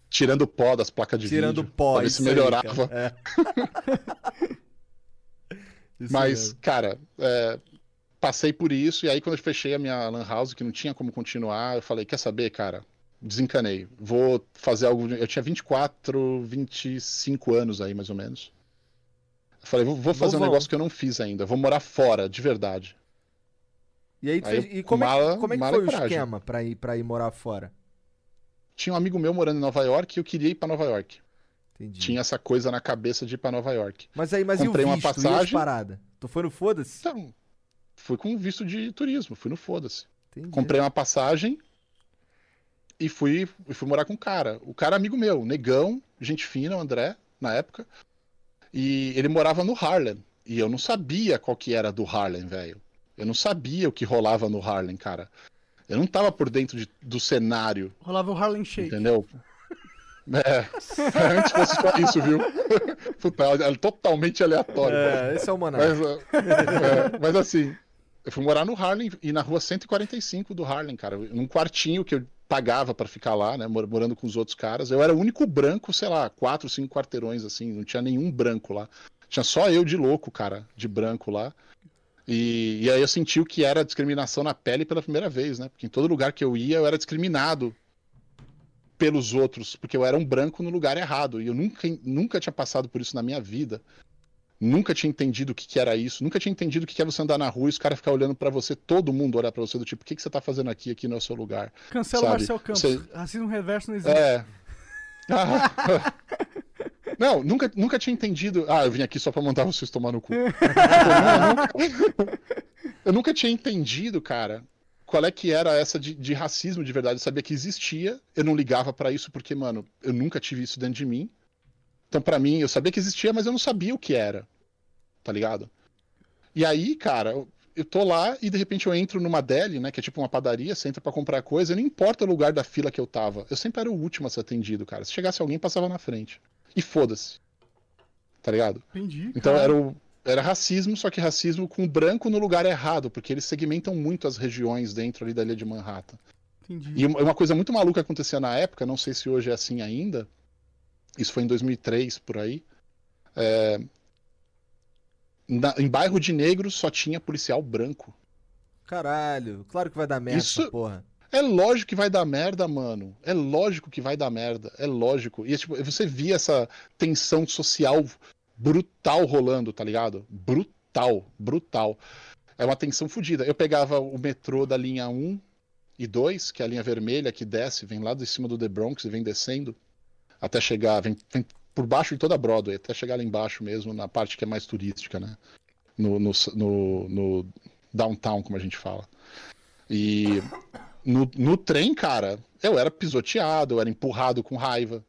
Tirando o pó das placas de Tirando vídeo. pó, pra ver se isso aí, melhorava. cara. É. Isso Mas, mesmo. cara, é, passei por isso, e aí quando eu fechei a minha Lan House, que não tinha como continuar, eu falei, quer saber, cara? Desencanei. Vou fazer algo. Eu tinha 24, 25 anos aí, mais ou menos. Eu falei, vou, vou fazer um Novão. negócio que eu não fiz ainda. Vou morar fora, de verdade. E aí, aí fez- e como, é, mala- como é que foi o coragem. esquema pra ir, pra ir morar fora? Tinha um amigo meu morando em Nova York e eu queria ir pra Nova York. Entendi. Tinha essa coisa na cabeça de ir pra Nova York. Mas aí, mas Comprei e o uma visto? E as passagem. paradas? Tu foi no foda-se? Então, fui com visto de turismo, fui no foda-se. Comprei uma passagem e fui, e fui morar com o cara. O cara é amigo meu, negão, gente fina, o André, na época. E ele morava no Harlem. E eu não sabia qual que era do Harlem, velho. Eu não sabia o que rolava no Harlem, cara. Eu não tava por dentro de- do cenário, Rolava o Harlem Shake. entendeu? É, antes fosse só isso, viu? Puta, é totalmente aleatório. É, esse é o Monark. Mas, é, mas assim, eu fui morar no Harlem e na rua 145 do Harlem, cara, num quartinho que eu pagava pra ficar lá, né, mor- morando com os outros caras. Eu era o único branco, sei lá, quatro, cinco quarteirões assim, não tinha nenhum branco lá. Tinha só eu de louco, cara, de branco lá. E, e aí eu senti o que era discriminação na pele pela primeira vez, né? Porque em todo lugar que eu ia eu era discriminado pelos outros, porque eu era um branco no lugar errado. E eu nunca, nunca tinha passado por isso na minha vida. Nunca tinha entendido o que, que era isso. Nunca tinha entendido o que, que é você andar na rua e os caras ficar olhando pra você, todo mundo olhar pra você, do tipo, o que, que você tá fazendo aqui? Aqui não é o seu lugar. Cancela o Sabe, Marcel Campos. você- Racismo reverso não existe. É. Ah. Não, nunca, nunca tinha entendido. Ah, eu vim aqui só pra mandar vocês tomar no cu. eu, nunca... eu nunca tinha entendido, cara, qual é que era essa de, de racismo de verdade. Eu sabia que existia, eu não ligava pra isso porque, mano, eu nunca tive isso dentro de mim. Então, pra mim, eu sabia que existia, mas eu não sabia o que era. Tá ligado? E aí, cara, eu, eu tô lá e de repente eu entro numa deli, né, que é tipo uma padaria, você entra pra comprar coisa, não importa o lugar da fila que eu tava. Eu sempre era o último a ser atendido, cara. Se chegasse alguém, passava na frente. E foda-se. Tá ligado? Entendi. Então cara. era, o, era racismo, só que racismo com branco no lugar errado, porque eles segmentam muito as regiões dentro ali da ilha de Manhattan. Entendi. E uma coisa muito maluca acontecia na época, não sei se hoje é assim ainda, isso foi em 2003, por aí. é, na- em bairro de negros só tinha policial branco. Caralho, claro que vai dar merda Isso- porra. É lógico que vai dar merda, mano. É lógico que vai dar merda. É lógico. E tipo, você via essa tensão social brutal rolando, tá ligado? Brutal, brutal. É uma tensão fodida. Eu pegava o metrô da linha 1 e 2, que é a linha vermelha que desce, vem lá de cima do The Bronx e vem descendo até chegar, vem, vem por baixo de toda a Broadway, até chegar lá embaixo mesmo, na parte que é mais turística, né? No, no, no, no downtown, como a gente fala. E no, no trem, cara, eu era pisoteado, eu era empurrado com raiva,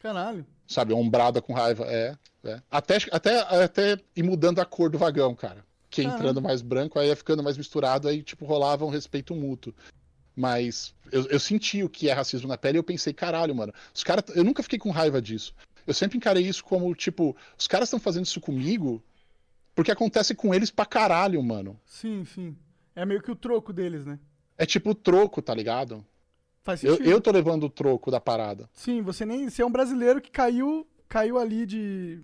Caralho. sabe? Ombrada com raiva, é. É. Até, até, até ir mudando a cor do vagão, cara. Que entrando mais branco, aí ia ficando mais misturado, aí, tipo, rolava um respeito mútuo. Mas eu, eu senti o que é racismo na pele e eu pensei, caralho, mano, os caras. Eu nunca fiquei com raiva disso. Eu sempre encarei isso como, tipo, os caras estão fazendo isso comigo porque acontece com eles pra caralho, mano. Sim, sim. É meio que o troco deles, né? É tipo o troco, tá ligado? Faz Eu, sentido. eu tô levando o troco da parada. Sim, você nem. Você é um brasileiro que caiu, caiu ali de.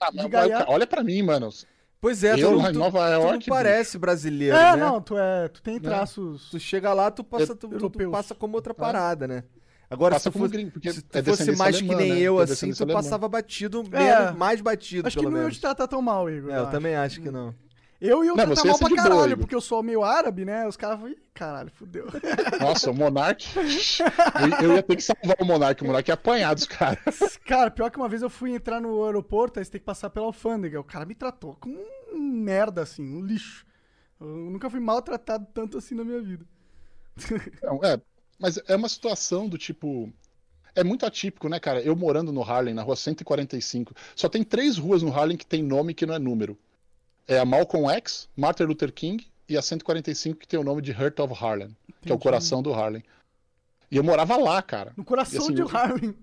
Ah, De mas, olha pra mim, mano. Pois é, Eu tu, lá não- tu, Nova tu York, não parece brasileiro, é, né? não, tu é. Tu tem traços. Tu chega lá, tu passa, tu, tu- passa como outra parada, né? Agora, Passa se tu fosse, gringo, porque se tu é fosse mais alemã, que nem né? eu, É assim, tu alemã. passava batido, É. menos, mais batido, Acho que não ia menos. te tratar tão mal, Igor. É, eu acho. também acho que não. Eu ia Não, tratar ia mal pra boa, caralho, Igor. porque eu sou meio árabe, né? Os caras falam, "Ih, caralho, fudeu. Nossa, o Monark. eu, eu ia ter que salvar o Monark. O Monark ia apanhar dos caras. Cara, pior que uma vez eu fui entrar no aeroporto, aí você tem que passar pela alfândega. O cara me tratou como um merda, assim, um lixo. Eu nunca fui maltratado tanto assim na minha vida. Não, é, mas é uma situação do tipo. É muito atípico, né, cara? Eu morando no Harlem, na rua 145. Só tem três ruas no Harlem que tem nome que não é número. É a Malcolm X, Martin Luther King e a 145 que tem o nome de Heart of Harlem, que é o Entendi. coração do Harlem. E eu morava lá, cara. No coração E assim, de eu- Harlem.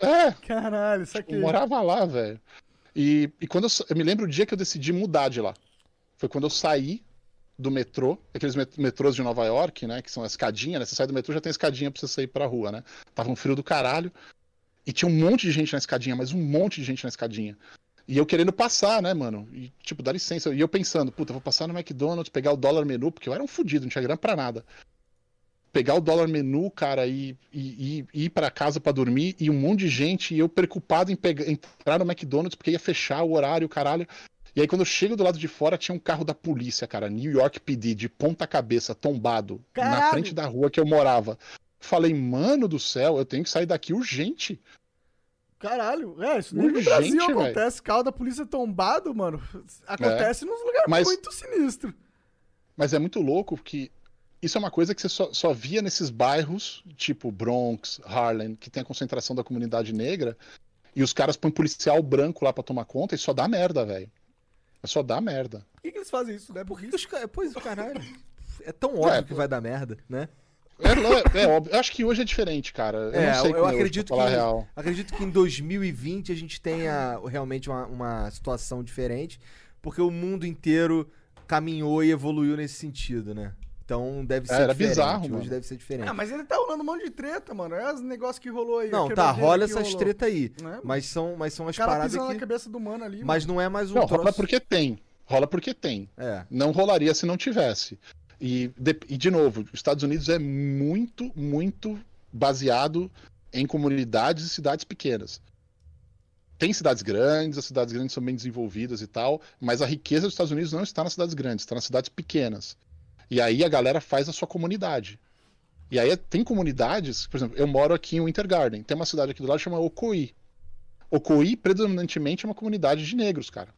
É, Caralho, isso aqui. Eu morava lá, velho. E, e quando eu, eu me lembro o dia que eu decidi mudar de lá. Foi quando eu saí do metrô, aqueles met- metrôs de Nova York, né? Que são a escadinha, né? Você sai do metrô já tem escadinha pra você sair pra rua, né? Tava um frio do caralho. E tinha um monte de gente na escadinha, mas um monte de gente na escadinha. E eu querendo passar, né, mano? E, tipo, dá licença. E eu pensando, puta, vou passar no McDonald's, pegar o dólar menu, porque eu era um fudido, não tinha grana pra nada. Pegar o dólar menu, cara, e, e, e ir pra casa pra dormir, e um monte de gente, e eu preocupado em pegar, entrar no McDonald's, porque ia fechar o horário, caralho. E aí, quando eu chego do lado de fora, tinha um carro da polícia, cara, New York PD, de ponta cabeça, tombado, na Caralho! frente da rua que eu morava. Falei, mano do céu, eu tenho que sair daqui urgente. Caralho, é, isso nem no Urgente, Brasil velho. acontece. Carro da polícia tombado, mano. Acontece nos lugares Mas- muito sinistros. Mas é muito louco que isso é uma coisa que você só, só via nesses bairros, tipo Bronx, Harlem, que tem a concentração da comunidade negra, e os caras põem policial branco lá pra tomar conta e só dá merda, velho. É só dá merda. Por que, que eles fazem isso, né? Por que os caras. Pois, caralho. É tão óbvio Ué, que vai dar merda, né? É, lo- é óbvio. Eu acho que hoje é diferente, cara. Eu É, não sei eu como é hoje, acredito falar que- real. Acredito que em 2020 a gente tenha realmente uma, uma situação diferente, porque o mundo inteiro caminhou e evoluiu nesse sentido, né? Então deve ser É, era diferente. bizarro, Hoje mano. deve ser diferente. Ah, mas ele tá rolando um monte de treta, mano. É os negócios que rolou aí. Não, tá, rola essas rolou. treta aí. Né? Mas são, mas são as Os caras paradas pisando que. na cabeça do mano ali. Mas não é mais um Não, troço. rola porque tem. Rola porque tem. É. Não rolaria se não tivesse. E de, e, de novo, os Estados Unidos é muito, muito baseado em comunidades e cidades pequenas. tem cidades grandes, as cidades grandes são bem desenvolvidas e tal, mas a riqueza dos Estados Unidos não está nas cidades grandes, está nas cidades pequenas. E aí a galera faz a sua comunidade. E aí tem comunidades, por exemplo, eu moro aqui em Winter Garden, tem uma cidade aqui do lado que chama Ocoí. Ocoí, predominantemente, é uma comunidade de negros, cara.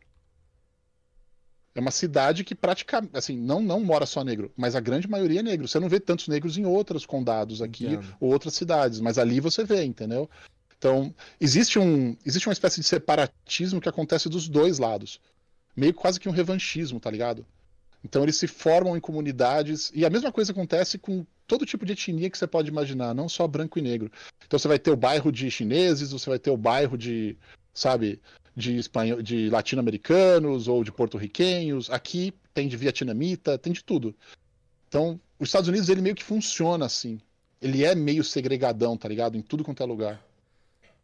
É uma cidade que praticamente, assim, não, não mora só negro, mas a grande maioria é negro. Você não vê tantos negros em outros condados aqui Entendo. ou outras cidades, mas ali você vê, entendeu? Então, existe, um, existe uma espécie de separatismo que acontece dos dois lados. Meio quase que um revanchismo, tá ligado? Então eles se formam em comunidades, e a mesma coisa acontece com todo tipo de etnia que você pode imaginar, não só branco e negro. Então você vai ter o bairro de chineses, você vai ter o bairro de, sabe, de, espanhol, de latino-americanos ou de porto-riquenhos. Aqui tem de vietnamita, tem de tudo. Então, os Estados Unidos ele meio que funciona assim. Ele é meio segregadão, tá ligado? Em tudo quanto é lugar.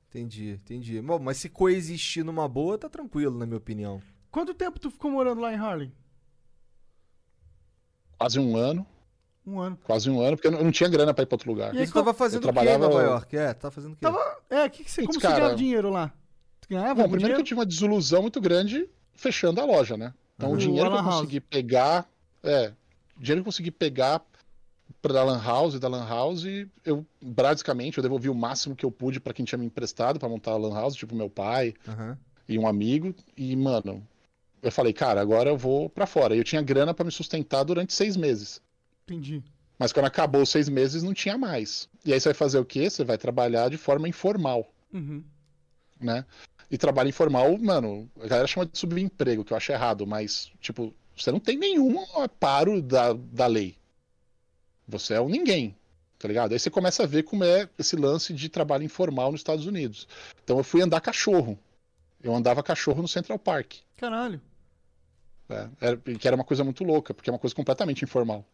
Entendi, entendi. Bom, mas se coexistir numa boa, tá tranquilo, na minha opinião. Quanto tempo tu ficou morando lá em Harlem? Quase um ano, Um ano. quase um ano, porque eu não- eu tinha grana pra ir pra outro lugar. E aí, você tava fazendo o quê em trabalhava- Nova York? É, tava fazendo o quê? Tava... É, que que você... Putz, como você cara- ganhava dinheiro lá? Ganhava Bom, primeiro que eu dinheiro? tive uma desilusão muito grande fechando a loja, né? Então Uhum. o dinheiro que eu consegui pegar, é, o dinheiro que eu consegui pegar da Lan House, da Lan House, eu basicamente eu devolvi o máximo que eu pude pra quem tinha me emprestado pra montar a Lan House, tipo meu pai Aham. e um amigo, e mano, eu falei, cara, agora eu vou pra fora. E eu tinha grana pra me sustentar durante seis meses. Entendi. Mas quando acabou os seis meses, não tinha mais. E aí você vai fazer o quê? Você vai trabalhar de forma informal Uhum. né? E trabalho informal, mano, a galera chama de subemprego, que eu acho errado, mas, tipo, você não tem nenhum aparo da, da lei. Você é um ninguém, tá ligado? Aí você começa a ver como é esse lance de trabalho informal nos Estados Unidos. Então eu fui andar cachorro. Eu andava cachorro no Central Park, Caralho. né? Era- que era uma coisa muito louca, porque é uma coisa completamente informal.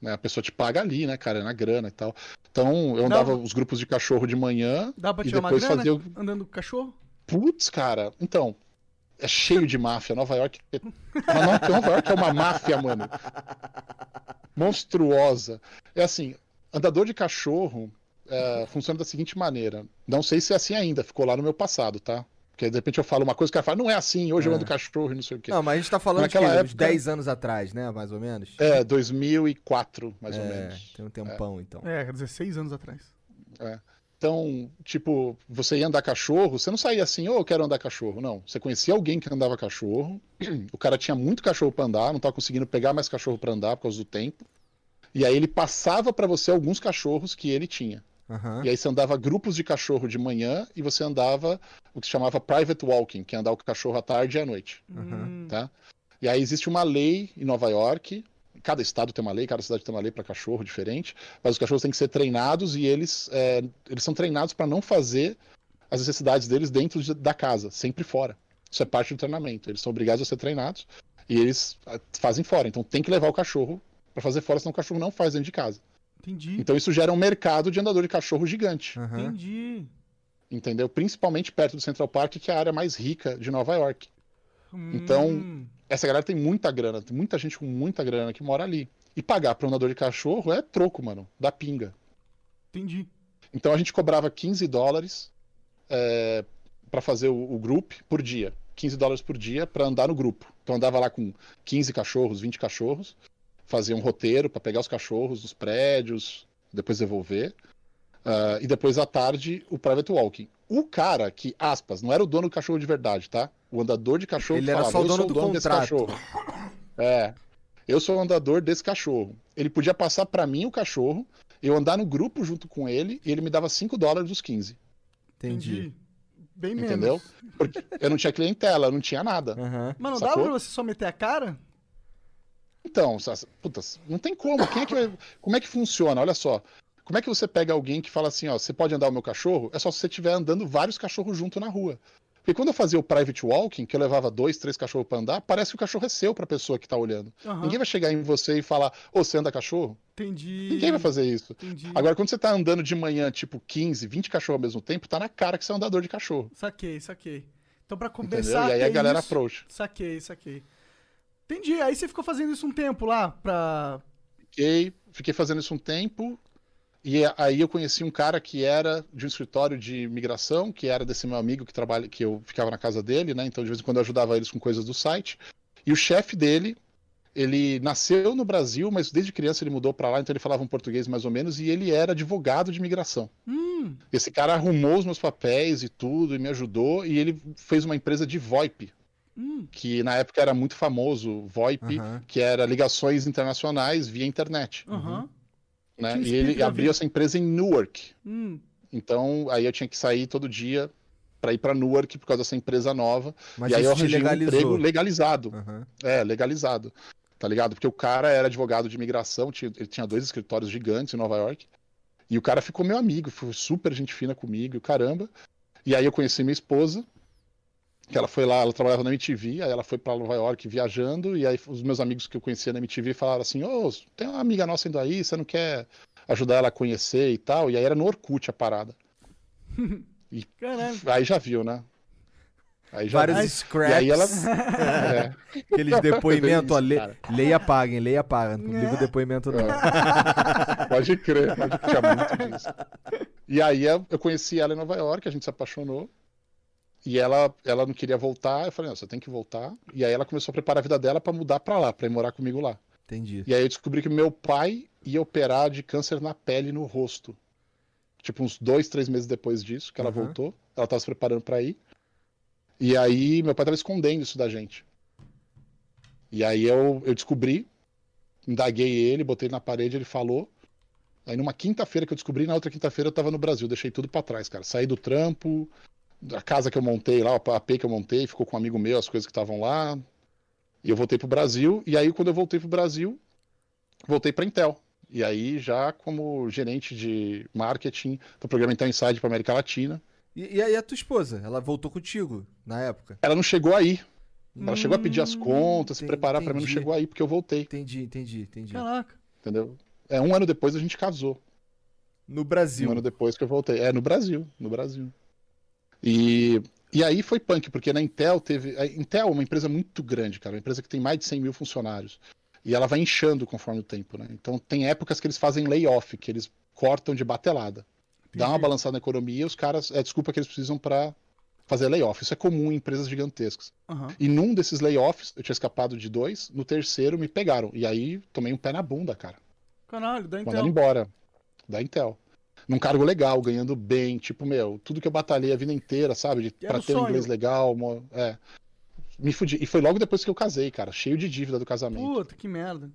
Né? A pessoa te paga ali, né, cara, na grana e tal. Então eu andava os grupos de cachorro de manhã Dá pra e tirar uma depois grana fazia andando com cachorro? Putz, cara, então. É cheio de máfia. Nova York. é- Nova Nova York é uma máfia, mano. Monstruosa. É assim: andador de cachorro é, funciona da seguinte maneira. Não sei se é assim ainda, ficou lá no meu passado, tá? Porque de repente eu falo uma coisa que o cara fala, não é assim, hoje eu ando cachorro e não sei o quê. Não, mas a gente tá falando de Naquela quê? uns época- 10 anos atrás, né? Mais ou menos? É, 2004, mais ou É, menos. tem um tempão, então. É, 16 anos atrás. Então, tipo, você ia andar cachorro, você não saía assim, ô, eu quero andar cachorro. Não. Você conhecia alguém que andava cachorro, o cara tinha muito cachorro pra andar, não tava conseguindo pegar mais cachorro pra andar por causa do tempo. E aí ele passava pra você alguns cachorros que ele tinha. Aham. E aí você andava grupos de cachorro de manhã e você andava o que se chamava private walking, que é andar com o cachorro à tarde e à noite, Hum, tá? E aí existe uma lei em Nova York, cada estado tem uma lei, cada cidade tem uma lei para cachorro diferente, mas os cachorros têm que ser treinados e eles, é, eles são treinados para não fazer as necessidades deles dentro de- da casa, sempre fora. Isso é parte do treinamento. Eles são obrigados a ser treinados e eles ah, fazem fora. Então tem que levar o cachorro para fazer fora, senão o cachorro não faz dentro de casa. Entendi. Então isso gera um mercado de andador de cachorro gigante Aham. Entendi. entendeu? Principalmente perto do Central Park, que é a área mais rica de Nova York. Então- Hum, Essa galera tem muita grana, tem muita gente com muita grana que mora ali. E pagar para um andador de cachorro é troco, mano, da pinga. entendi. Então a gente cobrava 15 dólares é, para fazer o, o group por dia. 15 dólares por dia para andar no grupo. Então andava lá com 15 cachorros, 20 cachorros, fazia um roteiro para pegar os cachorros dos prédios, depois devolver. Ah, e depois à tarde o private walking. O cara que, aspas, não era o dono do cachorro de verdade, tá? O andador de cachorro Ele que era falava, só o "Eu dono sou do desse contrato." cachorro. É. Eu sou o andador desse cachorro. Ele podia passar para mim o cachorro, eu andar no grupo junto com ele e ele me dava 5 dólares dos 15. Entendi. Bem menos. Entendeu? Porque eu não tinha clientela, eu não tinha nada. Mano, Sacou? dava pra você só meter a cara? Então, putas, não tem como. Quem é que vai- Como é que funciona? Olha só. Como é que você pega alguém que fala assim, ó, você pode andar o meu cachorro? É só se você estiver andando vários cachorros junto na rua. Porque quando eu fazia o private walking, que eu levava dois, três cachorros pra andar, parece que o cachorro é seu pra pessoa que tá olhando. Aham. Ninguém vai chegar em você e falar, ô, você anda cachorro? Entendi. Ninguém vai fazer isso. Entendi. Agora, quando você tá andando de manhã, tipo 15, 20 cachorros ao mesmo tempo, tá na cara que você é um andador de cachorro. Saquei, saquei. Então pra Entendeu? compensar. E aí a galera isso- approach. Saquei, saquei. Entendi. Aí você ficou fazendo isso um tempo lá pra. Fiquei, fiquei fazendo isso um tempo. E aí eu conheci um cara que era de um escritório de migração, que era desse meu amigo que trabalha, que eu ficava na casa dele, né? Então de vez em quando eu ajudava eles com coisas do site. E o chefe dele, ele nasceu no Brasil, mas desde criança ele mudou para lá, então ele falava um português mais ou menos, e ele era advogado de migração. Hum, Esse cara arrumou os meus papéis e tudo, e me ajudou, e ele fez uma empresa de VoIP, hum. que na época era muito famoso, VoIP, que era ligações internacionais via internet. Aham. Né? E ele abriu essa empresa em Newark. Hum. Então, aí eu tinha que sair todo dia para ir para Newark por causa dessa empresa nova. Mas e aí eu arranjei um legalizou. emprego legalizado. Aham. É, legalizado. Tá ligado? Porque o cara era advogado de imigração, tinha- ele tinha dois escritórios gigantes em Nova York. E o cara ficou meu amigo, foi super gente fina comigo, e caramba. E aí eu conheci minha esposa, que ela foi lá, ela trabalhava na MTV, aí ela foi pra Nova York viajando, e aí os meus amigos que eu conhecia na MTV falaram assim: Ô, tem uma amiga nossa indo aí, você não quer ajudar ela a conhecer e tal? E aí era no Orkut a parada. Caralho. Aí já viu, né? Aí já Vários viu. scraps. E aí ela. É. Aqueles depoimentos, ó, le- cara. leia apaguem, leia apaga. Não publica o depoimento, não. Pode crer, pode tinha muito disso. E aí eu conheci ela em Nova York, a gente se apaixonou. E ela, ela não queria voltar, eu falei, não, você tem que voltar. E aí ela começou a preparar a vida dela pra mudar pra lá, pra ir morar comigo lá. Entendi. E aí eu descobri que meu pai ia operar de câncer na pele e no rosto. Tipo, uns dois, três meses depois disso, que ela Uhum. voltou. Ela tava se preparando pra ir. E aí meu pai tava escondendo isso da gente. E aí eu, eu descobri, indaguei ele, botei ele na parede, ele falou. Aí numa quinta-feira que eu descobri, na outra quinta-feira eu tava no Brasil, deixei tudo pra trás, cara. Saí do trampo, da casa que eu montei lá, o AP que eu montei, ficou com um amigo meu, as coisas que estavam lá. E eu voltei pro Brasil, e aí quando eu voltei pro Brasil, voltei pra Intel. E aí já como gerente de marketing do programa Intel Inside pra América Latina. E, e aí a tua esposa? Ela voltou contigo na época? Ela não chegou aí. Ela chegou a pedir as contas, se Hum, preparar pra mim, não chegou aí porque eu voltei, Entendi, entendi, entendi. Caraca. entendeu? É, um ano depois a gente casou. No Um Brasil. ano depois que eu voltei. É, no Brasil, no Brasil. E, e aí foi punk, porque na Intel teve. A Intel é uma empresa muito grande, cara. Uma empresa que tem mais de 100 mil funcionários. E ela vai inchando conforme o tempo, né? Então tem épocas que eles fazem layoff, que eles cortam de batelada. Dá uma balançada na economia e os caras. É desculpa que eles precisam pra fazer layoff. Isso é comum em empresas gigantescas. Aham. E num desses layoffs, eu tinha escapado de dois, no terceiro me pegaram. E aí tomei um pé na bunda, cara. Caralho, da Mandaram Intel. embora da Intel. Num cargo legal, ganhando bem, tipo, meu, tudo que eu batalhei a vida inteira, sabe? De, pra o ter um sonho. inglês legal, mo- é. Me fudi. E foi logo depois que eu casei, cara, cheio de dívida do casamento. Puta, que merda.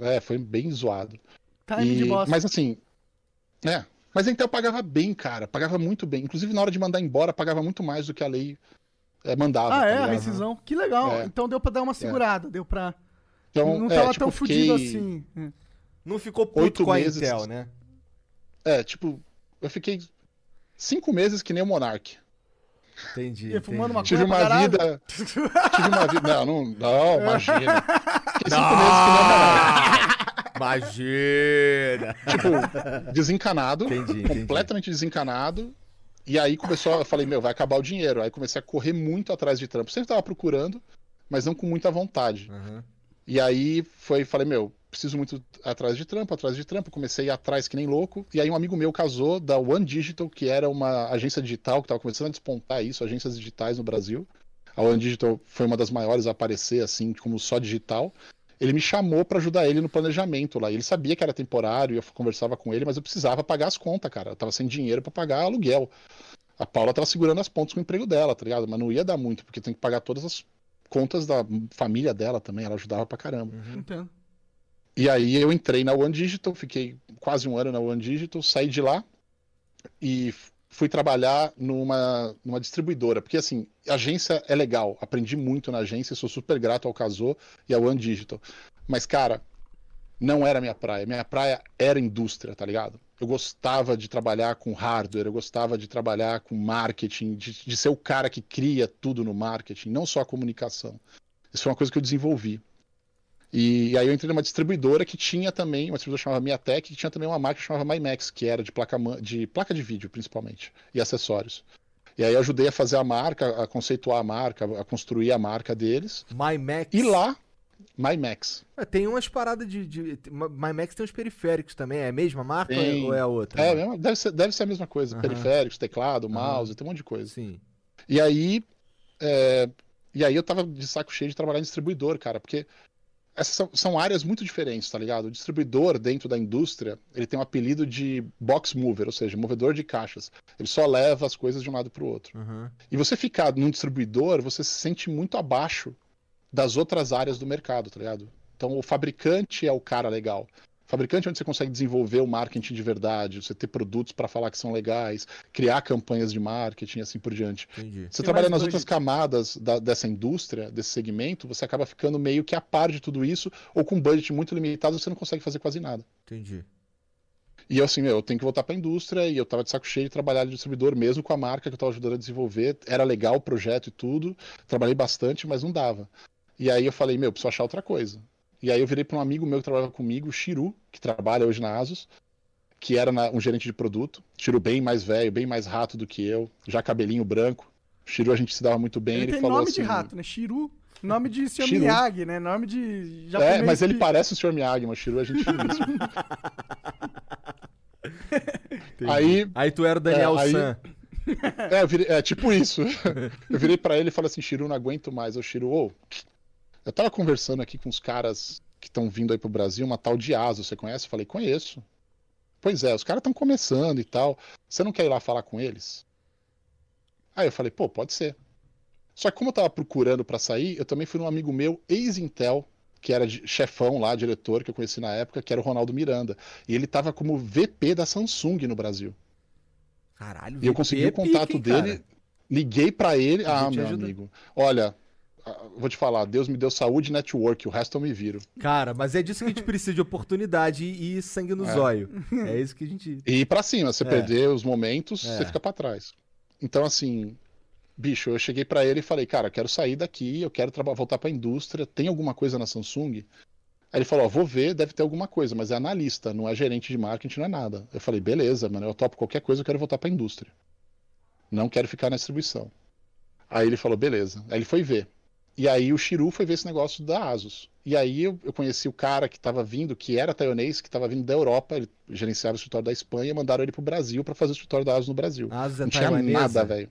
É, foi bem zoado. Time de E- bosta. Mas assim, é. Mas a Intel pagava bem, cara, pagava muito bem. Inclusive, na hora de mandar embora, pagava muito mais do que a lei é, mandava. Ah, tá é? A ligado? rescisão. Que legal. É. Então deu pra dar uma segurada. Deu pra. Então, não é, tava tipo, tão eu fudido fiquei- assim. É. Não ficou puto Oito com a meses. Intel, né? É, tipo, eu fiquei cinco meses que nem o Monark. Entendi. Ia fumando entendi. Tive uma caralho? vida. Tive uma vida. Não, não, não imagina. Fiquei cinco meses que nem o Monark. Imagina! Tipo, desencanado. Entendi, entendi. completamente desencanado. E aí começou, eu falei, meu, vai acabar o dinheiro. Aí comecei a correr muito atrás de trampo. Sempre tava procurando, mas não com muita vontade. Aham. E aí foi, falei, meu, preciso muito atrás de trampo, atrás de trampo. Comecei a ir atrás que nem louco. E aí um amigo meu casou da One Digital, que era uma agência digital que tava começando a despontar isso, agências digitais no Brasil. A One Digital foi uma das maiores a aparecer assim, como só digital. Ele me chamou pra ajudar ele no planejamento lá. Ele sabia que era temporário, eu conversava com ele, mas eu precisava pagar as contas, cara. Eu tava sem dinheiro pra pagar aluguel. A Paula tava segurando as pontas com o emprego dela, tá ligado? Mas não ia dar muito, porque tem que pagar todas as contas da família dela também. Ela ajudava pra caramba. Entendo. E aí eu entrei na One Digital, fiquei quase um ano na One Digital, saí de lá e fui trabalhar numa, numa distribuidora. Porque assim, agência é legal, aprendi muito na agência, sou super grato ao Casou e ao One Digital. Mas, cara, não era minha praia. Minha praia era indústria, tá ligado? Eu gostava de trabalhar com hardware, eu gostava de trabalhar com marketing, de, de ser o cara que cria tudo no marketing, não só a comunicação. Isso foi uma coisa que eu desenvolvi. E, aí eu entrei numa distribuidora que tinha também, uma distribuidora chamava Miatec, que tinha também uma marca que chamava MyMax, que era de placa, de placa de vídeo, principalmente, e acessórios. E aí eu ajudei a fazer a marca, a conceituar a marca, a construir a marca deles. My Max. E lá, MyMax. É, tem umas paradas de, de. MyMax tem uns periféricos também. É a mesma marca Tem. ou é a outra? É, mesmo- deve ser, deve ser a mesma coisa. Aham. Periféricos, teclado, mouse, tem um monte de coisa. Sim. E aí, é, e aí eu tava de saco cheio de trabalhar em distribuidor, cara, porque essas são, são áreas muito diferentes, tá ligado? O distribuidor dentro da indústria, ele tem um apelido de box mover, ou seja, movedor de caixas. Ele só leva as coisas de um lado pro outro. Aham. E você ficar num distribuidor, você se sente muito abaixo das outras áreas do mercado, tá ligado? Então o fabricante é o cara legal. O fabricante é onde você consegue desenvolver o marketing de verdade, você ter produtos para falar que são legais, criar campanhas de marketing e assim por diante. Entendi. Você Tem trabalha nas outras camadas da- dessa indústria, desse segmento, você acaba ficando meio que a par de tudo isso, ou com um budget muito limitado, você não consegue fazer quase nada. Entendi. E eu assim, meu, eu tenho que voltar para a indústria e eu tava de saco cheio de trabalhar de distribuidor mesmo com a marca que eu tava ajudando a desenvolver. Era legal o projeto e tudo. Trabalhei bastante, mas não dava. E aí eu falei, meu, preciso achar outra coisa. E aí eu virei para um amigo meu que trabalhava comigo, o Chiru, que trabalha hoje na Asus, que era na- um gerente de produto. Chiru bem mais velho, bem mais rato do que eu, já cabelinho branco. O Chiru a gente se dava muito bem, Ele, ele, tem falou nome assim, de rato, né? Shiru. Nome de Sr. Shiru. Miyagi, né? Nome de É, mas ele parece o Sr. Miyagi, mas o Chiru a gente finíssimo. Aí Aí tu era o Daniel É, aí- San. É, eu virei- é, tipo isso. Eu virei pra ele e falei assim, Chiru, não aguento mais. Eu, Chiru, ô, eu tava conversando aqui com os caras que estão vindo aí pro Brasil, uma tal de Aso, você conhece? Eu falei, conheço. Pois é, os caras estão começando e tal. Você não quer ir lá falar com eles? Aí eu falei, pô, pode ser. Só que como eu tava procurando pra sair, eu também fui num amigo meu, ex-Intel, que era chefão lá, diretor, que eu conheci na época, que era o Ronaldo Miranda. E ele tava como VP da Samsung no Brasil. Caralho, E eu consegui o é contato pica, hein, dele, cara? liguei pra ele. Podia Ah, meu ajudar. amigo. Olha, vou te falar, Deus me deu saúde e network, o resto eu me viro. Cara, mas é disso que a gente precisa de oportunidade e, e sangue no É. zóio. É isso que a gente. E ir pra cima, você É. perder os momentos, É. você fica pra trás. Então, assim, bicho, eu cheguei pra ele e falei, cara, eu quero sair daqui, eu quero voltar pra indústria, tem alguma coisa na Samsung? Aí ele falou, ó, vou ver, deve ter alguma coisa, mas é analista, não é gerente de marketing, não é nada. Eu falei, beleza, mano, eu topo qualquer coisa, eu quero voltar pra indústria. Não quero ficar na distribuição. Aí ele falou, beleza. Aí ele foi ver. E aí o Chiru foi ver esse negócio da Asus. E aí eu, eu conheci o cara que estava vindo, que era taiwanês, que estava vindo da Europa, ele gerenciava o escritório da Espanha, mandaram ele pro Brasil para fazer o escritório da Asus no Brasil. A Asus é não tinha taiwanesa? nada, velho.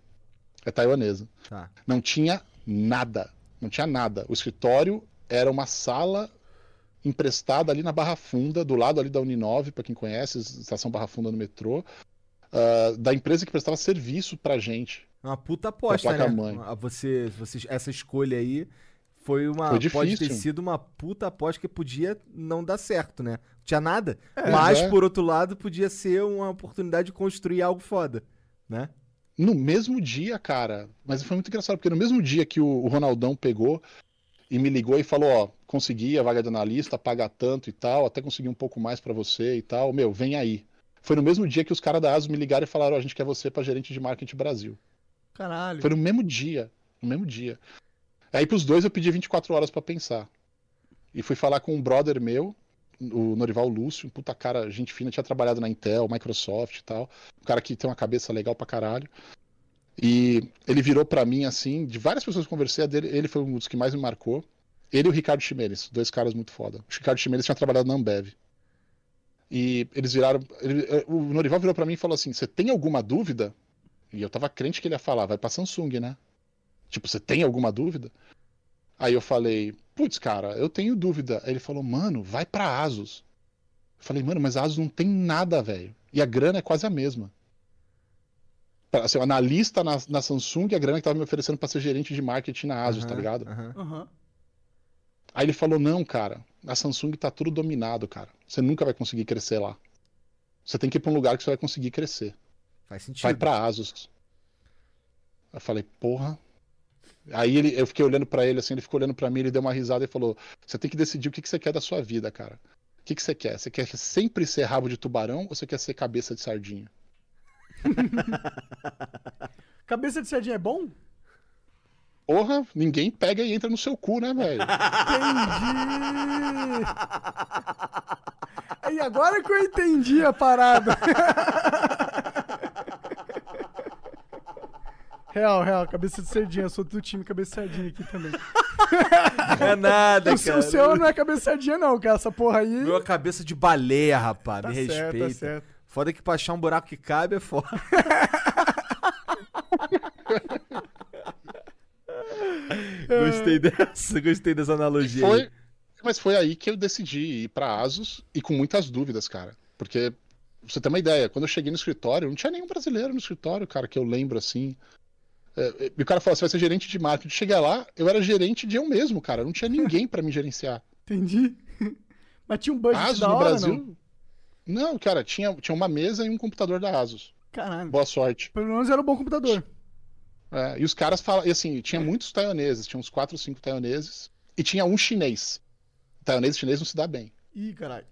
É taiwanesa. Tá. Não tinha nada. Não tinha nada. O escritório era uma sala emprestada ali na Barra Funda, do lado ali da Uninove, para quem conhece, estação Barra Funda no metrô, ah, da empresa que prestava serviço pra gente. Uma puta aposta, né? placa-mãe. Ah, Você, você, essa escolha aí foi uma. Foi pode ter sido uma puta aposta que podia não dar certo, né? Não tinha nada. É, mas, é. por outro lado, podia ser uma oportunidade de construir algo foda, né? No mesmo dia, cara. Mas foi muito engraçado, porque no mesmo dia que o, o Ronaldão pegou e me ligou e falou, ó, consegui a vaga de analista, paga tanto e tal, até consegui um pouco mais pra você e tal, meu, vem aí. Foi no mesmo dia que os caras da ASUS me ligaram e falaram, ó, a gente quer você pra gerente de marketing Brasil. Caralho. Foi no mesmo dia, no mesmo dia. Aí pros dois eu pedi 24 horas pra pensar. E fui falar com um brother meu, o Norival Lúcio, um puta cara, gente fina, tinha trabalhado na Intel, Microsoft e tal. Um cara que tem uma cabeça legal pra caralho. E ele virou pra mim assim, de várias pessoas que eu conversei, ele foi um dos que mais me marcou. Ele e o Ricardo Chimenez, dois caras muito foda. O Ricardo Chimenez tinha trabalhado na Ambev. E eles viraram. ele- o Norival virou pra mim e falou assim: Você tem alguma dúvida? E eu tava crente que ele ia falar: Vai pra Samsung, né? Tipo, você tem alguma dúvida? Aí eu falei: Putz, cara, eu tenho dúvida. Aí ele falou: Mano, vai pra Asus. Eu falei: Mano, mas a Asus não tem nada, velho. E a grana é quase a mesma. Pra ser um analista na, na Samsung, a grana que tava me oferecendo pra ser gerente de marketing na Asus, tá Aham, ligado? aham. Aham. Aí ele falou: Não, cara, a Samsung tá tudo dominado, cara. Você nunca vai conseguir crescer lá. Você tem que ir pra um lugar que você vai conseguir crescer. Faz sentido. Vai pra Asus. Eu falei, porra. Aí ele, eu fiquei olhando pra ele assim, ele ficou olhando pra mim, ele deu uma risada e falou: Você tem que decidir o que, que você quer da sua vida, cara. O que, que você quer? Você quer sempre ser rabo de tubarão ou você quer ser cabeça de sardinha? Cabeça de sardinha é bom? Porra, ninguém pega e entra no seu cu, né, velho? Entendi! Aí agora que eu entendi a parada. Real, real, cabeça de sardinha. Eu sou do time cabeça de sardinha aqui também. É nada, o, seu- o seu não é cabeça de sardinha, não, cara. Essa porra aí. Meu é cabeça de baleia, rapaz. Tá Me certo, tá respeita. certo. Foda que pra achar um buraco que cabe é foda. gostei dessa, gostei dessa analogia. aí. Foi, mas foi aí que eu decidi ir pra Asus e com muitas dúvidas, cara. Porque, pra você ter uma ideia, quando eu cheguei no escritório, não tinha nenhum brasileiro no escritório, cara, que eu lembro assim. É, e o cara falou: você vai ser gerente de marketing. Cheguei lá, eu era gerente de eu mesmo, cara. Não tinha ninguém pra me gerenciar. Entendi. Mas tinha um budget Asus da no hora, Brasil. não? Não, cara, tinha, tinha uma mesa e um computador da Asus. Caralho. Boa sorte. Pelo menos era um bom computador. É, e os caras falam, e assim, tinha muitos taiwaneses, tinha uns 4 ou 5 taiwaneses, e tinha um chinês. Taiwanês e chinês não se dá bem. Ih, caralho.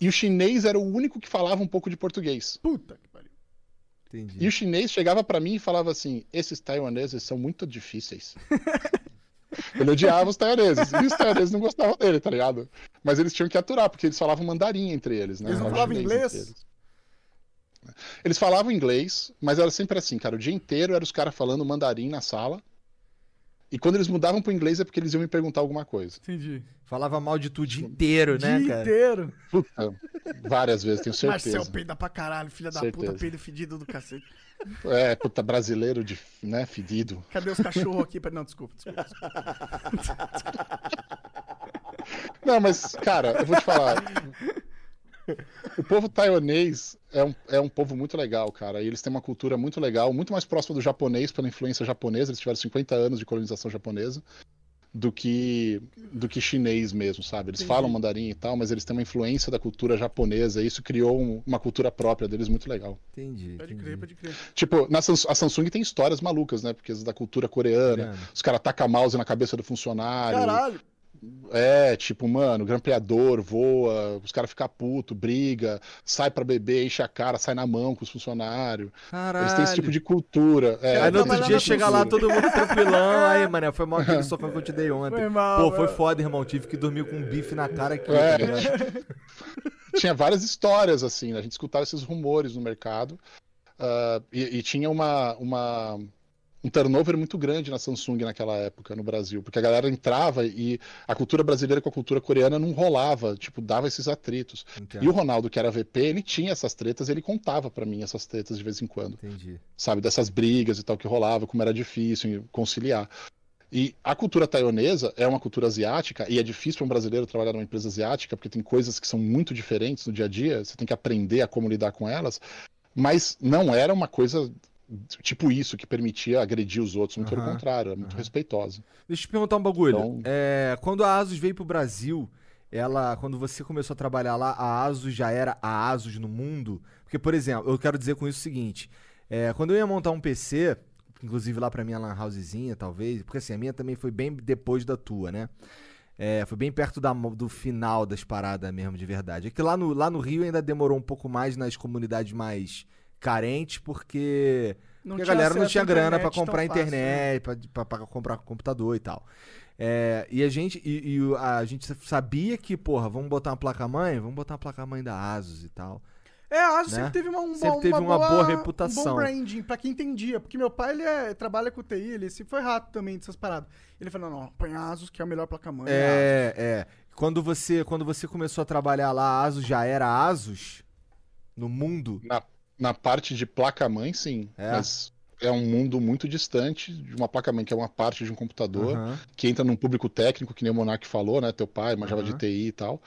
E o chinês era o único que falava um pouco de português. Puta que. Entendi. E o chinês chegava pra mim e falava assim: esses taiwaneses são muito difíceis. Ele odiava os taiwaneses. E os taiwaneses não gostavam dele, tá ligado? Mas eles tinham que aturar, porque eles falavam mandarim entre eles, né? Eles não Falavam inglês? Eles. Eles falavam inglês, mas era sempre assim, cara. O dia inteiro era os caras falando mandarim na sala. E quando eles mudavam pro inglês é porque eles iam me perguntar alguma coisa. Entendi. Falava mal de tudo o dia inteiro, né, Dia cara? inteiro. Puta, várias vezes, tenho certeza. Marcel peida pra caralho, filha da puta, Certeza. peido fedido do cacete. É, puta, brasileiro de, né, fedido. Cadê os cachorros aqui? pra- Não, desculpa, desculpa. Não, mas, cara, eu vou te falar. O povo taiwanês é um, é um povo muito legal, cara. E eles têm uma cultura muito legal, muito mais próxima do japonês pela influência japonesa. Eles tiveram 50 anos de colonização japonesa do que do que chinês mesmo, sabe? Eles falam mandarim e tal, mas eles têm uma influência da cultura japonesa. E isso criou um- uma cultura própria deles muito legal. Entendi. Pode entendi. crer, pode crer. Tipo, na a Samsung tem histórias malucas, né? Porque da cultura coreana, Coreana. os caras tacam mouse na cabeça do funcionário. Caralho. É, tipo, mano, grampeador, voa, os caras ficam puto, briga, sai pra beber, enche a cara, sai na mão com os funcionários. Caralho. Eles têm esse tipo de cultura. É, Aí no outro dia chega lá todo mundo tranquilão. Aí, mano, foi mal aquele sofá que eu te dei ontem. Foi mal, Pô, foi foda, irmão. Tive que dormir com um bife na cara aqui. É. tá? Tinha várias histórias, assim, né? a gente escutava esses rumores no mercado. ah, e, e tinha uma, uma, um turnover muito grande na Samsung naquela época no Brasil, porque a galera entrava e a cultura brasileira com a cultura coreana não rolava, tipo, dava esses atritos. Entendo. E o Ronaldo, que era VP, ele tinha essas tretas, ele contava pra mim essas tretas de vez em quando. Entendi. sabe, dessas brigas e tal que rolava, como era difícil conciliar. E a cultura taiwanesa é uma cultura asiática, e é difícil para um brasileiro trabalhar numa empresa asiática, porque tem coisas que são muito diferentes no dia a dia, você tem que aprender a como lidar com elas, mas não era uma coisa tipo isso, que permitia agredir os outros, muito pelo Aham, contrário, era muito respeitosa. Deixa eu te perguntar um bagulho. Então- É, quando a Asus veio pro Brasil, ela, quando você começou a trabalhar lá, a Asus já era a Asus no mundo? Porque, por exemplo, eu quero dizer com isso o seguinte: é, quando eu ia montar um PC, inclusive lá pra minha lan housezinha, talvez, porque assim, a minha também foi bem depois da tua, né? É, foi bem perto da do final das paradas mesmo, de verdade. É que lá no, lá no Rio ainda demorou um pouco mais nas comunidades mais carentes, porque, Não porque a galera não tinha grana tão comprar né? internet, pra comprar computador e tal. É, e a gente e, e a gente sabia que, porra, vamos botar uma placa-mãe? Vamos botar uma placa-mãe da Asus e tal. É, a Asus Né? sempre teve uma, um Sempre bom- teve uma boa reputação. Um bom branding, pra quem entendia. Porque meu pai, ele é- trabalha com TI, ele sempre foi rato também dessas paradas. Ele falou, não, põe a Asus, que é a melhor placa-mãe. a É, é. Quando você, quando você começou a trabalhar lá, a Asus já era Asus no mundo? Na, na parte de placa-mãe, sim, É. mas é um mundo muito distante de uma placa-mãe, que é uma parte de um computador, Aham. que entra num público técnico, que nem o Monark falou, né? Teu pai manjava de Aham. TI e tal.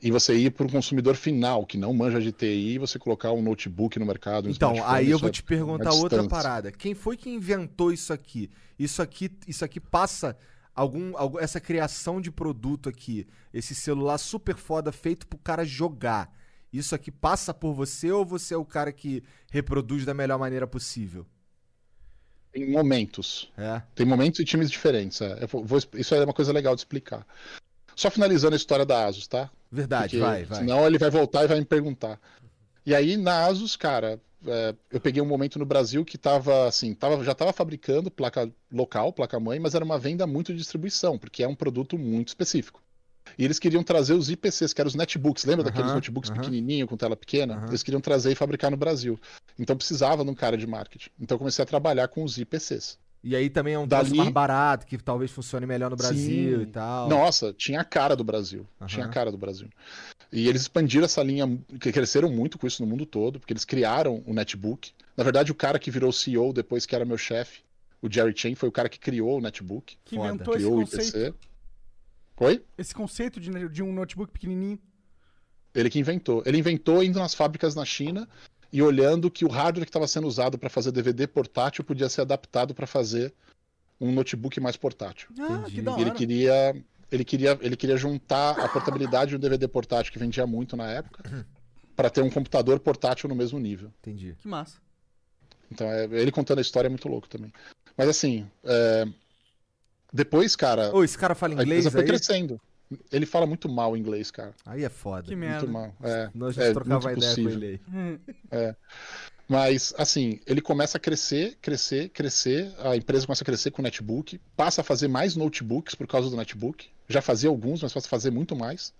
E você ir para um consumidor final, que não manja de TI, e você colocar um notebook no mercado. um Então, aí eu vou é te perguntar outra parada. Quem foi que inventou isso aqui? Isso aqui, isso aqui passa algum- essa criação de produto aqui, esse celular super foda feito pro cara jogar. Isso aqui passa por você ou você é o cara que reproduz da melhor maneira possível? Tem momentos. É. Tem momentos e times diferentes. é. Vou- isso é uma coisa legal de explicar. Só finalizando a história da Asus, tá? Verdade, Porque vai, vai. Senão ele vai voltar e vai me perguntar. E aí, na Asus, cara, é, eu peguei um momento no Brasil que tava assim, tava, já tava fabricando placa local, placa mãe, mas era uma venda muito de distribuição, porque é um produto muito específico. E eles queriam trazer os IPCs, que eram os netbooks. Lembra daqueles Aham, notebooks aham. pequenininhos com tela pequena? Aham. Eles queriam trazer e fabricar no Brasil. Então precisava de um cara de marketing. Então eu comecei a trabalhar com os IPCs. E aí também é um Dali- troço mais barato, que talvez funcione melhor no Brasil Sim. e tal. Nossa, tinha a cara do Brasil. Aham. Tinha a cara do Brasil. E eles expandiram essa linha, que cresceram muito com isso no mundo todo, porque eles criaram o netbook. Na verdade, o cara que virou CEO depois que era meu chefe, o Jerry Chen, foi o cara que criou o netbook, Que inventou esse criou o conceito. Oi? Esse conceito de, de um notebook pequenininho. Ele que inventou. Ele inventou indo nas fábricas na China e olhando que o hardware que estava sendo usado para fazer DVD portátil podia ser adaptado para fazer um notebook mais portátil. Ah, Entendi. que da hora. ele queria, ele queria, ele queria juntar a portabilidade de um DVD portátil que vendia muito na época para ter um computador portátil no mesmo nível. Entendi. Que massa. Então, é- ele contando a história é muito louco também. Mas assim, é, depois, cara, Ô, esse cara fala a inglês empresa foi aí? crescendo. Ele fala muito mal inglês, cara. Aí é foda. Que Muito merda. mal. É, Nós é trocava muito ideia com possível. ele aí. Hum. Mas, assim, ele começa a crescer, crescer, crescer. A empresa começa a crescer com o netbook. Passa a fazer mais notebooks por causa do netbook. Já fazia alguns, mas passa a fazer muito mais.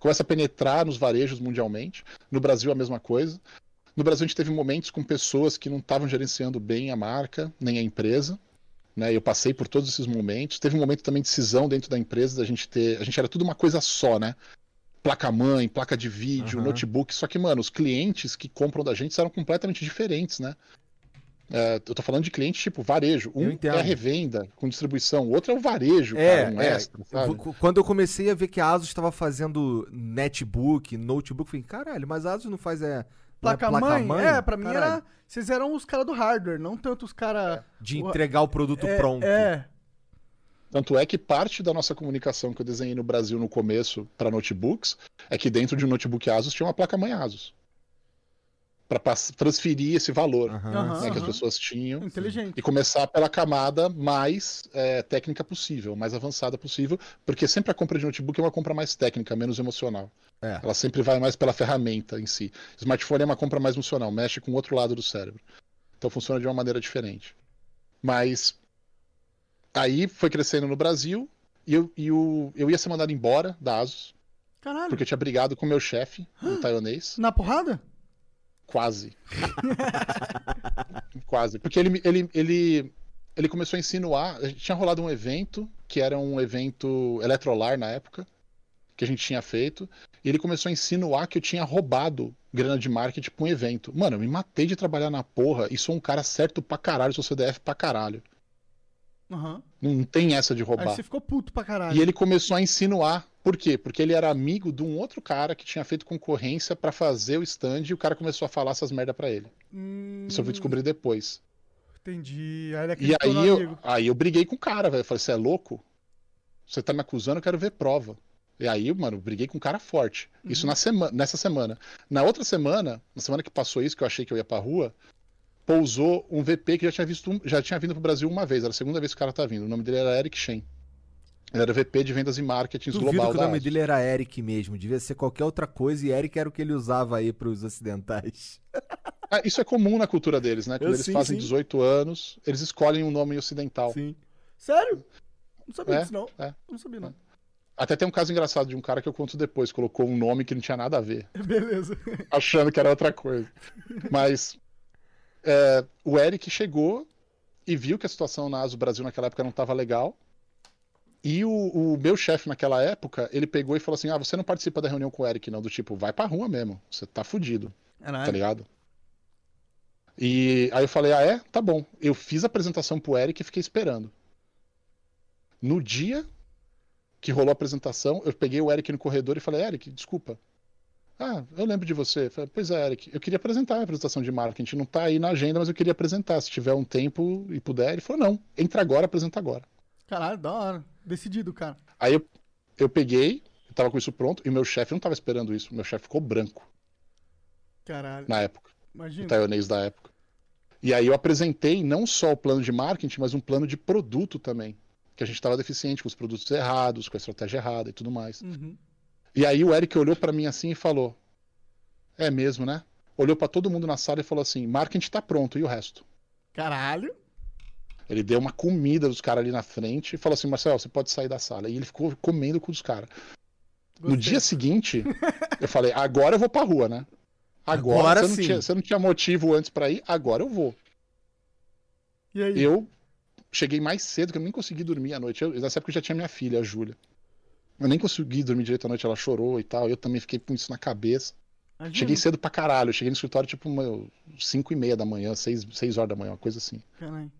Começa a penetrar nos varejos mundialmente. No Brasil, a mesma coisa. No Brasil, a gente teve momentos com pessoas que não estavam gerenciando bem a marca, nem a empresa. Né? Eu passei por todos esses momentos. Teve um momento também de cisão dentro da empresa, da gente ter. A gente era tudo uma coisa só, né? Placa-mãe, placa de vídeo, Aham. notebook. Só que, mano, os clientes que compram da gente eram completamente diferentes, né? É, eu tô falando de cliente tipo varejo. Um é a revenda com distribuição, o outro é o varejo, É, cara, um é. extra, sabe? Qu- Quando eu comecei a ver que a Asus estava fazendo netbook, notebook, eu falei, caralho, mas a Asus não faz é, é Placa-mãe? É, pra mim Caralho, era. Vocês eram os caras do hardware, não tanto os caras. De entregar o produto é, pronto. É. Tanto é que parte da nossa comunicação que eu desenhei no Brasil no começo para notebooks é que dentro de um notebook Asus tinha uma placa-mãe Asus. Para transferir esse valor Aham, né, que as pessoas tinham Inteligente. e começar pela camada mais é, técnica possível, mais avançada possível, porque sempre a compra de notebook é uma compra mais técnica, menos emocional. É. Ela sempre vai mais pela ferramenta em si. Smartphone é uma compra mais emocional, mexe com o outro lado do cérebro. Então funciona de uma maneira diferente. Mas aí foi crescendo no Brasil e eu, e o, eu ia ser mandado embora da Asus, Caralho. porque eu tinha brigado com meu chefe, um taiwanês. Na porrada? Quase. Quase. Porque ele, ele, ele, ele começou a insinuar. a gente Tinha rolado um evento, que era um evento Eletrolar na época, que a gente tinha feito. E ele começou a insinuar que eu tinha roubado grana de marketing pra um evento. Mano, eu me matei de trabalhar na porra e sou um cara certo pra caralho, sou CDF pra caralho. Aham. Não tem essa de Aí roubar. você ficou puto pra caralho. E ele começou a insinuar. Por quê? Porque ele era amigo de um outro cara que tinha feito concorrência pra fazer o stand e o cara começou a falar essas merda pra ele. Hum, Isso eu fui descobrir depois. Entendi. Aí ele E aí eu, amigo. aí eu briguei com o cara, velho. Eu falei, você é louco? Você tá me acusando, eu quero ver prova. E aí, mano, briguei com um cara forte. Isso na sema nessa semana. Na outra semana, na semana que passou isso, que eu achei que eu ia pra rua, pousou um VP que já tinha visto já tinha vindo pro Brasil uma vez. Era a segunda vez que o cara tá vindo. O nome dele era Eric Shen. Ele era VP de vendas e marketing Duvido global que o nome dele era Eric mesmo. Devia ser qualquer outra coisa e Eric era o que ele usava aí pros ocidentais. Ah, isso é comum na cultura deles, né? Quando Eu eles sim, fazem sim. 18 anos, eles escolhem um nome ocidental. Sim. Sério? Não sabia É, disso, não. é. Não sabia, não. Até tem um caso engraçado de um cara que eu conto depois, colocou um nome que não tinha nada a ver. Beleza. achando que era outra coisa. Mas é, o Eric chegou e viu que a situação na Asus Brasil naquela época não estava legal. E o, o meu chefe naquela época, ele pegou e falou assim: Ah, você não participa da reunião com o Eric, não. Do tipo, vai pra rua mesmo. Você tá fudido, tá Caralho. ligado? E aí eu falei: Ah, é? Tá bom. Eu fiz a apresentação pro Eric e fiquei esperando. No dia que rolou a apresentação, eu peguei o Eric no corredor e falei: Eric, desculpa. Ah, eu lembro de você. Eu Falei, pois é, Eric, eu queria apresentar a apresentação de marketing. Não tá aí na agenda, mas eu queria apresentar. Se tiver um tempo e puder. Ele falou: não, entra agora, apresenta agora. Caralho, da hora. Decidido, cara. Aí eu, eu peguei, eu tava com isso pronto, e meu chefe não tava esperando isso. Meu chefe ficou branco Caralho. na época, o Imagina. taiwanês da época. E aí eu apresentei não só o plano de marketing, mas um plano de produto também. Que a gente tava deficiente com os produtos errados, com a estratégia errada e tudo mais. Uhum. E aí o Eric olhou pra mim assim e falou: É mesmo, né? Olhou pra todo mundo na sala e falou assim: marketing tá pronto, e o resto? Caralho. Ele deu uma comida dos caras ali na frente e falou assim: Marcel, você pode sair da sala. E ele ficou comendo com os caras. No dia seguinte, eu falei, agora eu vou pra rua, né? Agora, Agora você, não sim. tinha, você não tinha motivo antes pra ir, agora eu vou. E aí? Eu cheguei mais cedo, que eu nem consegui dormir à noite. Eu, nessa época eu já tinha minha filha, a Júlia. Eu nem consegui dormir direito à noite, ela chorou e tal. Eu também fiquei com isso na cabeça. Imagina. Cheguei cedo pra caralho. Eu cheguei no escritório tipo 5 e meia da manhã, 6, seis horas da manhã, uma coisa assim. Caralho.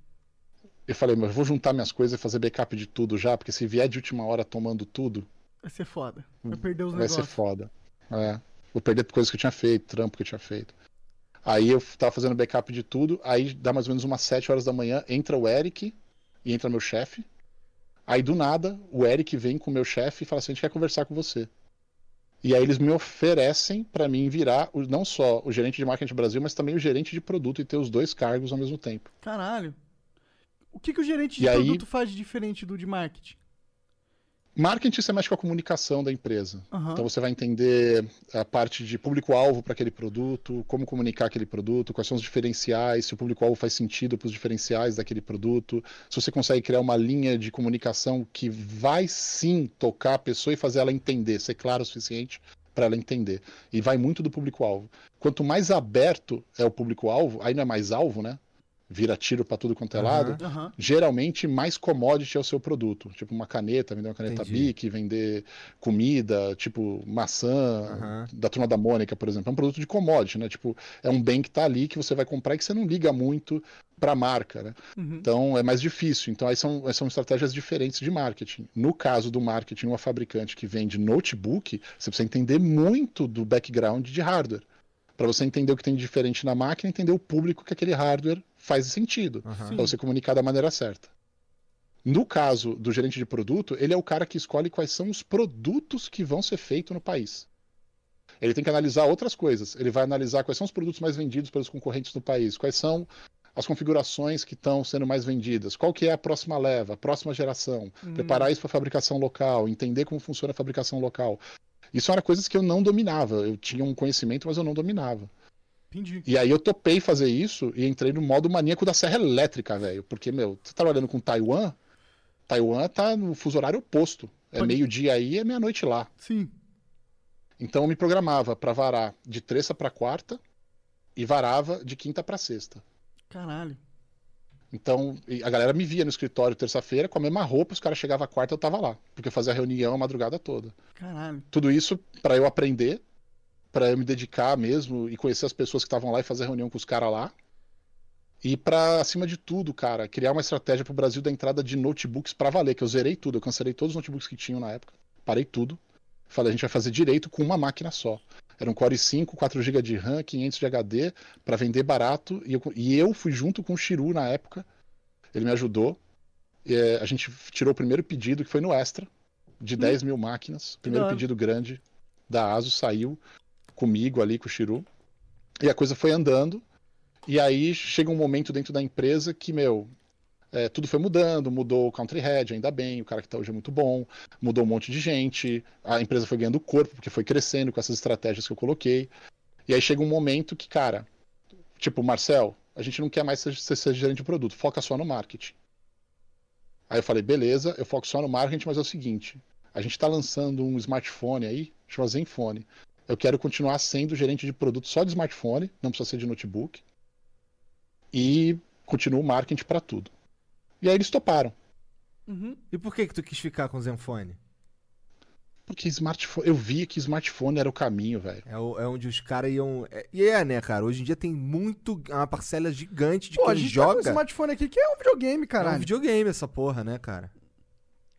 Eu falei, mas eu vou juntar minhas coisas e fazer backup de tudo já, porque se vier de última hora tomando tudo, Vai ser foda. Vai perder os vai ser negócios. foda. É. Vou perder coisas que eu tinha feito, trampo que eu tinha feito. Aí eu tava fazendo backup de tudo, aí dá mais ou menos umas 7 horas da manhã, entra o Eric e entra meu chefe. Aí do nada, o Eric vem com o meu chefe e fala assim: a gente quer conversar com você. E aí eles me oferecem pra mim virar o- não só o gerente de marketing Brasil, mas também o gerente de produto e ter os dois cargos ao mesmo tempo. Caralho. O que, que o gerente de E aí- produto faz de diferente do de marketing? Marketing você mexe com a comunicação da empresa. Aham. Então você vai entender a parte de público-alvo para aquele produto, como comunicar aquele produto, quais são os diferenciais, se o público-alvo faz sentido para os diferenciais daquele produto, se você consegue criar uma linha de comunicação que vai sim tocar a pessoa e fazer ela entender, ser claro o suficiente para ela entender. E vai muito do público-alvo. Quanto mais aberto é o público-alvo, aí não é mais alvo, né? Vira tiro para tudo quanto é lado Aham. geralmente mais commodity é o seu produto. Tipo uma caneta, vender uma caneta Entendi. Bic, vender comida, tipo maçã, Aham. da turma da Mônica, por exemplo. É um produto de commodity, né? Tipo, é um bem que tá ali que você vai comprar e que você não liga muito pra marca, né? Uhum. Então é mais difícil. Então aí são, são estratégias diferentes de marketing. No caso do marketing, uma fabricante que vende notebook, você precisa entender muito do background de hardware. Para você entender o que tem de diferente na máquina, entender o público que aquele hardware faz sentido. Sim. para você comunicar da maneira certa. No caso do gerente de produto, ele é o cara que escolhe quais são os produtos que vão ser feitos no país. Ele tem que analisar outras coisas. Ele vai analisar quais são os produtos mais vendidos pelos concorrentes do país, quais são as configurações que estão sendo mais vendidas, qual que é a próxima leva, a próxima geração, Hum. preparar isso para fabricação local, entender como funciona a fabricação local. Isso eram coisas que eu não dominava. Eu tinha um conhecimento, mas eu não dominava. Entendi. E aí eu topei fazer isso e entrei no modo maníaco da serra elétrica, velho. Porque, meu, você tá trabalhando com Taiwan, Taiwan tá no fuso horário oposto. É Pode- meio-dia aí, é meia-noite lá. Sim. Então eu me programava pra varar de terça pra quarta e varava de quinta pra sexta. Caralho. Então, a galera me via no escritório terça-feira com a mesma roupa, os caras chegavam quarta eu tava lá, porque eu fazia reunião a madrugada toda. Caralho. Tudo isso pra eu aprender, pra eu me dedicar mesmo e conhecer as pessoas que estavam lá e fazer reunião com os caras lá. E pra, acima de tudo, cara, criar uma estratégia pro Brasil da entrada de notebooks pra valer, que eu zerei tudo, eu cancelei todos os notebooks que tinham na época, parei tudo. Falei, a gente vai fazer direito com uma máquina só. Era um Core i5, 4 GB de RAM, 500 de HD, pra vender barato. E eu, e eu fui junto com o Shiru na época, ele me ajudou. E, é, a gente tirou o primeiro pedido, que foi no Extra, de 10 mil máquinas. Primeiro pedido grande da ASUS saiu comigo ali, com o Shiru. E a coisa foi andando. E aí chega um momento dentro da empresa que, meu, é, tudo foi mudando, mudou o country head, ainda bem, o cara que tá hoje é muito bom, mudou um monte de gente, a empresa foi ganhando corpo, porque foi crescendo com essas estratégias que eu coloquei. E aí chega um momento que, cara, tipo, Marcel, a gente não quer mais ser, ser, gerente de produto, foca só no marketing. Aí eu falei, beleza, eu foco só no marketing, mas é o seguinte, a gente tá lançando um smartphone aí, chama Zenfone. Eu quero continuar sendo gerente de produto só de smartphone, não precisa ser de notebook. E continuo o marketing para tudo. E aí eles toparam. Uhum. E por que que tu quis ficar com o Zenfone? Porque smartphone, eu via que smartphone era o caminho, velho. É, o- é onde os caras iam. é- E é, né, cara? Hoje em dia tem muito. uma parcela gigante de Pô, a quem gente tá com um joga. smartphone aqui que é um videogame, É um videogame essa porra, né, cara?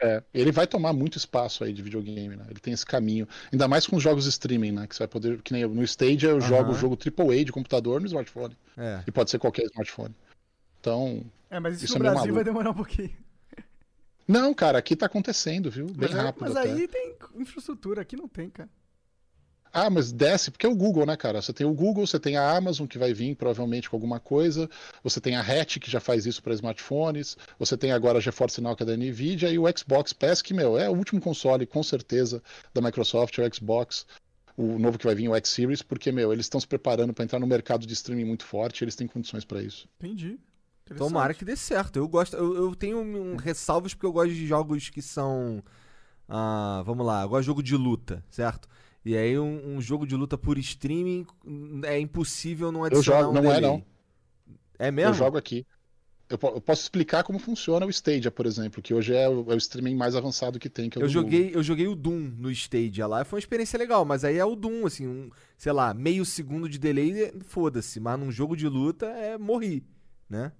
É, ele vai tomar muito espaço aí de videogame, né? Ele tem esse caminho. Ainda mais com os jogos streaming, né? Que você vai poder. Que nem eu, no Stadia eu jogo o jogo AAA de computador no smartphone. É. E pode ser qualquer smartphone. Então. É, mas isso, Isso no é Brasil vai demorar um pouquinho. Não, cara, aqui tá acontecendo, viu? Bem mas rápido. mas até. aí tem infraestrutura, aqui não tem, cara. Ah, mas desce, porque é o Google, né, cara? Você tem o Google, você tem a Amazon, que vai vir provavelmente com alguma coisa, você tem a Hatch, que já faz isso para smartphones, você tem agora a GeForce Now, que é da NVIDIA, e o Xbox Pass, que, meu, é o último console, com certeza, da Microsoft, é o Xbox, o novo que vai vir, o X Series, porque, meu, eles estão se preparando para entrar no mercado de streaming muito forte, eles têm condições para isso. Entendi. Tomara que dê certo. Eu gosto. Eu, eu tenho um, ressalvas porque eu gosto de jogos que são ah, vamos lá, agora jogo de luta, certo? E aí um, um jogo de luta por streaming é impossível não adicionar jogo- um não é, delay. não. É mesmo? Eu jogo aqui. Eu, eu posso explicar como funciona o Stadia, por exemplo, que hoje é o, é o streaming mais avançado que tem. Que é Eu joguei, eu joguei o Doom no Stadia lá, foi uma experiência legal, mas aí é o Doom, assim, um, sei lá, meio segundo de delay, foda-se, mas num jogo de luta é morri, né?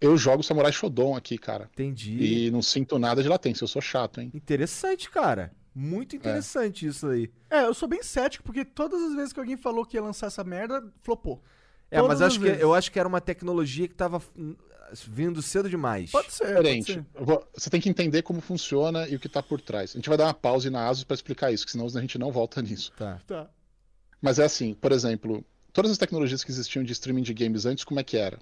Eu jogo Samurai Shodown aqui, cara. Entendi. E não sinto nada de latência, eu sou chato, hein? Interessante, cara. Muito interessante isso aí. É, eu sou bem cético, porque todas as vezes que alguém falou que ia lançar essa merda, flopou. É, Todas mas acho que, eu acho que era uma tecnologia que tava vindo cedo demais. Pode ser, pode Diferente. ser. Eu vou- Você tem que entender como funciona e o que tá por trás. A gente vai dar uma pausa na ASUS pra explicar isso, que senão a gente não volta nisso. Tá. Tá. Mas é assim, por exemplo, todas as tecnologias que existiam de streaming de games antes, como é que era?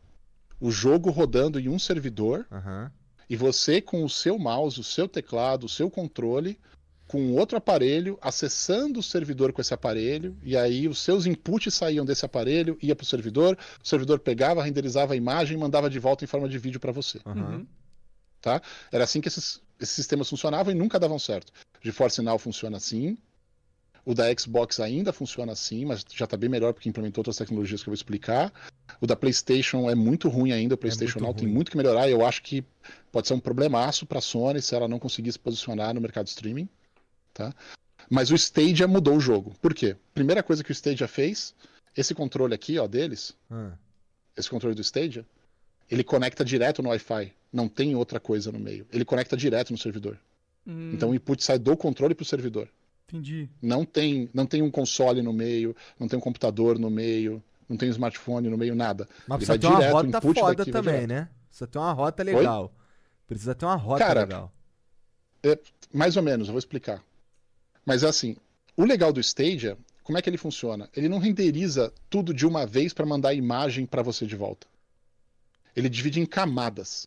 O jogo rodando em um servidor Aham. e você com o seu mouse, o seu teclado, o seu controle, com outro aparelho, acessando o servidor com esse aparelho, e aí os seus inputs saíam desse aparelho, ia para o servidor, o servidor pegava, renderizava a imagem e mandava de volta em forma de vídeo para você. Uhum. Tá? Era assim que esses, esses sistemas funcionavam e nunca davam certo. GeForce Now funciona assim. O da Xbox ainda funciona assim, mas já está bem melhor porque implementou outras tecnologias que eu vou explicar. O da PlayStation é muito ruim ainda. O PlayStation muito Now tem ruim. muito que melhorar. Eu acho que pode ser um problemaço para a Sony se ela não conseguir se posicionar no mercado streaming. Tá? Mas o Stadia mudou o jogo. Por quê? Primeira coisa que o Stadia fez, esse controle aqui, ó, deles, Ah, esse controle do Stadia, ele conecta direto no Wi-Fi. Não tem outra coisa no meio. Ele conecta direto no servidor. Hum, Então o input sai do controle para o servidor. Entendi. Não tem, não tem um console no meio, não tem um computador no meio, não tem um smartphone no meio, nada. Mas Ele precisa ter uma direto, o rota foda daqui também, né? Precisa ter uma rota legal. Precisa ter uma rota Cara, legal. Mais ou menos, eu vou explicar. Mas é assim, o legal do Stadia, como é que ele funciona? Ele não renderiza tudo de uma vez para mandar a imagem para você de volta. Ele divide em camadas.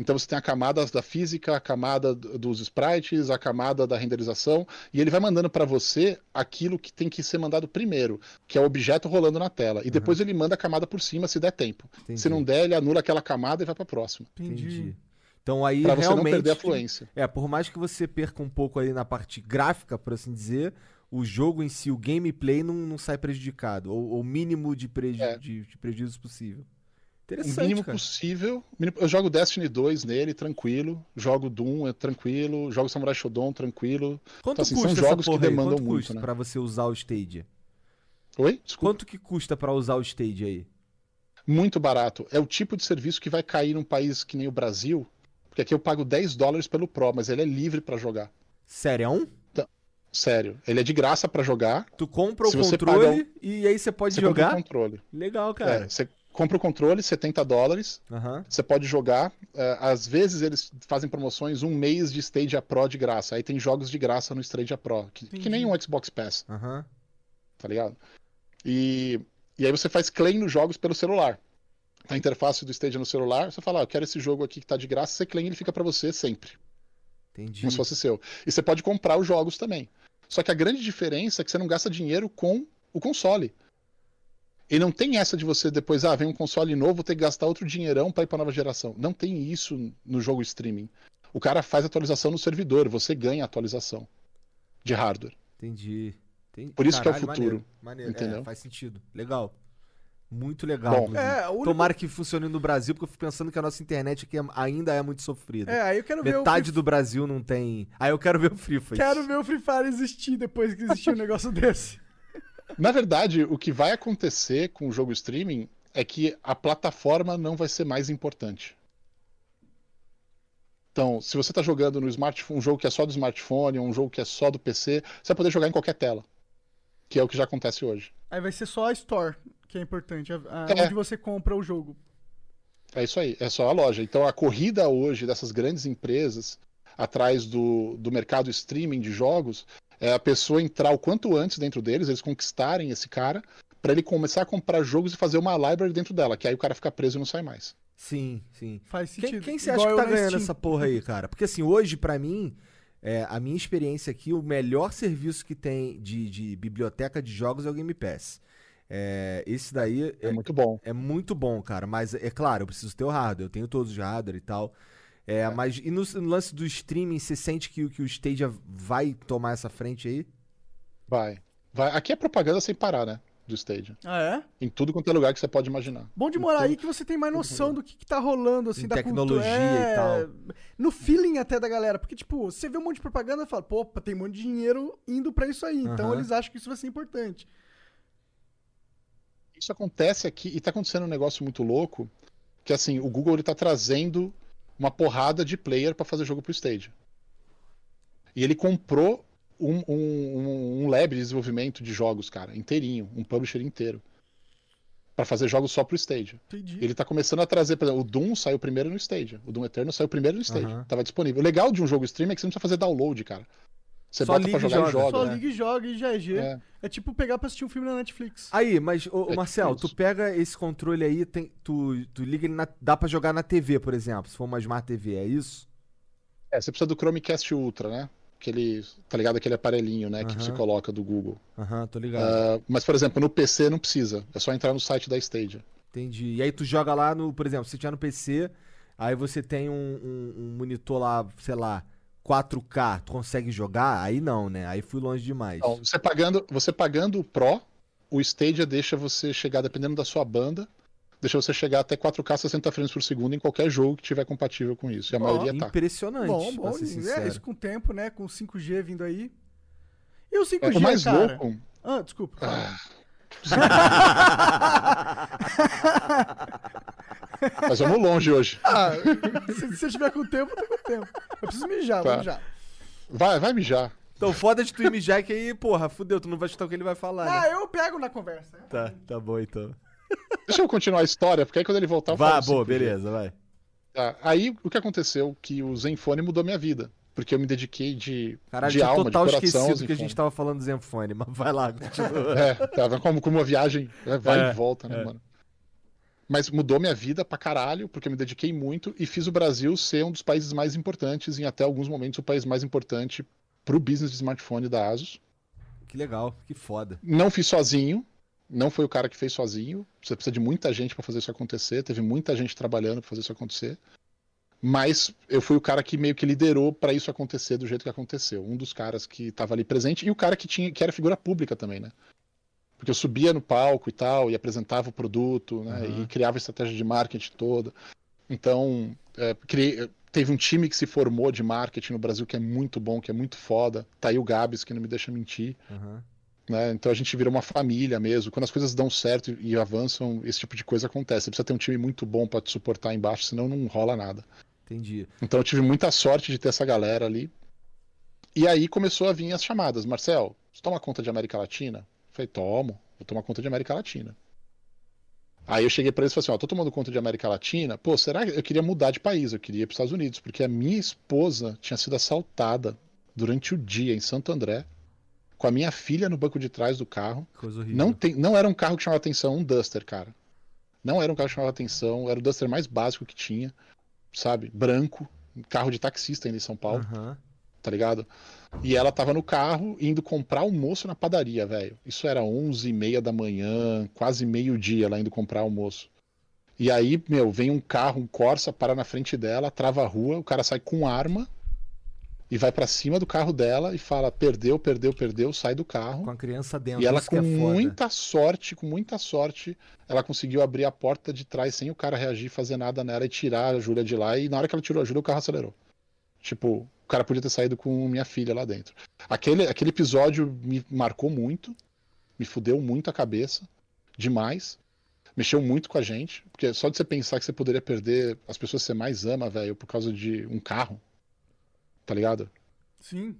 Então você tem a camada da física, a camada dos sprites, a camada da renderização, e ele vai mandando para você aquilo que tem que ser mandado primeiro, que é o objeto rolando na tela. E depois ele manda a camada por cima se der tempo. Entendi. Se não der, ele anula aquela camada e vai para a próxima. Entendi. Então aí Para você não realmente. perder a fluência. É, por mais que você perca um pouco ali na parte gráfica, por assim dizer, o jogo em si, o gameplay não, não sai prejudicado. Ou o mínimo de, preju É. de, de prejuízo possível. O Interessante, mínimo cara. possível. Eu jogo Destiny 2 nele, tranquilo. Jogo Doom, é tranquilo. Jogo Samurai Shodown, tranquilo. Quanto Então, assim, são custa jogos essa que demandam Quanto muito, custa né? pra você usar o Stadia? Oi? Desculpa. Quanto que custa pra usar o Stadia aí? Muito barato. É o tipo de serviço que vai cair num país que nem o Brasil. Porque aqui eu pago 10 dólares pelo Pro, mas ele é livre pra jogar. Sério? é um? Sério. Ele é de graça pra jogar. Tu compra o controle e aí você pode Você compra jogar? o controle. Legal, É, cara. você compra o controle, 70 dólares. Aham. Você pode jogar. é, às vezes eles fazem promoções um mês de Stadia Pro de graça. Aí tem jogos de graça no Stadia Pro. Que, que nem um Xbox Pass. Aham. tá ligado? E, e aí você faz claim nos jogos pelo celular. A interface do Stadia no celular, você fala, ah, eu quero esse jogo aqui que tá de graça, você claim ele fica pra você sempre, Entendi. como se fosse seu. E você pode comprar os jogos também. Só que a grande diferença é que você não gasta dinheiro com o console. E não tem essa de você depois, ah, vem um console novo, vou ter que gastar outro dinheirão pra ir pra nova geração. Não tem isso no jogo streaming. O cara faz atualização no servidor, você ganha atualização de hardware. Entendi. Entendi. Por isso que é o Caralho, futuro. Maneiro. maneiro. Entendeu? É, faz sentido. Legal. Muito legal. Bom. É, único- Tomara que funcione no Brasil, porque eu fico pensando que a nossa internet aqui é- ainda é muito sofrida. É, aí eu quero ver o Metade do Brasil não tem. Aí eu quero ver o Free Fire. Quero ver o Free Fire existir depois que existir um negócio desse. Na verdade, o que vai acontecer com o jogo streaming é que a plataforma não vai ser mais importante. Então, se você está jogando no smartphone, um jogo que é só do smartphone, ou um jogo que é só do PC, você vai poder jogar em qualquer tela. Que é o que já acontece hoje. Aí vai ser só a Store, que é importante, a, a- É. onde você compra o jogo. É isso aí, é só a loja. Então a corrida hoje dessas grandes empresas atrás do, do mercado streaming de jogos é a pessoa entrar o quanto antes dentro deles, eles conquistarem esse cara, para ele começar a comprar jogos e fazer uma library dentro dela, que aí o cara fica preso e não sai mais. Sim, sim. Faz Quem, sentido. quem você Igual acha que tá ganhando Steam. essa porra aí, cara? Porque assim, hoje, pra mim, é, a minha experiência aqui, o melhor serviço que tem de, de biblioteca de jogos é o Game Pass. É, esse daí É, é, muito bom. é muito bom, cara. Mas é claro, eu preciso ter o hardware. Eu tenho todos os hardware e tal. É, mas e no, no lance do streaming, você sente que, o- que o Stadia vai tomar essa frente aí? Vai. Vai. Aqui é propaganda sem parar, né? Do Stadia. Ah, é? Em tudo quanto é lugar que você pode imaginar. Bom de morar aí que você tem mais noção do que, que tá rolando, assim, da tecnologia cultura. e tal. É, No feeling até da galera. Porque, tipo, você vê um monte de propaganda e fala, pô, tem um monte de dinheiro indo pra isso aí. Então eles acham que isso vai ser importante. Isso acontece aqui e tá acontecendo um negócio muito louco, que assim, o Google ele tá trazendo uma porrada de player pra fazer jogo pro Stadia. E ele comprou um, um, um- lab de desenvolvimento de jogos, cara, inteirinho, um publisher inteiro. Pra fazer jogos só pro Stadia. Entendi. Ele tá começando a trazer, por exemplo, o Doom saiu primeiro no Stadia. O Doom Eterno saiu primeiro no Stadia. Aham. Tava disponível. O legal de um jogo stream é que você não precisa fazer download, cara. Você Só bota liga pra jogar e joga. joga. Só né? liga e joga e GG. É. É. tipo pegar pra assistir um filme na Netflix. Aí, mas, ô, É Marcel, tipo tu isso. pega esse controle aí, tem, tu, tu liga ele na. Dá pra jogar na TV, por exemplo, se for uma Smart TV, é isso? É, você precisa do Chromecast Ultra, né? Aquele, tá ligado? Aquele aparelhinho, né? Que Aham. você coloca do Google. Aham, tô ligado. Ah, mas, por exemplo, no PC não precisa. É só entrar no site da Stadia. Entendi. E aí tu joga lá no, por exemplo, se tiver no PC, aí você tem um, um- um monitor lá, sei lá, 4K, tu consegue jogar? Aí não, né? Aí fui longe demais. Então, você pagando, você pagando o Pro, o Stadia deixa você chegar, dependendo da sua banda, deixa você chegar até 4K 60 frames por segundo em qualquer jogo que tiver compatível com isso. E a Bom, maioria tá. Impressionante, Bom, bom. ser É isso com o tempo, né? Com 5G vindo aí. E o 5G, É, o mais cara? louco. Ah, desculpa. Mas vamos longe hoje. Ah, se, se eu tiver com tempo, eu tô com tempo. Eu preciso mijar, vou Tá. mijar. Vai, vai mijar. Então, foda de tu ir mijar que aí, porra, fudeu, tu não vai escutar o que ele vai falar, Ah, né? eu pego na conversa. né? Tá, tá bom então. Deixa eu continuar a história, porque aí quando ele voltar eu Vá, boa, 5G. beleza, vai. Tá, Aí o que aconteceu? Que o Zenfone mudou minha vida. Porque eu me dediquei de, Caralho, de alma, total de coração esquecido que a gente tava falando do Zenfone, mas vai lá, continua. É, tava como, como uma viagem, né, vai É, e volta, né, é. mano? Mas mudou minha vida pra caralho, porque eu me dediquei muito e fiz o Brasil ser um dos países mais importantes, em até alguns momentos o país mais importante pro business de smartphone da Asus. Que legal, que foda. Não fiz sozinho, não foi o cara que fez sozinho. Você precisa de muita gente pra fazer isso acontecer, teve muita gente trabalhando pra fazer isso acontecer. Mas eu fui o cara que meio que liderou pra isso acontecer do jeito que aconteceu. Um dos caras que estava ali presente e o cara que tinha que era figura pública também, né? Porque eu subia no palco e tal, e apresentava o produto, né? Aham. E criava a estratégia de marketing toda. Então, é, criei- teve um time que se formou de marketing no Brasil que é muito bom, que é muito foda. Tá aí o Gabs, que não me deixa mentir. Aham. né? Então a gente vira uma família mesmo. Quando as coisas dão certo e avançam, esse tipo de coisa acontece. Você precisa ter um time muito bom pra te suportar embaixo, senão não rola nada. Entendi. Então eu tive muita sorte de ter essa galera ali. E aí começou a vir as chamadas. Marcel, você toma conta de América Latina? Falei, tomo, vou tomar conta de América Latina. Aí eu cheguei pra eles e falei assim, ó, tô tomando conta de América Latina, pô, será que eu queria mudar de país? Eu queria ir pros Estados Unidos, porque a minha esposa tinha sido assaltada durante o dia em Santo André, com a minha filha no banco de trás do carro. Coisa horrível. Não, tem, não era um carro que chamava atenção, um Duster, cara. Não era um carro que chamava atenção, era o Duster mais básico que tinha, sabe? Branco, carro de taxista ainda em São Paulo, Aham. Tá ligado? E ela tava no carro indo comprar almoço na padaria, velho. Isso era 11 e meia da manhã, quase meio-dia ela indo comprar almoço. E aí, meu, vem um carro, um Corsa, para na frente dela, trava a rua, o cara sai com arma e vai pra cima do carro dela e fala: perdeu, perdeu, perdeu, sai do carro. Com a criança dentro, E ela, que com é muita sorte, com muita sorte, ela conseguiu abrir a porta de trás sem o cara reagir, fazer nada nela e tirar a Júlia de lá. E na hora que ela tirou a Júlia, o carro acelerou. Tipo, cara podia ter saído com minha filha lá dentro. Aquele, aquele episódio me marcou muito, me fudeu muito a cabeça, demais. Mexeu muito com a gente, porque só de você pensar que você poderia perder as pessoas que você mais ama, velho, por causa de um carro. Tá ligado? Sim.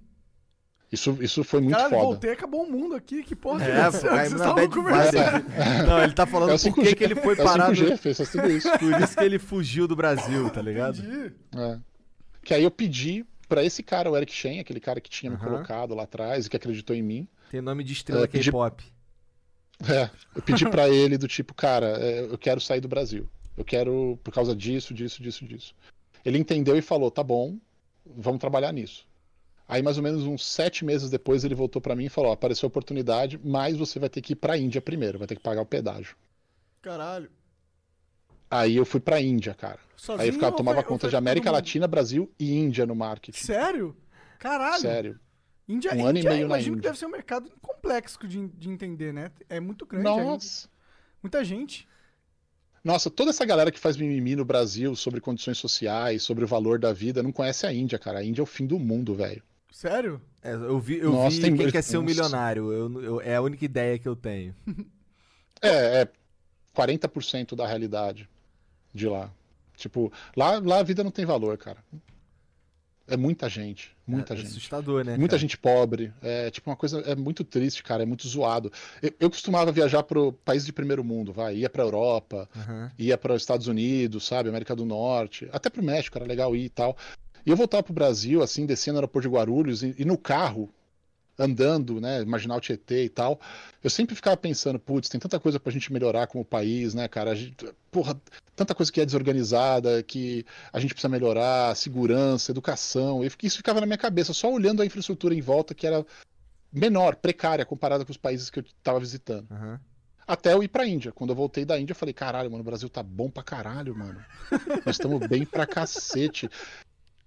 Isso, isso foi muito Caralho, foda. voltei, acabou o mundo aqui. Que porra que É, Que aí Vocês estavam bad conversando. vibe. Não, ele tá falando É por 5G. que que ele foi É o parado. 5G, fez tudo isso. Por isso que ele fugiu do Brasil, tá ligado? Entendi. É. Que aí eu pedi pra esse cara, o Eric Shen, aquele cara que tinha me Aham. colocado lá atrás e que acreditou em mim. Tem nome de estrela É, pedi- K-pop. É, eu pedi pra ele do tipo, cara, é, eu quero sair do Brasil. Eu quero por causa disso, disso, disso, disso. Ele entendeu e falou, tá bom, vamos trabalhar nisso. Aí mais ou menos uns sete meses depois ele voltou pra mim e falou, ó, apareceu a oportunidade, mas você vai ter que ir pra Índia primeiro, vai ter que pagar o pedágio. Caralho. Aí eu fui pra Índia, cara. Sozinho Aí eu ficava, tomava foi- conta de América? Latina, Brasil e Índia no marketing. Sério? Caralho. Sério. Índia, Um ano e Índia, meio na imagino que Índia. deve ser um mercado complexo de, de entender, né? É muito grande. Nossa. Muita gente. Nossa, toda essa galera que faz mimimi no Brasil sobre condições sociais, sobre o valor da vida, não conhece a Índia, cara. A Índia é o fim do mundo, velho. Sério? É, eu vi, eu Nossa, vi tem quem quer ser um Nossa. milionário. Eu, eu- é a única ideia que eu tenho. É, é 40% da realidade de lá. Tipo, lá, lá a vida não tem valor, cara. É muita gente, muita é, gente. assustador, né? Muita cara? gente pobre. É tipo uma coisa. É muito triste, cara. É muito zoado. Eu, eu costumava viajar pro país de primeiro mundo, vai. Ia pra Europa, Aham. ia para os Estados Unidos, sabe? América do Norte. Até pro México era legal ir e tal. E eu voltava pro Brasil, assim, descendo no aeroporto de Guarulhos e, e no carro, andando, né? Imaginar o Tietê e tal. Eu sempre ficava pensando, putz, tem tanta coisa pra gente melhorar como país, né, cara? Gente, porra, tanta coisa que é desorganizada, que a gente precisa melhorar, segurança, educação. E isso ficava na minha cabeça, só olhando a infraestrutura em volta, que era menor, precária, comparada com os países que eu tava visitando. Aham. Até eu ir pra Índia. Quando eu voltei da Índia, eu falei, caralho, mano, o Brasil tá bom pra caralho, mano. Nós estamos bem pra cacete.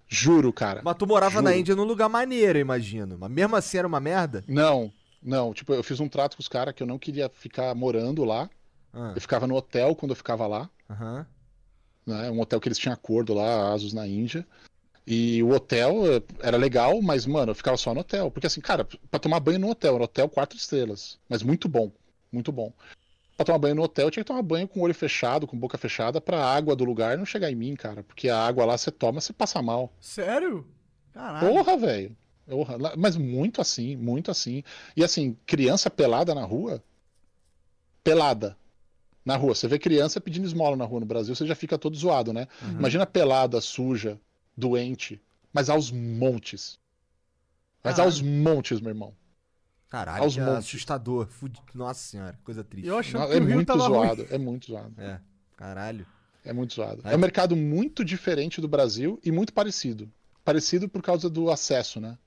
Juro, cara. Mas tu morava na Juro. Índia num lugar maneiro, imagino. Mas mesmo assim era uma merda? Não, não. Tipo, eu fiz um trato com os caras que eu não queria ficar morando lá. Ah, Eu ficava no hotel quando eu ficava lá. Aham. né? Um hotel que eles tinham acordo lá, Asus na Índia. E o hotel eh, era legal, mas, mano, eu ficava só no hotel. Porque assim, cara, pra tomar banho no hotel, no hotel quatro estrelas. Mas muito bom, muito bom. Pra tomar banho no hotel, eu tinha que tomar banho com o olho fechado, com boca fechada, pra água do lugar não chegar em mim, cara. Porque a água lá você toma, você passa mal. Sério? Caralho. Porra, velho. Mas muito assim, muito assim. E assim, criança pelada na rua, pelada. Na rua. Você vê criança pedindo esmola na rua no Brasil, você já fica todo zoado, né? Imagina pelada, suja, doente, mas aos montes. Mas Caralho. aos montes, meu irmão. Caralho, Aos que montes. assustador. Nossa senhora, coisa triste. Eu achando que É o Rio muito tava ruim. zoado, é muito zoado. É, caralho. É muito zoado. Aí- É um mercado muito diferente do Brasil e muito parecido. Parecido por causa do acesso, né?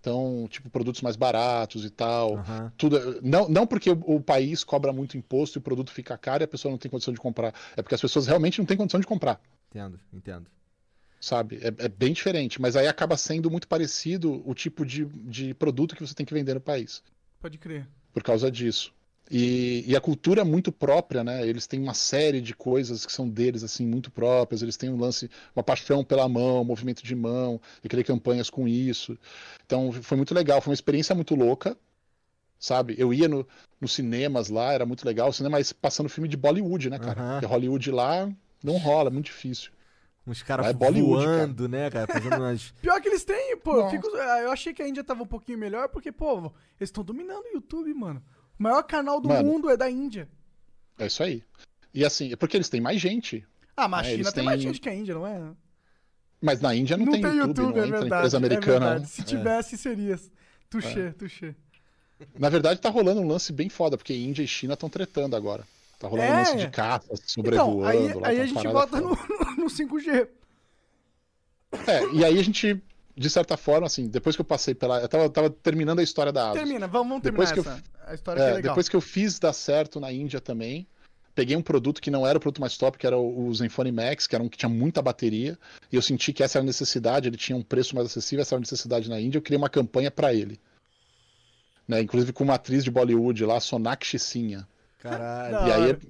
Então, tipo, produtos mais baratos e tal. Aham. Tudo, não, não porque o, o país cobra muito imposto e o produto fica caro e a pessoa não tem condição de comprar. É porque as pessoas realmente não têm condição de comprar, Entendo, entendo. Sabe? É, é bem diferente. Mas aí acaba sendo muito parecido o tipo de, de produto que você tem que vender no país. Pode crer. Por causa disso. E, e a cultura é muito própria, né? Eles têm uma série de coisas que são deles, assim, muito próprias. Eles têm um lance, uma paixão pela mão, movimento de mão, e criei campanhas com isso. Então, foi muito legal. Foi uma experiência muito louca, sabe? Eu ia no, nos cinemas lá, era muito legal. O cinema é passando filme de Bollywood, né, cara? Aham. Porque Hollywood lá não rola, é muito difícil. Uns caras é Bollywood, cara. voando, né, cara? Fazendo umas. Pior que eles têm, pô. Eu, fico- ah, eu achei que a Índia tava um pouquinho melhor, porque, pô, eles estão dominando o YouTube, mano. O maior canal do Mano. mundo é da Índia. É isso aí. E assim, é porque eles têm mais gente. Ah, mas a É, China eles tem mais gente que a Índia, não é? Mas na Índia não, tem, YouTube, não é entra verdade. empresa é americana, verdade. não. Se tivesse, seria. Tuxê, tuxê. Na verdade, tá rolando um lance bem foda, porque Índia e China estão tretando agora. Tá rolando É. um lance de caça, Então, sobrevoando. aí, lá, aí tá a gente volta no, no 5G. É, e aí a gente, de certa forma, assim, depois que eu passei pela. Eu tava, tava terminando a história da Asus. Termina, vamos, vamos terminar Depois que essa. A história que é É, legal. depois que eu fiz dar certo na Índia também, peguei um produto que não era o produto mais top, que era o o Zenfone Max, que era um que tinha muita bateria, e eu senti que essa era a necessidade, ele tinha um preço mais acessível, essa era a necessidade na Índia, eu criei uma campanha pra ele. Né, inclusive com uma atriz de Bollywood lá, Sonakshi Sinha. Caralho. E aí, hora.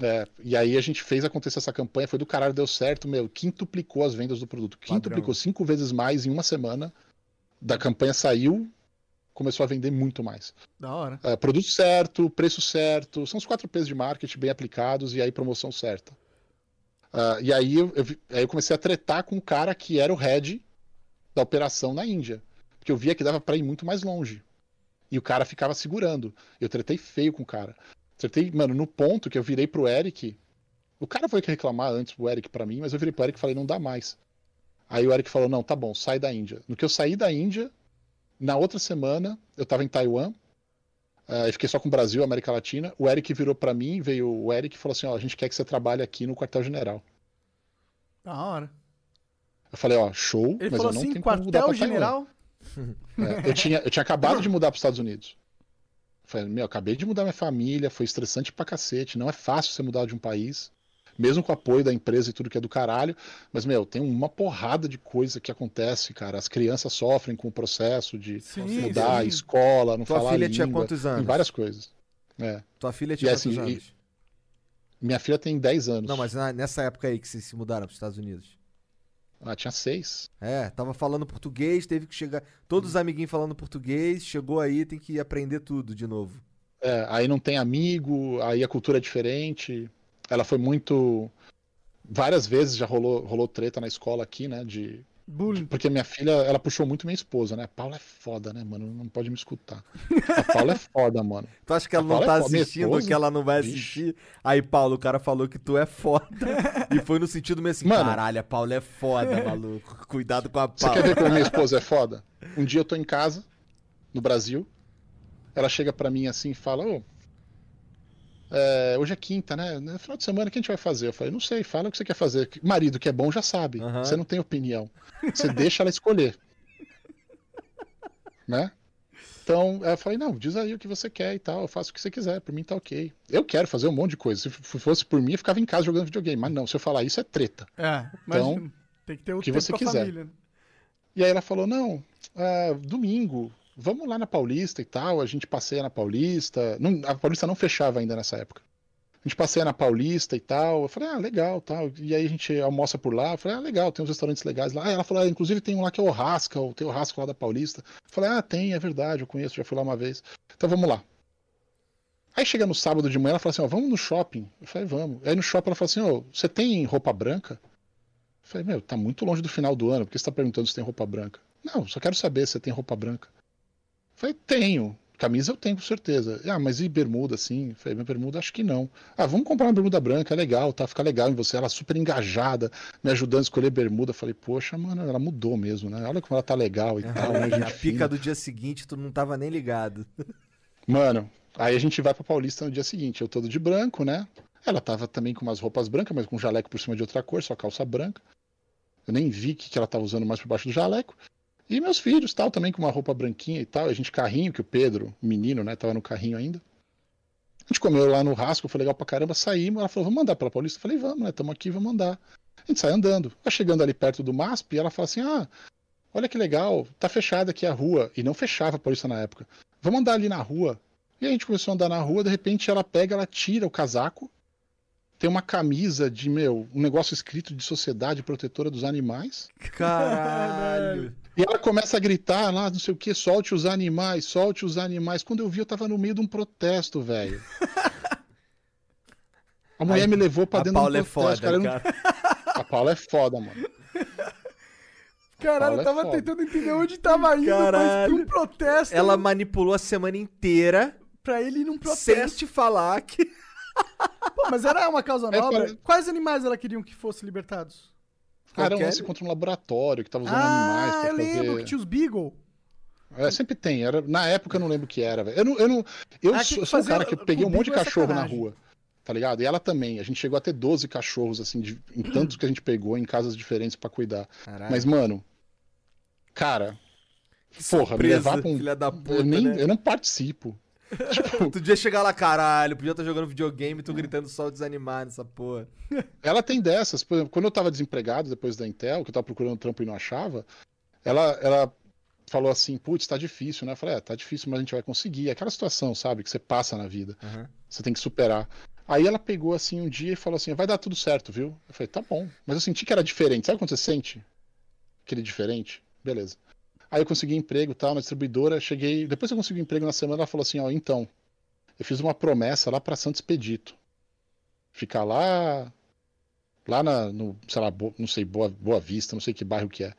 é, e aí a gente fez acontecer essa campanha, foi do caralho, deu certo, meu, quintuplicou as vendas do produto. Quintuplicou cinco vezes mais em uma semana. Da campanha saiu, começou a vender muito mais. Da hora. É, produto certo, preço certo, são os quatro P's de marketing bem aplicados e aí promoção certa. Ah, e aí eu, eu aí eu comecei a tretar com o cara que era o head da operação na Índia. Porque eu via que dava pra ir muito mais longe. E o cara ficava segurando. Eu tretei feio com o cara. Tretei, mano, no ponto que eu virei pro Eric. O cara foi que reclamar antes pro Eric pra mim, mas eu virei pro Eric e falei, não dá mais. Aí o Eric falou, não, tá bom, sai da Índia. No que eu saí da Índia, na outra semana, eu tava em Taiwan, eu fiquei só com o Brasil, América Latina. O Eric virou pra mim, veio o Eric e falou assim: ó, a gente quer que você trabalhe aqui no quartel-general. Da hora. Eu falei: ó, show, Ele mas falou eu não assim, tenho como mudar pra Taiwan. quartel-general. É, eu, tinha, eu tinha acabado de mudar para os Estados Unidos. Falei, meu, acabei de mudar minha família, foi estressante pra cacete. Não é fácil você mudar de um país. mesmo com o apoio da empresa e tudo que é do caralho. Mas, meu, tem uma porrada de coisa que acontece, cara. As crianças sofrem com o processo de Sim, mudar a sim. escola, não Tua falar filha tinha quantos Tem anos? várias coisas. É. Tua filha tinha E quantos assim, e- anos? Minha filha tem 10 anos. Não, mas nessa época aí que vocês se mudaram para os Estados Unidos. Ela tinha 6. É, tava falando português, teve que chegar. Todos os amiguinhos falando português, chegou aí, tem que aprender tudo de novo. É, aí não tem amigo, aí a cultura é diferente. Ela foi muito. Várias vezes já rolou, rolou treta na escola aqui, né? De. Bullying. Porque minha filha, ela puxou muito minha esposa, né? A Paula é foda, né, mano? Não pode me escutar. A Paula é foda, mano. Tu acha que ela A não Paula tá é assistindo, que ela não vai Vixe. assistir? Aí, Paulo, o cara falou que tu é foda. e foi no sentido meio assim, Mano. caralho, a Paula é foda, maluco. Cuidado com a Você quer Paula. ver como minha esposa é foda? Um dia eu tô em casa, no Brasil. Ela chega pra mim assim e fala: Ô, é, hoje é quinta, né? No final de semana o que a gente vai fazer? Eu falei: Não sei, fala o que você quer fazer. Marido que é bom já sabe. Aham. Você não tem opinião. Você deixa ela escolher. né? Então, eu falei: Não, diz aí o que você quer e tal. Eu faço o que você quiser. Por mim tá ok. Eu quero fazer um monte de coisa. Se fosse por mim, eu ficava em casa jogando videogame. Mas não, se eu falar isso é treta. É, mas Então, tem que ter o que você quiser. família. né? E aí ela falou: não, ah, domingo, vamos lá na Paulista e tal. A gente passeia na Paulista. Não- a Paulista não fechava ainda nessa época. A gente passeia na Paulista e tal. Eu falei, ah, legal, tal. E aí a gente almoça por lá. Eu falei, ah, legal, tem uns restaurantes legais lá. Aí ela falou, ah, inclusive tem um lá que é o Rasca, o tem o Rasca lá da Paulista. Eu falei, ah, tem, é verdade, eu conheço, já fui lá uma vez. Então vamos lá. Aí chega no sábado de manhã, ela fala assim, ó, vamos no shopping. Eu falei, vamos. Aí no shopping ela fala assim, ó, você tem roupa branca? Eu falei, meu, tá muito longe do final do ano, porque você tá perguntando se tem roupa branca. Não, só quero saber se tem roupa branca. Falei, tenho. Camisa eu tenho, com certeza. Ah, mas e bermuda, assim? Falei, minha bermuda acho que não. Ah, vamos comprar uma bermuda branca, é legal, tá? Fica legal em você. Ela super engajada, me ajudando a escolher bermuda. Falei, poxa, mano, ela mudou mesmo, né? Olha como ela tá legal e tal, né? a pica fina. do dia seguinte, tu não tava nem ligado. Mano, aí a gente vai pra Paulista no dia seguinte, eu todo de branco, né? Ela tava também com umas roupas brancas, mas com um jaleco por cima de outra cor, só calça branca. Eu nem vi o que, que ela tava usando mais por baixo do jaleco. E meus filhos, tal, também com uma roupa branquinha e tal. A gente carrinho, que o Pedro, o menino, né, tava no carrinho ainda. A gente comeu lá no rasco, foi legal pra caramba, saímos. Ela falou, vamos andar pela Paulista? Eu falei, vamos, né, tamo aqui, vamos andar. A gente sai andando. Tá chegando ali perto do MASP, ela fala assim, ah, olha que legal, tá fechada aqui a rua. E não fechava a Paulista na época. Vamos andar ali na rua. E a gente começou a andar na rua, de repente ela pega, ela tira o casaco, tem uma camisa de, meu, um negócio escrito de Sociedade Protetora dos Animais. Caralho. E ela começa a gritar lá, não sei o que, solte os animais, solte os animais. Quando eu vi, eu tava no meio de um protesto, velho. A mulher Aí, me levou pra dentro Paula de é um protesto, foda, cara. não-. A Paula é foda, mano. Caralho, eu é tava foda. tentando entender onde tava indo, mas Caralho. um protesto Ela manipulou a semana inteira pra ele ir num sem protesto. te falar que. Pô, mas era uma causa É, nobre. cara. Quais animais ela queriam que fossem libertados? Cara, um Qualquer- lance contra um laboratório que tava usando ah, animais pra eu fazer... lembro que tinha os Beagle. É, sempre tem. Era, na época eu não lembro o que era, velho. Eu não, eu não, eu Ah, sou, que sou um cara que eu peguei um monte de é cachorro na rua. Tá ligado? E ela também. A gente chegou a ter 12 cachorros, assim, de- em tantos que a gente pegou em casas diferentes pra cuidar. Caralho. Mas, mano, cara, porra, me surpresa, levar pra um. filha da puta, eu, nem, né? eu não participo. Tu podia chegar lá, caralho, podia estar jogando videogame e tu gritando só desanimar nessa porra. Ela tem dessas. Por exemplo, quando eu tava desempregado depois da Intel, que eu tava procurando trampo e não achava, ela, ela falou assim: putz, tá difícil, né? Eu falei: é, tá difícil, mas a gente vai conseguir. É Aquela situação, sabe, que você passa na vida. Você tem que superar. Aí ela pegou assim um dia e falou assim: vai dar tudo certo, viu? Eu falei: tá bom. Mas eu senti que era diferente. Sabe quando você sente? Aquele diferente? Beleza. Aí eu consegui emprego tal, na distribuidora. Cheguei. Depois que eu consegui emprego na semana, ela falou assim: ó, então, eu fiz uma promessa lá pra Santo Expedito. Ficar lá. Lá na, no, sei lá, Bo- não sei, Boa, Boa Vista, não sei que bairro que é.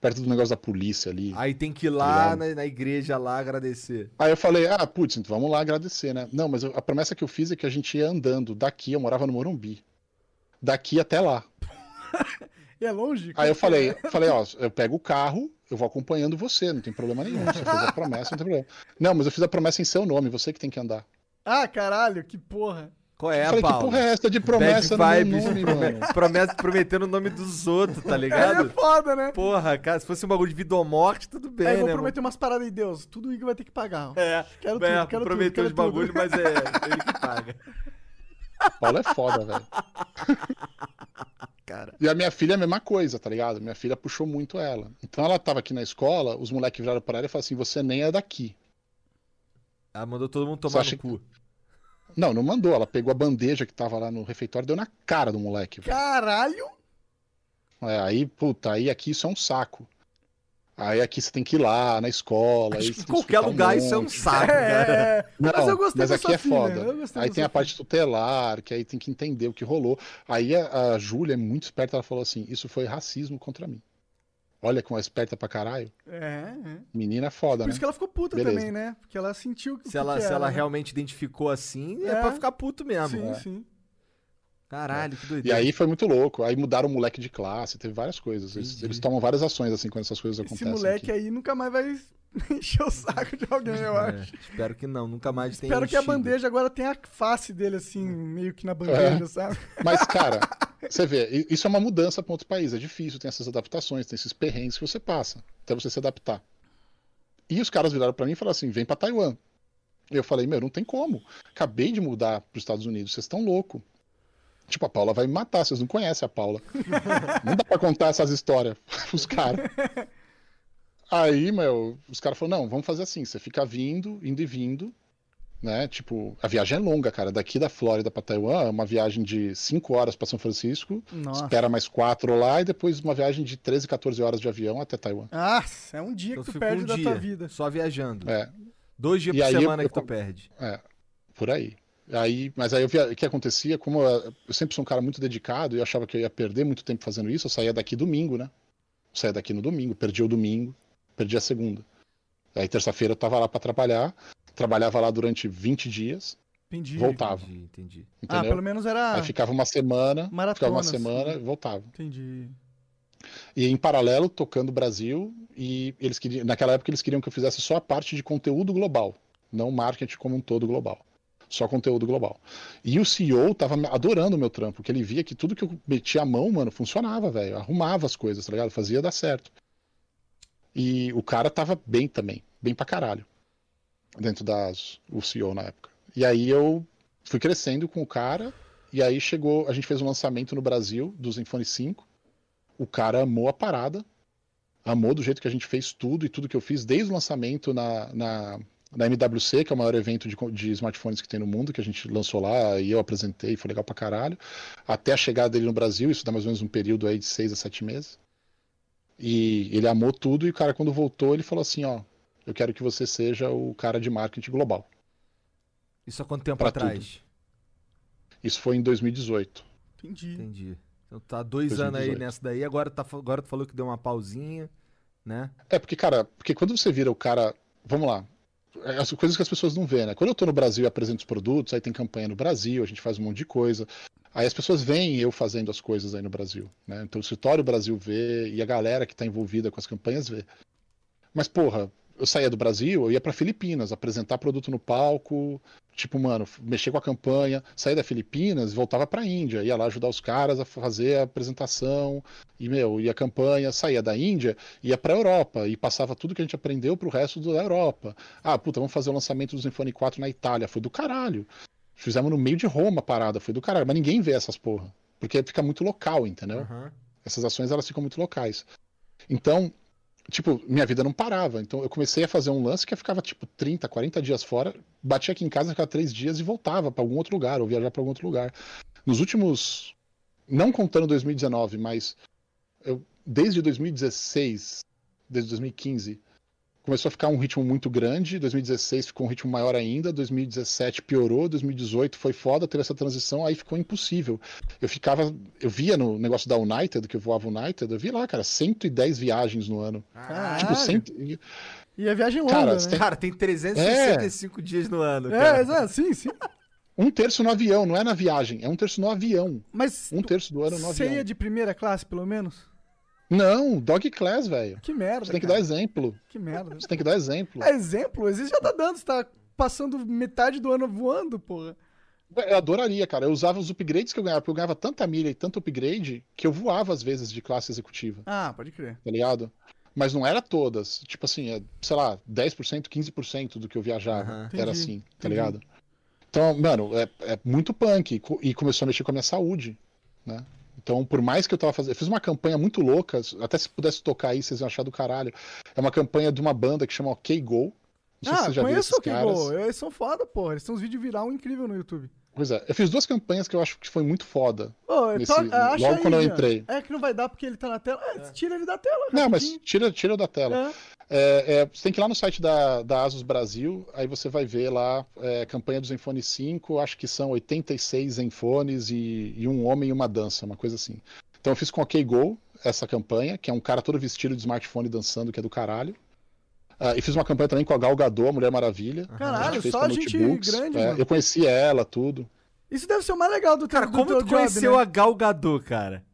Perto do negócio da polícia ali. Aí tem que ir lá Obrigado. na, na igreja lá agradecer. Aí eu falei, ah, putz, então vamos lá agradecer, né? Não, mas eu- a promessa que eu fiz é que a gente ia andando daqui, eu morava no Morumbi. Daqui até lá. E é longe? Aí eu falei, falei, ó, eu pego o carro, eu vou acompanhando você, não tem problema nenhum. Você fez a promessa, não tem problema. Não, mas eu fiz a promessa em seu nome, você que tem que andar. Ah, caralho, que porra. Qual é, eu falei, Paulo? que porra é essa de promessa no Bad meu vibes, nome, mano? promessa prometendo o nome dos outros, tá é ligado? foda, né? Porra, cara, se fosse um bagulho de vida ou morte, tudo bem, Aí eu vou né? prometer umas paradas aí, Deus. Tudo o Igor vai ter que pagar. ó. mano? É, Quero é, tudo, quero prometeu tudo, os quero tudo. bagulho, mas é ele que paga. A Paula é foda, velho. Cara. E a minha filha é a mesma coisa, tá ligado? Minha filha puxou muito ela. Então ela tava aqui na escola, os moleques viraram pra ela e falaram assim: você nem é daqui. Ela mandou todo mundo tomar no cu. Não, não mandou. Ela pegou a bandeja que tava lá no refeitório e deu na cara do moleque. velho. Caralho! É, aí, puta, aí aqui isso é um saco. Aí aqui você tem que ir lá na escola. aí Acho que em qualquer explicar um lugar isso é um saco, cara. É, Não, mas eu gostei mas aqui é filha, foda. Aí tem a parte tutelar, que aí tem que entender o que rolou. Aí a, a Júlia é muito esperta, ela falou assim: isso foi racismo contra mim. Olha como é esperta pra caralho. É, é. Menina é foda, Por né? isso que ela ficou puta Beleza. também, né? Porque ela sentiu que Se ela, que se era, ela né? realmente identificou assim, é, É. pra ficar puto mesmo. Sim, É. sim. Caralho, que E doideira. aí foi muito louco. Aí mudaram o moleque de classe, teve várias coisas. Eles, eles tomam várias ações assim quando essas coisas Esse acontecem. moleque aqui. aí nunca mais vai encher o saco de alguém, eu É, acho. espero que não, nunca mais tenha Espero que a bandeja agora tenha a face dele assim, meio que na bandeja, É. sabe? Mas, cara, você vê, isso é uma mudança para outro país. É difícil, tem essas adaptações, tem esses perrengues que você passa até você se adaptar. E os caras viraram para mim e falaram assim: vem para Taiwan. E eu falei: meu, não tem como. Acabei de mudar para os Estados Unidos, vocês estão loucos. Tipo, a Paula vai me matar, vocês não conhecem a Paula. não dá pra contar essas histórias pros caras. Aí, meu, os caras falaram: não, vamos fazer assim: você fica vindo, indo e vindo, né? Tipo, a viagem é longa, cara. Daqui da Flórida pra Taiwan é uma viagem de 5 horas pra São Francisco, Nossa. espera mais 4 lá e depois uma viagem de 13, 14 horas de avião até Taiwan. Nossa, é um dia Então que tu perde um da dia, tua vida. Só viajando. É, Dois dias E por aí eu- semana eu- que tu perde. é, por aí. Aí, mas aí eu via, o que acontecia, como eu, eu sempre sou um cara muito dedicado e eu achava que eu ia perder muito tempo fazendo isso, eu saía daqui domingo, né? Eu saía daqui no domingo, perdi o domingo, perdi a segunda. Aí terça-feira eu tava lá pra trabalhar, trabalhava lá durante 20 dias, Entendi. voltava, Entendi, entendi. Ah, entendeu? pelo menos era. Aí ficava uma semana, Maratona, ficava uma assim. semana e voltava. Entendi. E em paralelo, tocando Brasil, e eles queriam, naquela época eles queriam que eu fizesse só a parte de conteúdo global, não marketing como um todo global. Só conteúdo global. E o CEO tava adorando o meu trampo, porque ele via que tudo que eu metia a mão, mano, funcionava, velho. Arrumava as coisas, tá ligado? Fazia dar certo. E o cara tava bem também, bem pra caralho. Dentro das. O CEO na época. E aí eu fui crescendo com o cara, e aí chegou. A gente fez um lançamento no Brasil do Zenfone 5. O cara amou a parada, amou do jeito que a gente fez tudo e tudo que eu fiz desde o lançamento na, na, na MWC, que é o maior evento de, de smartphones que tem no mundo, que a gente lançou lá e eu apresentei, foi legal pra caralho, até a chegada dele no Brasil, isso dá mais ou menos um período aí de seis a sete meses. E ele amou tudo e o cara, quando voltou, ele falou assim: Ó, eu quero que você seja o cara de marketing global. Isso há quanto tempo Pra atrás? Isso foi em 2018. Entendi. Entendi. Então tá dois anos aí 2018. nessa daí, agora, tá, agora tu falou que deu uma pausinha, né? É, porque, cara, porque quando você vira o cara. Vamos lá. As coisas que as pessoas não vêem, né? Quando eu tô no Brasil e apresento os produtos, aí tem campanha no Brasil, a gente faz um monte de coisa. Aí as pessoas veem eu fazendo as coisas aí no Brasil, né? Então o escritório Brasil vê e a galera que tá envolvida com as campanhas vê. Mas, porra, eu saía do Brasil, eu ia pra Filipinas, apresentar produto no palco, tipo, mano, mexer com a campanha, saía da Filipinas e voltava pra Índia, ia lá ajudar os caras a fazer a apresentação, e, meu, ia a campanha, saía da Índia, ia pra Europa e passava tudo que a gente aprendeu pro resto da Europa. Ah, puta, vamos fazer o lançamento do Zenfone 4 na Itália, foi do caralho. Fizemos no meio de Roma a parada, foi do caralho, mas ninguém vê essas porra, porque fica muito local, entendeu? Aham. Essas ações elas ficam muito locais. Então, tipo, minha vida não parava. Então eu comecei a fazer um lance que eu ficava tipo 30, 40 dias fora, batia aqui em casa, ficava três dias e voltava para algum outro lugar, ou viajar para algum outro lugar. Nos últimos, não contando 2019, mas eu, desde 2016, desde 2015, começou a ficar um ritmo muito grande. 2016 ficou um ritmo maior ainda. 2017 piorou. 2018 foi foda, teve essa transição, aí ficou impossível. Eu ficava, eu via no negócio da United, que eu voava United, eu vi lá, cara, 110 viagens no ano. Caralho. Tipo, 100, E a viagem longa, Cara, né? tem- Cara, tem 365 dias no ano, É, cara. exato, sim, sim. um terço no avião, não é na viagem, é um terço no avião. Mas Um terço do ano no você ia avião. de primeira classe, pelo menos? Não, dog class, velho. Que merda, Você tem que cara. dar exemplo. Que merda. Você tem que dar exemplo. É exemplo? Existe já tá dando, você tá passando metade do ano voando, porra. Eu adoraria, cara. Eu usava os upgrades que eu ganhava, porque eu ganhava tanta milha e tanto upgrade que eu voava às vezes de classe executiva, Ah, pode crer. tá ligado? Mas não era todas. Tipo assim, é, sei lá, 10%, 15% do que eu viajava. Entendi, Era assim, tá entendi. ligado? Então, mano, é, é muito punk. E começou a mexer com a minha saúde, né? Então, por mais que eu tava fazendo. Eu fiz uma campanha muito louca, até se pudesse tocar aí, vocês iam achar do caralho. É uma campanha de uma banda que chama OK Go. Não Ah, conheço o. Kigo. Eles são foda, porra. Eles têm uns vídeos viral incrível no YouTube. Pois é, eu fiz duas campanhas que eu acho que foi muito foda. Ô, Nesse- to- logo aí, quando eu entrei. É que não vai dar porque ele tá na tela. É, tira ele da tela. Não, mas rapidinho. tira, tira da tela. É. É, é, você tem que ir lá no site da, da Asus Brasil, aí você vai ver lá é, campanha dos Zenfone 5, acho que são 86 Zenfones e, e um homem e uma dança, uma coisa assim. Então eu fiz com OK Go essa campanha, que é um cara todo vestido de smartphone dançando, que é do caralho. Ah, e fiz uma campanha também com a Gal Gadot, a Mulher Maravilha. Caralho, A só pra gente grande, É. Eu conheci ela, tudo. Isso deve ser o mais legal do Cara, do como tu job, conheceu né? a Gal Gadot, cara?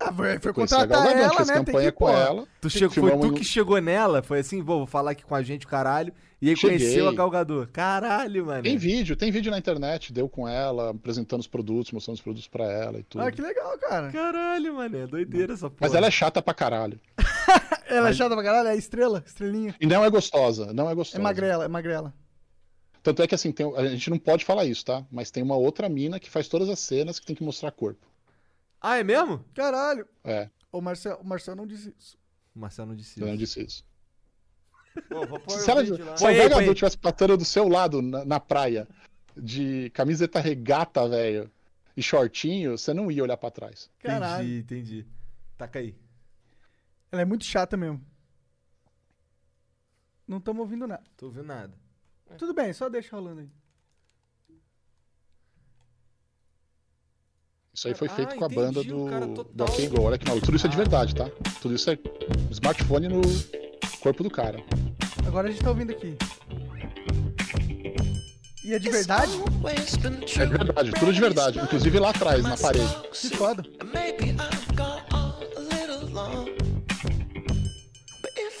Ah, foi, foi contratar ela, fez né? Tem campanha que, com pô, ela. Tu chegou, foi tu um- que chegou nela? Foi assim, vou falar aqui com a gente, o caralho. E aí Cheguei. conheceu a Gal Gadot. Caralho, mano. Tem vídeo, tem vídeo na internet, deu com ela, apresentando os produtos, mostrando os produtos pra ela e tudo. Ah, que legal, cara. Caralho, mano. É doideira essa porra. Mas ela é chata pra caralho. Ela é chata pra caralho, é estrela, estrelinha. E não é gostosa, não é É gostosa. magrela, é magrela. Tanto é que assim, tem- a gente não pode falar isso, tá? Mas tem uma outra mina que faz todas as cenas que tem que mostrar corpo. Ah, é mesmo? Caralho. É, O Marcel, o Marcel não disse isso. O Marcelo não disse eu não isso. disse isso. Pô, vou pôr Se, o ela, lá. se Põe a tivesse passando do seu lado na, na praia, de camiseta regata, velho, e shortinho, você não ia olhar pra trás. Caralho. Entendi, entendi. Taca aí. Ela é muito chata mesmo. Não estamos ouvindo nada. Tô ouvindo nada. Tudo bem, só deixa rolando aí. Isso aí foi Ah, feito com a entendi, banda o do, cara do. OK Go. Olha que maluco. Tudo isso é de verdade, tá? Tudo isso é smartphone no corpo do cara. Agora a gente tá ouvindo aqui. E é de verdade? É de verdade, tudo de verdade. Inclusive lá atrás, na parede. Que foda.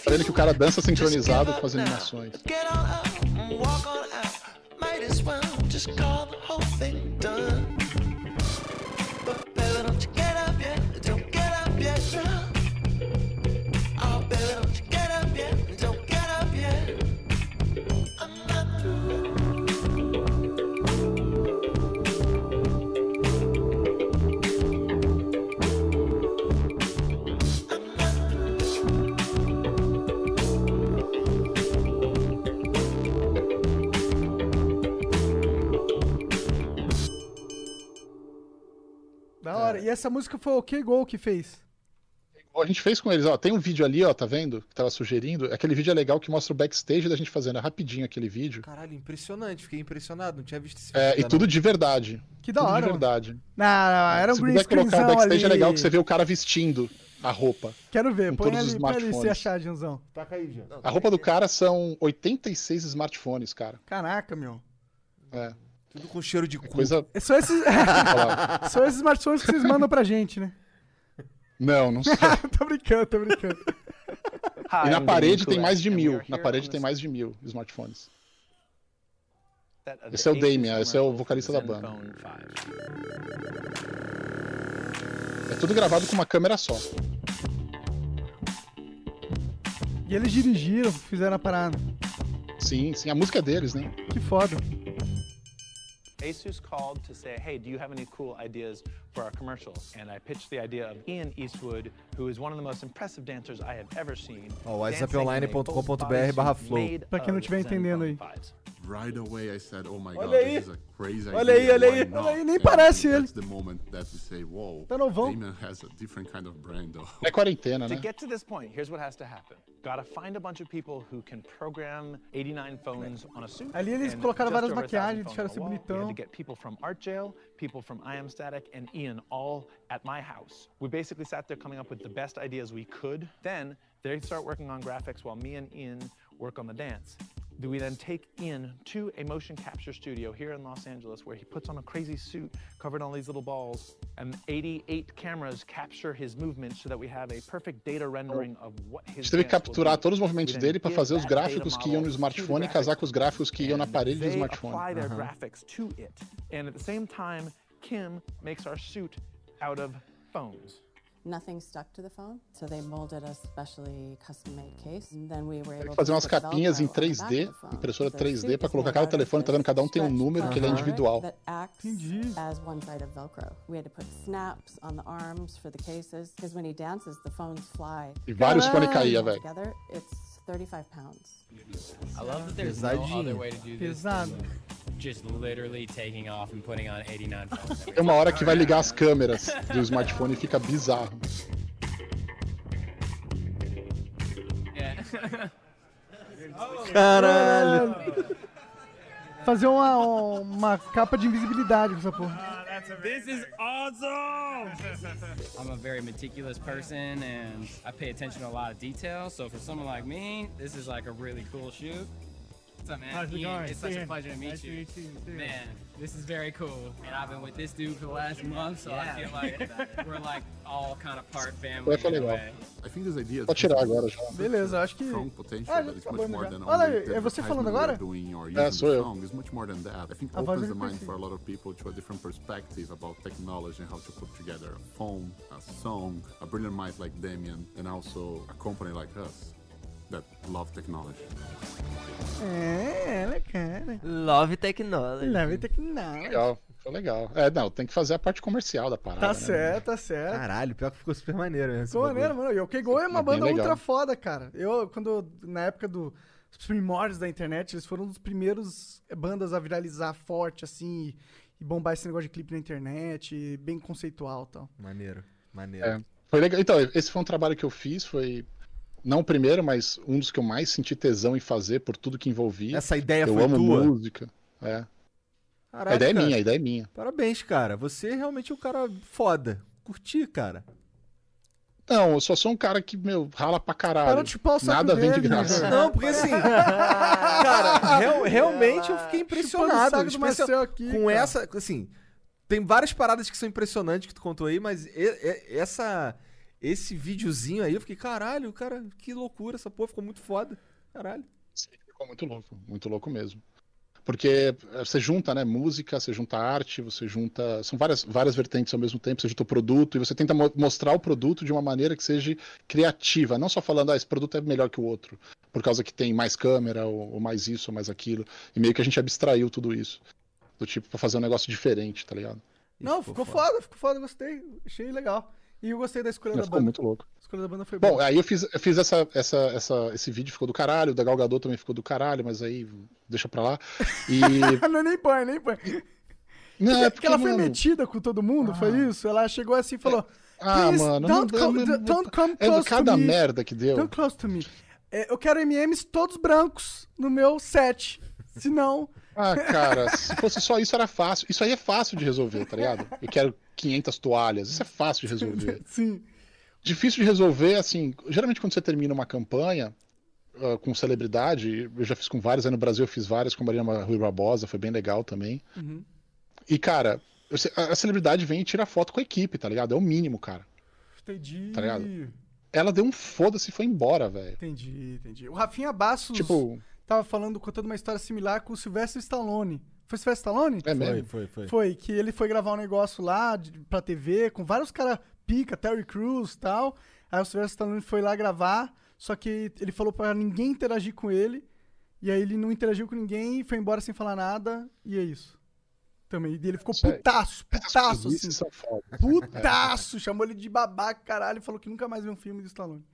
Tá vendo que o cara dança sincronizado com as animações. Da hora. E essa música foi o OK Go que fez. A gente fez com eles, ó. Tem um vídeo ali, ó, tá vendo? Que tava sugerindo. Aquele vídeo é legal que mostra o backstage da gente fazendo. É rapidinho aquele vídeo. Caralho, impressionante. Fiquei impressionado. Não tinha visto esse É, vídeo e ainda, tudo de verdade. Que da tudo hora, de mano. verdade. Não, não, era um Se green puder colocar o screenzão backstage ali. é legal que você vê o cara vestindo a roupa. Quero ver, com põe todos os ali, põe ali se smartphones. achar, Janzão. não. Taca aí, já. A roupa do cara são 86 smartphones, cara. Caraca, meu. É, Tudo com cheiro de é cu. coisa. É só esses, são esses smartphones que vocês mandam pra gente, né? Não, não sei. tô brincando, tô brincando. E na parede tem mais de mil. Na parede tem mais de mil smartphones. Esse é o Damien, esse é o vocalista da banda. É tudo gravado com uma câmera só. E eles dirigiram, fizeram a parada. Sim, sim. A música é deles, né? Que foda. Asus called to say, hey, do you have any cool ideas for our commercial? And I pitched the idea of Ian Eastwood, who is one of the most impressive dancers I have ever seen. Ó, dancing in a whatsapponline.com.br barra flow. Pra quem não of tiver entendendo aí. 5s. Right away I said, "Oh my Olha God, aí. this is a crazy Olha aí, idea. olha Why aí. not?" Olha aí, nem And parece ele. That's the moment that we say, "Whoa, Tá novão. Damon has a different kind of brain, though." É quarentena, To get to this point, here's what has to happen. Gotta find a bunch of people who can program 89 phones on a suit. Ali eles and colocaram várias over a thousand maquiagens, deixaram ser a wall. We had to get people from Art Jail, people from I Am Static, and Ian all at my house. We basically sat there coming up with the best ideas we could. Then they start working on graphics while me and Ian work on the dance. Do we then take in to a motion capture studio here in Los Angeles where he puts on a crazy suit covered in all these little balls and 88 cameras capture his movements so that we have a perfect data oh. rendering of what his teve que capturar todos os movimentos dele give fazer os gráficos que iam no model to the smartphone e casar com os gráficos que iam na parede do smartphone. apply their graphics to it. And at the same time, Kim makes our suit out of phones. Nothing stuck to the phone. So they molded a specially custom-made case. And then we were able que fazer to umas capinhas em Velcro on the back 3D, of the phone. impressora So the 3D, suit pra is colocar cada telefone, tá vendo? Cada um tem um número que ele é individual. That acts as one side of Velcro. We had to put snaps on the arms for the cases because when he dances, the phones fly. E vários fones caía, velho. Together, it's 35 pounds. I love that there's no other way to do this Pesado. Just literally taking off and putting on 89 phones. every Tem uma hora que vai ligar as câmeras do smartphone e fica bizarro. Yeah. Caralho. Fazer uma, uma capa de invisibilidade com essa porra. This is awesome! I'm a very meticulous person and I pay attention to a lot of detail. So for someone like me, this is like a really cool shoot. What's up, man? How's it Ian, going? It's such a pleasure to meet nice to you. meet you, too. Man, this is very cool. And I've been with this dude for the last month, so I feel like we're like all kind of part family. Vai ficar in a legal. way. I think this idea Pode tirar agora já. Beleza, acho que. strong potential Ah, that já is acabou much more já. than Olha only é você falando advertisement we are agora? É, sou eu. song. It's much more than that. I think A opens the mind for a lot of people to a different perspective about technology and how to put together a phone, a song, a brilliant mind like Damien, and also a company like us that love technology. É, legal. Love Technology. Leve tecnologia. Legal, foi legal. É, não, tem que fazer a parte comercial da parada. Tá né? certo, tá certo. Caralho, pior que ficou super maneiro mesmo. Ficou maneiro, mano. E o K-Go é uma É banda legal. ultra foda, cara. Eu, quando, na época do os primórdios da internet, eles foram um dos primeiros bandas a viralizar forte, assim, e, e bombar esse negócio de clipe na internet, e bem conceitual e tal. Maneiro, maneiro. É, foi legal. Então, esse foi um trabalho que eu fiz, foi não o primeiro, mas um dos que eu mais senti tesão em fazer por tudo que envolvia. Essa ideia eu foi amo tua? música. É. Caralho, a ideia cara. é minha, a ideia é minha. Parabéns, cara. Você realmente é um cara foda. Curti, cara. Não, eu só sou um cara que, meu, rala pra caralho. Para de saco Nada vem de graça. né? Não, porque assim, cara, real- realmente eu fiquei impressionado. especial- Marcel aqui, com cara. essa, assim, tem várias paradas que são impressionantes que tu contou aí, mas e- e- essa esse videozinho aí, eu fiquei, caralho, cara, que loucura essa porra, ficou muito foda. Caralho. Ficou muito louco, muito louco mesmo. Porque eh, você junta, né, música, você junta arte, você junta. São várias, várias vertentes ao mesmo tempo, você junta o produto e você tenta mo- mostrar o produto de uma maneira que seja criativa, não só falando, ah, esse produto é melhor que o outro, por causa que tem mais câmera, ou, ou mais isso, ou mais aquilo. E meio que a gente abstraiu tudo isso. Do tipo, pra fazer um negócio diferente, tá ligado? Não, ficou foda, ficou foda, gostei. Achei legal. E eu gostei da escolha Mas da ficou banda. muito louco. A escolha da banda foi Bom, boa. aí eu fiz, eu fiz essa, essa, essa, esse vídeo, ficou do caralho, o da Gal Gadot também ficou do caralho, mas aí deixa pra lá. E. não, nem põe, nem põe. Não, é porque, porque, ela foi mano- metida com todo mundo, foi isso? Ela chegou assim e falou: Ah, "Please, mano, don't, não- co- não- don't come é do close cada to me. merda que deu. Don't close to me. É, eu quero MMs todos brancos no meu set. Senão. Ah, cara, se fosse só isso era fácil. Isso aí é fácil de resolver, tá ligado? Eu quero 500 toalhas. Isso é fácil de resolver. Sim. Difícil de resolver, assim, geralmente quando você termina uma campanha ah, com celebridade, eu já fiz com várias, aí no Brasil eu fiz várias com a Mariana Rui Barbosa, foi bem legal também. Uhum. E, cara, a celebridade vem e tira foto com a equipe, tá ligado? É o mínimo, cara. Entendi. Tá ligado? Ela deu um foda-se e foi embora, velho. Entendi, entendi. O Rafinha Bassos Tipo- tava falando, contando uma história similar com o Sylvester Stallone. Foi Sylvester Stallone? É mesmo? Foi, foi, foi. Foi, que ele foi gravar um negócio lá de, pra TV com vários caras pica, Terry Crews e tal. Aí o Sylvester Stallone foi lá gravar, só que ele falou pra ninguém interagir com ele. E aí ele não interagiu com ninguém, foi embora sem falar nada, e é isso. Também. E ele ficou Isso aí. putaço, putaço, assim. foda. Putaço! Chamou ele de babaca, caralho, e falou que nunca mais viu um filme do Stallone.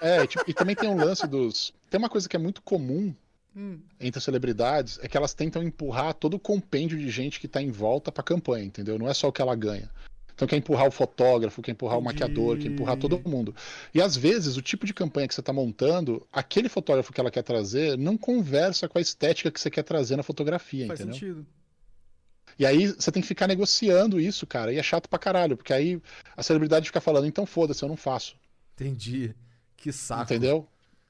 É, tipo, e também tem um lance dos. Tem uma coisa que é muito comum Hum. entre as celebridades, é que elas tentam empurrar todo o compêndio de gente que tá em volta pra campanha, entendeu? Não é só o que ela ganha. Então quer empurrar o fotógrafo, quer empurrar o maquiador, quer empurrar todo mundo. E às vezes o tipo de campanha que você tá montando, aquele fotógrafo que ela quer trazer não conversa com a estética que você quer trazer na fotografia, Faz entendeu? sentido. E aí você tem que ficar negociando isso, cara, e é chato pra caralho, porque aí a celebridade fica falando, então foda-se, eu não faço. Entendi. Que saco. Entendeu?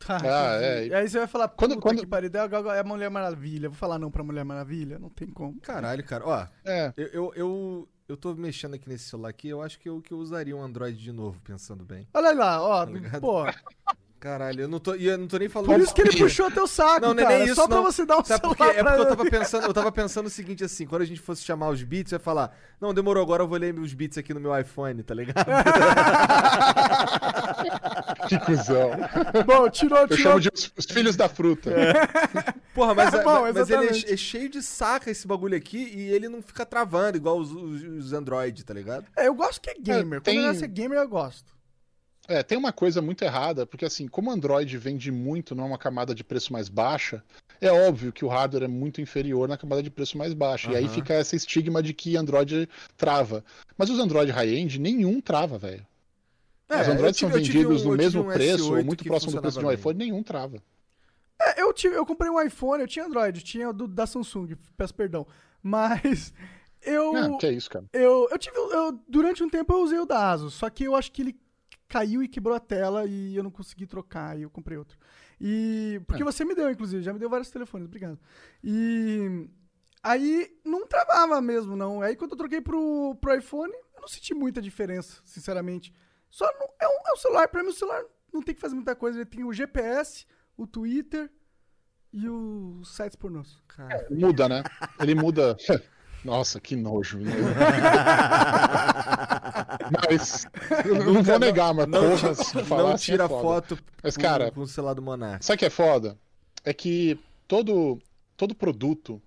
Tá, Ah, é. E aí você vai falar, Quando- quando, quando- que pariu, é a Mulher Maravilha. Vou falar não pra Mulher Maravilha? Não tem como. Caralho, cara. Ó, É. eu, eu, eu, eu tô mexendo aqui nesse celular aqui, eu acho que eu, que eu usaria um Android de novo, pensando bem. Olha lá, ó, Tá pô. Caralho, eu não tô, eu não tô nem falando Por isso que ele puxou teu saco, Não, não é cara. nem isso, só pra não. você dar um Sabe celular É porque eu pra tava pensando, eu tava pensando o seguinte assim, quando a gente fosse chamar os beats, eu ia falar, não, demorou, agora eu vou ler os beats aqui no meu iPhone, tá ligado? Que cuzão. Bom, tirou, Eu tirou. chamo de os, os filhos da fruta. Porra, mas, É bom, mas ele é, é cheio de saca esse bagulho aqui e ele não fica travando igual os, os, os Android, tá ligado? É, eu gosto que é gamer. É, tem- Quando negócio é gamer, eu gosto. É, tem uma coisa muito errada, porque assim, como Android vende muito numa camada de preço mais baixa, é óbvio que o hardware é muito inferior na camada de preço mais baixa. E aí fica esse estigma de que Android trava. Mas os Android high-end, nenhum trava, velho. É, os Androids tive- são vendidos um- no mesmo um preço, ou S8 muito próximo do preço de um iPhone, nenhum trava. É, eu, tive, eu comprei um iPhone, eu tinha Android, tinha o do, da Samsung, peço perdão. Mas eu. Não, que é isso, cara. Eu, eu tive. Eu, durante um tempo eu usei o da Asus, só que eu acho que ele caiu e quebrou a tela e eu não consegui trocar, e eu comprei outro. E. Porque É. você me deu, inclusive, já me deu vários telefones, obrigado. E. Aí não travava mesmo, não. Aí quando eu troquei pro, pro iPhone, eu não senti muita diferença, sinceramente. Só não, é, um, é um celular, pra mim o celular não tem que fazer muita coisa. Ele tem o GPS, o Twitter e os sites pornôs. Cara. Muda, né? Ele muda. Nossa, que nojo. Mas eu não Nunca- vou negar, mas não, porra, se falar não assim é tira foto Mas, com, cara, com o celular do Monark. Sabe o que é foda? É que todo, todo produto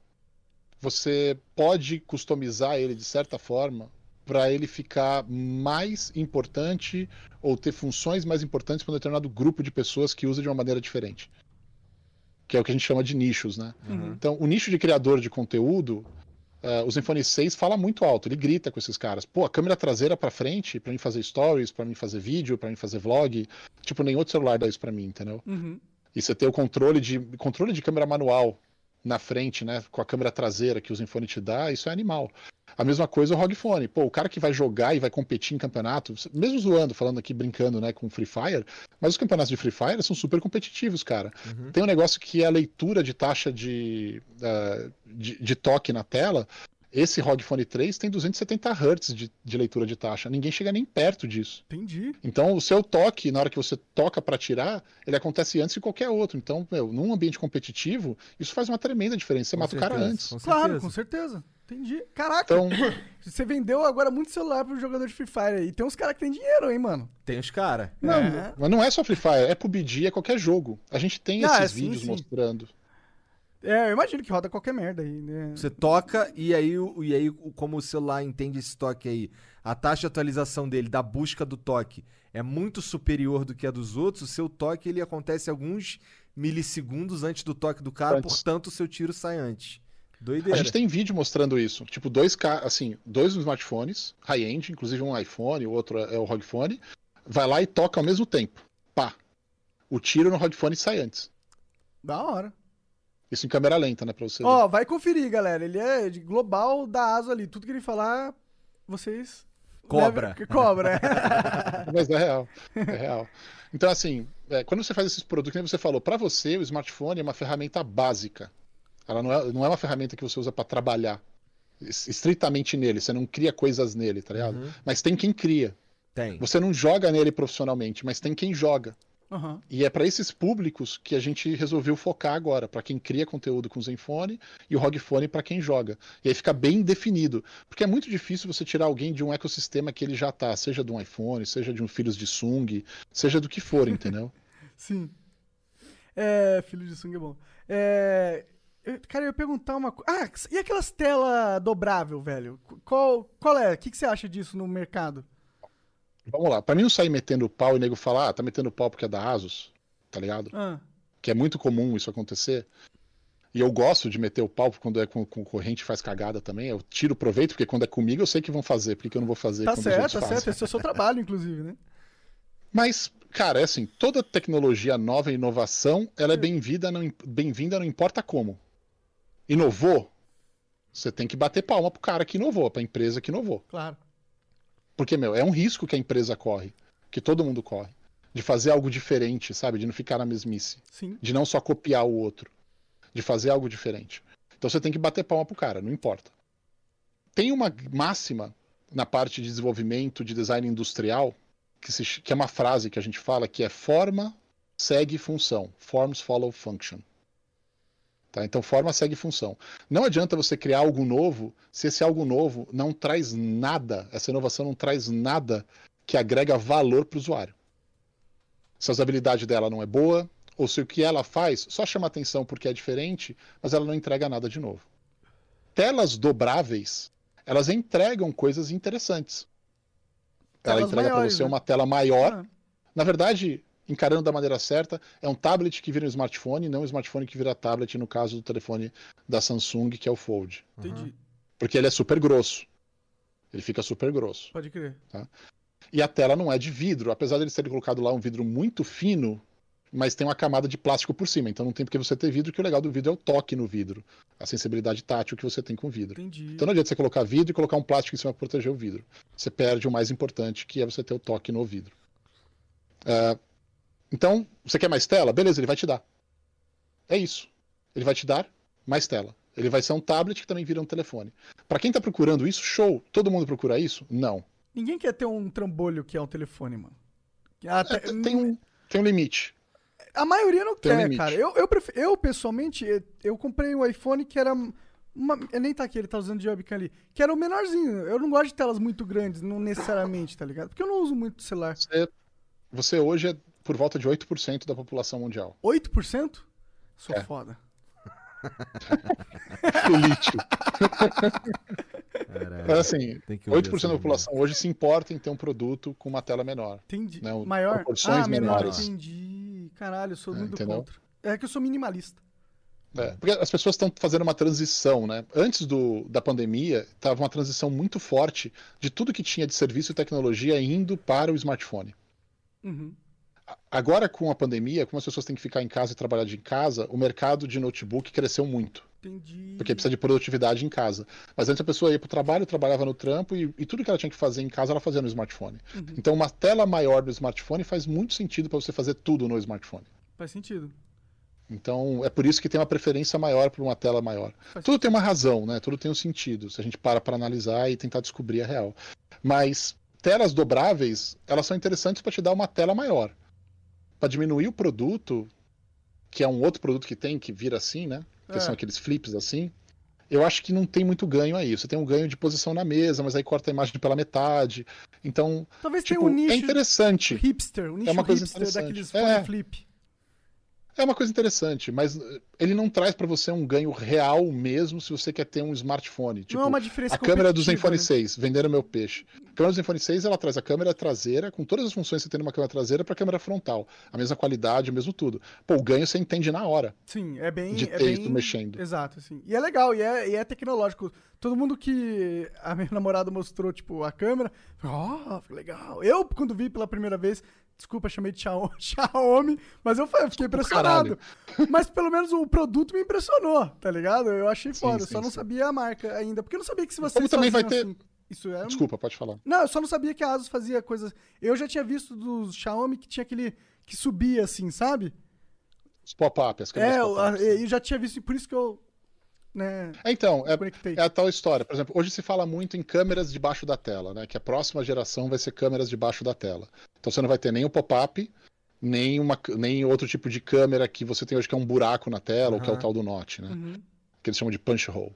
você pode customizar ele de certa forma para ele ficar mais importante ou ter funções mais importantes para um determinado grupo de pessoas que usa de uma maneira diferente. Que é o que a gente chama de nichos, né? Uhum. Então, o nicho de criador de conteúdo, eh, o Zenfone 6 fala muito alto, ele grita com esses caras. Pô, a câmera traseira para frente, para mim fazer stories, para mim fazer vídeo, para mim fazer vlog, tipo, nenhum outro celular dá isso para mim, entendeu? Uhum. E você ter o controle de controle de câmera manual na frente, né, com a câmera traseira que o Zenfone te dá, isso é animal. A mesma coisa o ROG Phone. Pô, o cara que vai jogar e vai competir em campeonato, mesmo zoando, falando aqui, brincando, né, com Free Fire, mas os campeonatos de Free Fire são super competitivos, cara. Tem um negócio que é a leitura de taxa de, ah, de, de toque na tela. Esse ROG Phone 3 tem 270 Hz de, de leitura de taxa. Ninguém chega nem perto disso. Entendi. Então, o seu toque, na hora que você toca para tirar, ele acontece antes de qualquer outro. Então, meu, num ambiente competitivo, isso faz uma tremenda diferença. Você Com mata o cara certeza, antes. com Claro, certeza. com certeza. Entendi. Caraca, Então, você vendeu agora muito celular pro jogador de Free Fire aí. Tem uns caras que tem dinheiro, hein, mano? Tem os caras. não, É. mas não é só Free Fire, é PUBG, é qualquer jogo. A gente tem Ah, esses é, sim, vídeos sim. mostrando. É, eu imagino que roda qualquer merda aí, né? Você toca e aí, e aí como o celular entende esse toque aí, a taxa de atualização dele, da busca do toque, é muito superior do que a dos outros, o seu toque ele acontece alguns milissegundos antes do toque do cara, Antes. portanto o seu tiro sai antes. A Doideira. gente tem vídeo mostrando isso. Tipo, dois assim, dois smartphones, high-end, inclusive um iPhone, o outro é o ROG Phone, vai lá e toca ao mesmo tempo. Pá. O tiro no ROG Phone sai antes. Da hora. Isso em câmera lenta, né, pra você ver. Ó, vai conferir, galera. Ele é de global da ASO ali. Tudo que ele falar, vocês. Cobra. levem- Cobra. é. Mas é real. É real. Então, assim, é, quando você faz esses produtos, como você falou, para você o smartphone é uma ferramenta básica. Ela não é, não é uma ferramenta que você usa para trabalhar es- estritamente nele. Você não cria coisas nele, tá ligado? Uhum. Mas tem quem cria. Tem. Você não joga nele profissionalmente, mas tem quem joga. Aham. E é para esses públicos que a gente resolveu focar agora, para quem cria conteúdo com o Zenfone e o ROG Phone para quem joga. E aí fica bem definido, porque é muito difícil você tirar alguém de um ecossistema que ele já tá, seja de um iPhone, seja de um Filhos de Sung, seja do que for, entendeu? Sim. É, filho de Sung é bom. É, eu- cara, eu ia perguntar uma coisa. Ah, e aquelas telas dobrável, velho? Qual, qual é? O que, que você acha disso no mercado? Vamos lá, para mim não sair metendo pau e o nego falar, ah, tá metendo pau porque é da Asus, tá ligado? Ah, Que é muito comum isso acontecer. E eu gosto de meter o pau quando é com com concorrente faz cagada também. Eu tiro proveito, porque quando é comigo eu sei que vão fazer, porque eu não vou fazer tá certo, tá certo. Esse é o seu trabalho, inclusive, né? Mas, cara, é assim, toda tecnologia nova e inovação, ela é bem-vinda, não, bem-vinda não importa como. Inovou, você tem que bater palma pro cara que inovou, pra empresa que inovou. Claro. Porque, meu, é um risco que a empresa corre, que todo mundo corre. De fazer algo diferente, sabe? De não ficar na mesmice. Sim. De não só copiar o outro. De fazer algo diferente. Então você tem que bater palma pro cara, não importa. Tem uma máxima na parte de desenvolvimento de design industrial, que, se que é uma frase que a gente fala que é forma, segue função. Forms follow function. Tá? Então, forma segue função. Não adianta você criar algo novo se esse algo novo não traz nada, essa inovação não traz nada que agrega valor para o usuário. Se a usabilidade dela não é boa, ou se o que ela faz só chama atenção porque é diferente, mas ela não entrega nada de novo. Telas dobráveis, elas entregam coisas interessantes. Ela Telas entrega para você né? uma tela maior. Ah. Na verdade, encarando da maneira certa, é um tablet que vira um smartphone, não um smartphone que vira tablet, no caso do telefone da Samsung, que é o Fold. Entendi. Porque ele é super grosso. Ele fica super grosso. Pode crer. Tá? E a tela não é de vidro, apesar de eles terem colocado lá um vidro muito fino, mas tem uma camada de plástico por cima. Então não tem porque você ter vidro, que o legal do vidro é o toque no vidro, a sensibilidade tátil que você tem com o vidro. Entendi. Então não adianta você colocar vidro e colocar um plástico em cima para proteger o vidro. Você perde o mais importante, que é você ter o toque no vidro. Ah, então, você quer mais tela? Beleza, ele vai te dar. É isso. Ele vai te dar mais tela. Ele vai ser um tablet que também vira um telefone. Para quem está procurando isso, show. Todo mundo procura isso? Não. Ninguém quer ter um trambolho que é um telefone, mano. Até- É, tem, um, tem um limite. A maioria não Tem um quer, limite. cara. Eu, eu, pref- eu, pessoalmente, eu- eu comprei um iPhone que era. Uma... Ele nem tá aqui, ele tá usando de webcam ali. Que era o menorzinho. Eu não gosto de telas muito grandes, não necessariamente, tá ligado? Porque eu não uso muito celular. Você, você hoje é por volta de 8% da população mundial. 8%? Sou É. foda. Caralho. Mas assim, Tem que ouvir 8% da população hoje se importa em ter um produto com uma tela menor. Entendi. Né? Maior? Proporções ah, menor, menores. entendi. Caralho, eu sou É, muito entendeu? contra. É que eu sou minimalista. É, porque as pessoas estão fazendo uma transição, né? Antes do, da pandemia, estava uma transição muito forte de tudo que tinha de serviço e tecnologia indo para o smartphone. Uhum. Agora, com a pandemia, como as pessoas têm que ficar em casa e trabalhar de casa, o mercado de notebook cresceu muito. Entendi. Porque precisa de produtividade em casa. Mas antes a pessoa ia para o trabalho, trabalhava no trampo e, e tudo que ela tinha que fazer em casa ela fazia no smartphone. Uhum. Então, uma tela maior do smartphone faz muito sentido para você fazer tudo no smartphone. Faz sentido. Então, é por isso que tem uma preferência maior por uma tela maior. Faz Tudo tem uma razão, né? Tudo tem um sentido, se a gente para para analisar e tentar descobrir a real. Mas telas dobráveis, elas são interessantes para te dar uma tela maior. Para diminuir o produto, que é um outro produto que tem, que vira assim, né? Que É. são aqueles flips assim. Eu acho que não tem muito ganho aí. Você tem um ganho de posição na mesa, mas aí corta a imagem pela metade. Então, Talvez tipo, tenha um nicho é interessante. hipster, um nicho uma coisa hipster interessante. daqueles É. flip. É uma coisa interessante, mas eh, ele não traz para você um ganho real mesmo se você quer ter um smartphone. Tipo, não é uma diferença a câmera do Zenfone né? 6, vendendo meu peixe. A câmera do Zenfone 6, ela traz a câmera traseira, com todas as funções que você tem numa câmera traseira, para câmera frontal. A mesma qualidade, o mesmo tudo. Pô, o ganho você entende na hora. Sim, é bem. De é texto bem... mexendo. Exato, assim. E é legal, e é, e é tecnológico. Todo mundo que a minha namorada mostrou, tipo, a câmera, ó, oh, legal. Eu, quando vi pela primeira vez, desculpa, chamei de Xiao- Xiaomi, mas eu, fiquei impressionado. Mas pelo menos o produto me impressionou, tá ligado? Eu achei foda, sim, só não sim. sabia a marca ainda. Porque eu não sabia que se você. Como também vai ter. Isso é. Desculpa, pode falar. Não, eu só não sabia que a Asus fazia coisas. Eu já tinha visto dos Xiaomi que tinha aquele. que subia assim, sabe? Os pop-up, as câmeras É, eu, pop-up. eu já tinha visto, por isso que eu. Né, É, Então, é, é a tal história. Por exemplo, hoje se fala muito em câmeras debaixo da tela, né? Que a próxima geração vai ser câmeras debaixo da tela. Então você não vai ter nem o pop-up, nem, uma, nem outro tipo de câmera que você tem hoje, que é um buraco na tela, ou que é o tal do Note, né? Uhum. Que eles chamam de punch hole.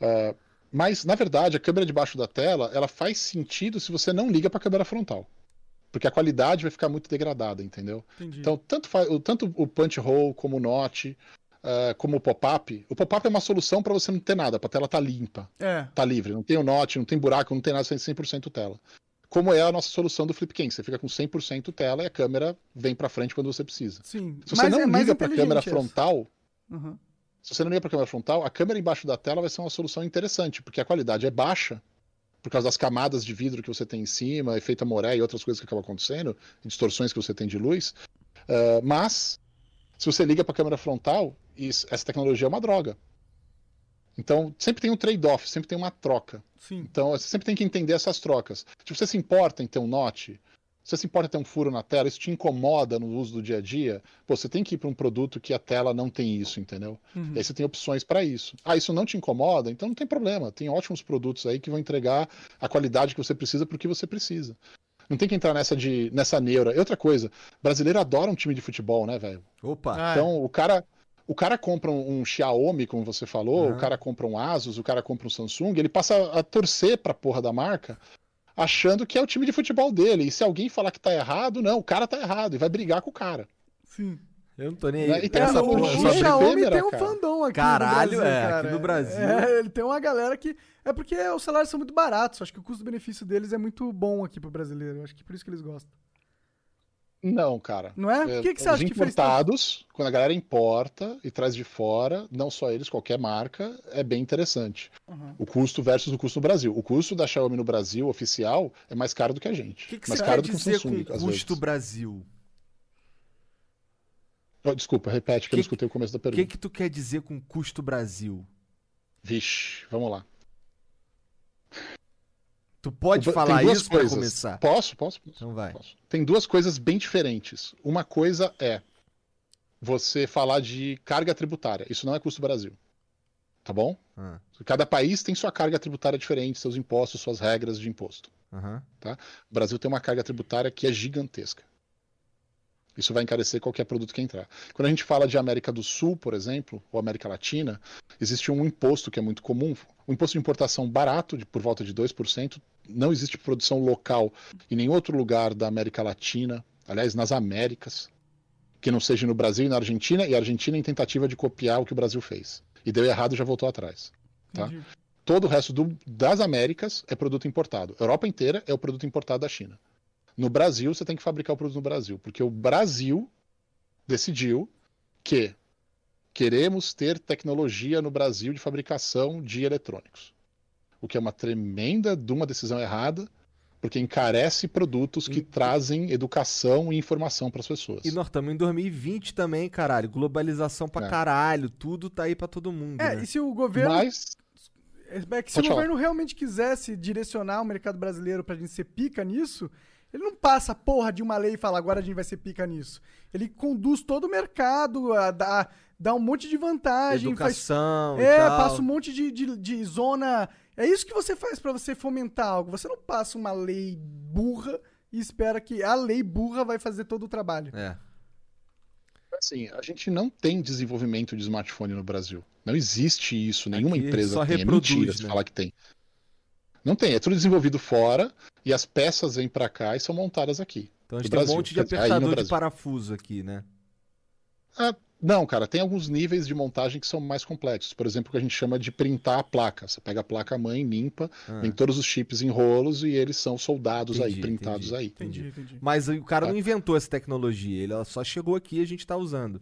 Ah, mas, na verdade, a câmera debaixo da tela, ela faz sentido se você não liga para a câmera frontal. Porque a qualidade vai ficar muito degradada, entendeu? Entendi. Então, tanto, tanto o punch hole como o Note, ah, como o pop-up, o pop-up é uma solução para você não ter nada, para a tela estar limpa É. tá livre, não tem o note, não tem buraco, não tem nada, você tem 100% tela. Como é a nossa solução do Flipcam, você fica com 100% tela e a câmera vem para frente quando você precisa. Sim. Se você Mas não é liga para a câmera essa. frontal, Uhum. se você não liga para a câmera frontal, a câmera embaixo da tela vai ser uma solução interessante, porque a qualidade é baixa por causa das camadas de vidro que você tem em cima, efeito Amoré e outras coisas que acabam acontecendo, distorções que você tem de luz. Ah, mas se você liga para a câmera frontal, isso- essa tecnologia é uma droga. Então, sempre tem um trade-off, sempre tem uma troca. Sim. Então, você sempre tem que entender essas trocas. Se você se importa em ter um note, se você se importa em ter um furo na tela, isso te incomoda no uso do dia a dia, pô, você tem que ir para um produto que a tela não tem isso, entendeu? Uhum. E aí você tem opções para isso. Ah, isso não te incomoda? Então não tem problema. Tem ótimos produtos aí que vão entregar a qualidade que você precisa para o que você precisa. Não tem que entrar nessa de nessa neura. E outra coisa, brasileiro adora um time de futebol, né, velho? Opa. Ah, Então, o cara, o cara compra um, um Xiaomi, como você falou, Aham. o cara compra um Asus, o cara compra um Samsung, ele passa a torcer pra porra da marca, achando que é o time de futebol dele. E se alguém falar que tá errado, não, o cara tá errado e vai brigar com o cara. Sim. Eu não tô nem Né? aí. E tem É, essa o, porra o Xiaomi tem um cara. fandom aqui Caralho, no Brasil, é, aqui cara. no Brasil. É, ele tem uma galera que... É porque os salários são muito baratos. Acho que o custo-benefício deles é muito bom aqui pro brasileiro. Acho que por isso que eles gostam. Não, cara. Não é? Por que que você acha que fez importados, quando a galera importa e traz de fora, não só eles, qualquer marca, é bem interessante. Uhum. O custo versus o custo no Brasil. O custo da Xiaomi no Brasil, oficial, é mais caro do que a gente. O que, que mais você caro quer do que o dizer Samsung, com custo. Brasil? Oh, desculpa, repete que, eu não escutei o começo da O pergunta. que, que tu quer dizer com custo Brasil? Vixe, vamos lá. Tu pode falar isso coisas. começar? Posso, posso. Então vai. Tem duas coisas bem diferentes. Uma coisa é você falar de carga tributária. Isso não é custo Brasil. Tá bom? Ah, Cada país tem sua carga tributária diferente, seus impostos, suas regras de imposto. aham. Tá? O Brasil tem uma carga tributária que é gigantesca. Isso vai encarecer qualquer produto que entrar. Quando a gente fala de América do Sul, por exemplo, ou América Latina, existe um imposto que é muito comum, um imposto de importação barato, de, por volta de 2%. Não existe produção local em nenhum outro lugar da América Latina, aliás, nas Américas, que não seja no Brasil e na Argentina, e a Argentina em tentativa de copiar o que o Brasil fez. E deu errado e já voltou atrás. Tá? Entendi. Todo o resto do- das Américas é produto importado. A Europa inteira é o produto importado da China. No Brasil, você tem que fabricar o produto no Brasil, porque o Brasil decidiu que queremos ter tecnologia no Brasil de fabricação de eletrônicos. O que é uma tremenda de uma decisão errada, porque encarece produtos que trazem educação e informação para as pessoas. E nós estamos em 2020 também, caralho. Globalização pra É. caralho. Tudo tá aí pra todo mundo. É, né? e se o governo... Mas É que se Pode o falar. governo realmente quisesse direcionar o mercado brasileiro pra gente ser pica nisso, ele não passa a porra de uma lei e fala agora a gente vai ser pica nisso. Ele conduz todo o mercado, a- dá, dá um monte de vantagem. Educação faz, e É, tal. passa um monte de, de, de zona. É isso que você faz pra você fomentar algo. Você não passa uma lei burra e espera que a lei burra vai fazer todo o trabalho. É. assim, a gente não tem desenvolvimento de smartphone no Brasil. Não existe isso, nenhuma Aqui empresa só tem. reproduz, é mentira se né? falar que tem. Não tem, é tudo desenvolvido fora e as peças vêm pra cá e são montadas aqui. Então a gente tem um Brasil, monte de aí apertador de parafuso aqui, né? Ah, não, cara, tem alguns níveis de montagem que são mais complexos. Por exemplo, o que a gente chama de printar a placa. Você pega a placa mãe, limpa, Ah. vem todos os chips em rolos e eles são soldados aí, Entendi, printados entendi, aí. Entendi, entendi. Mas o cara Tá. não inventou essa tecnologia. Ele ela só chegou aqui e a gente tá usando.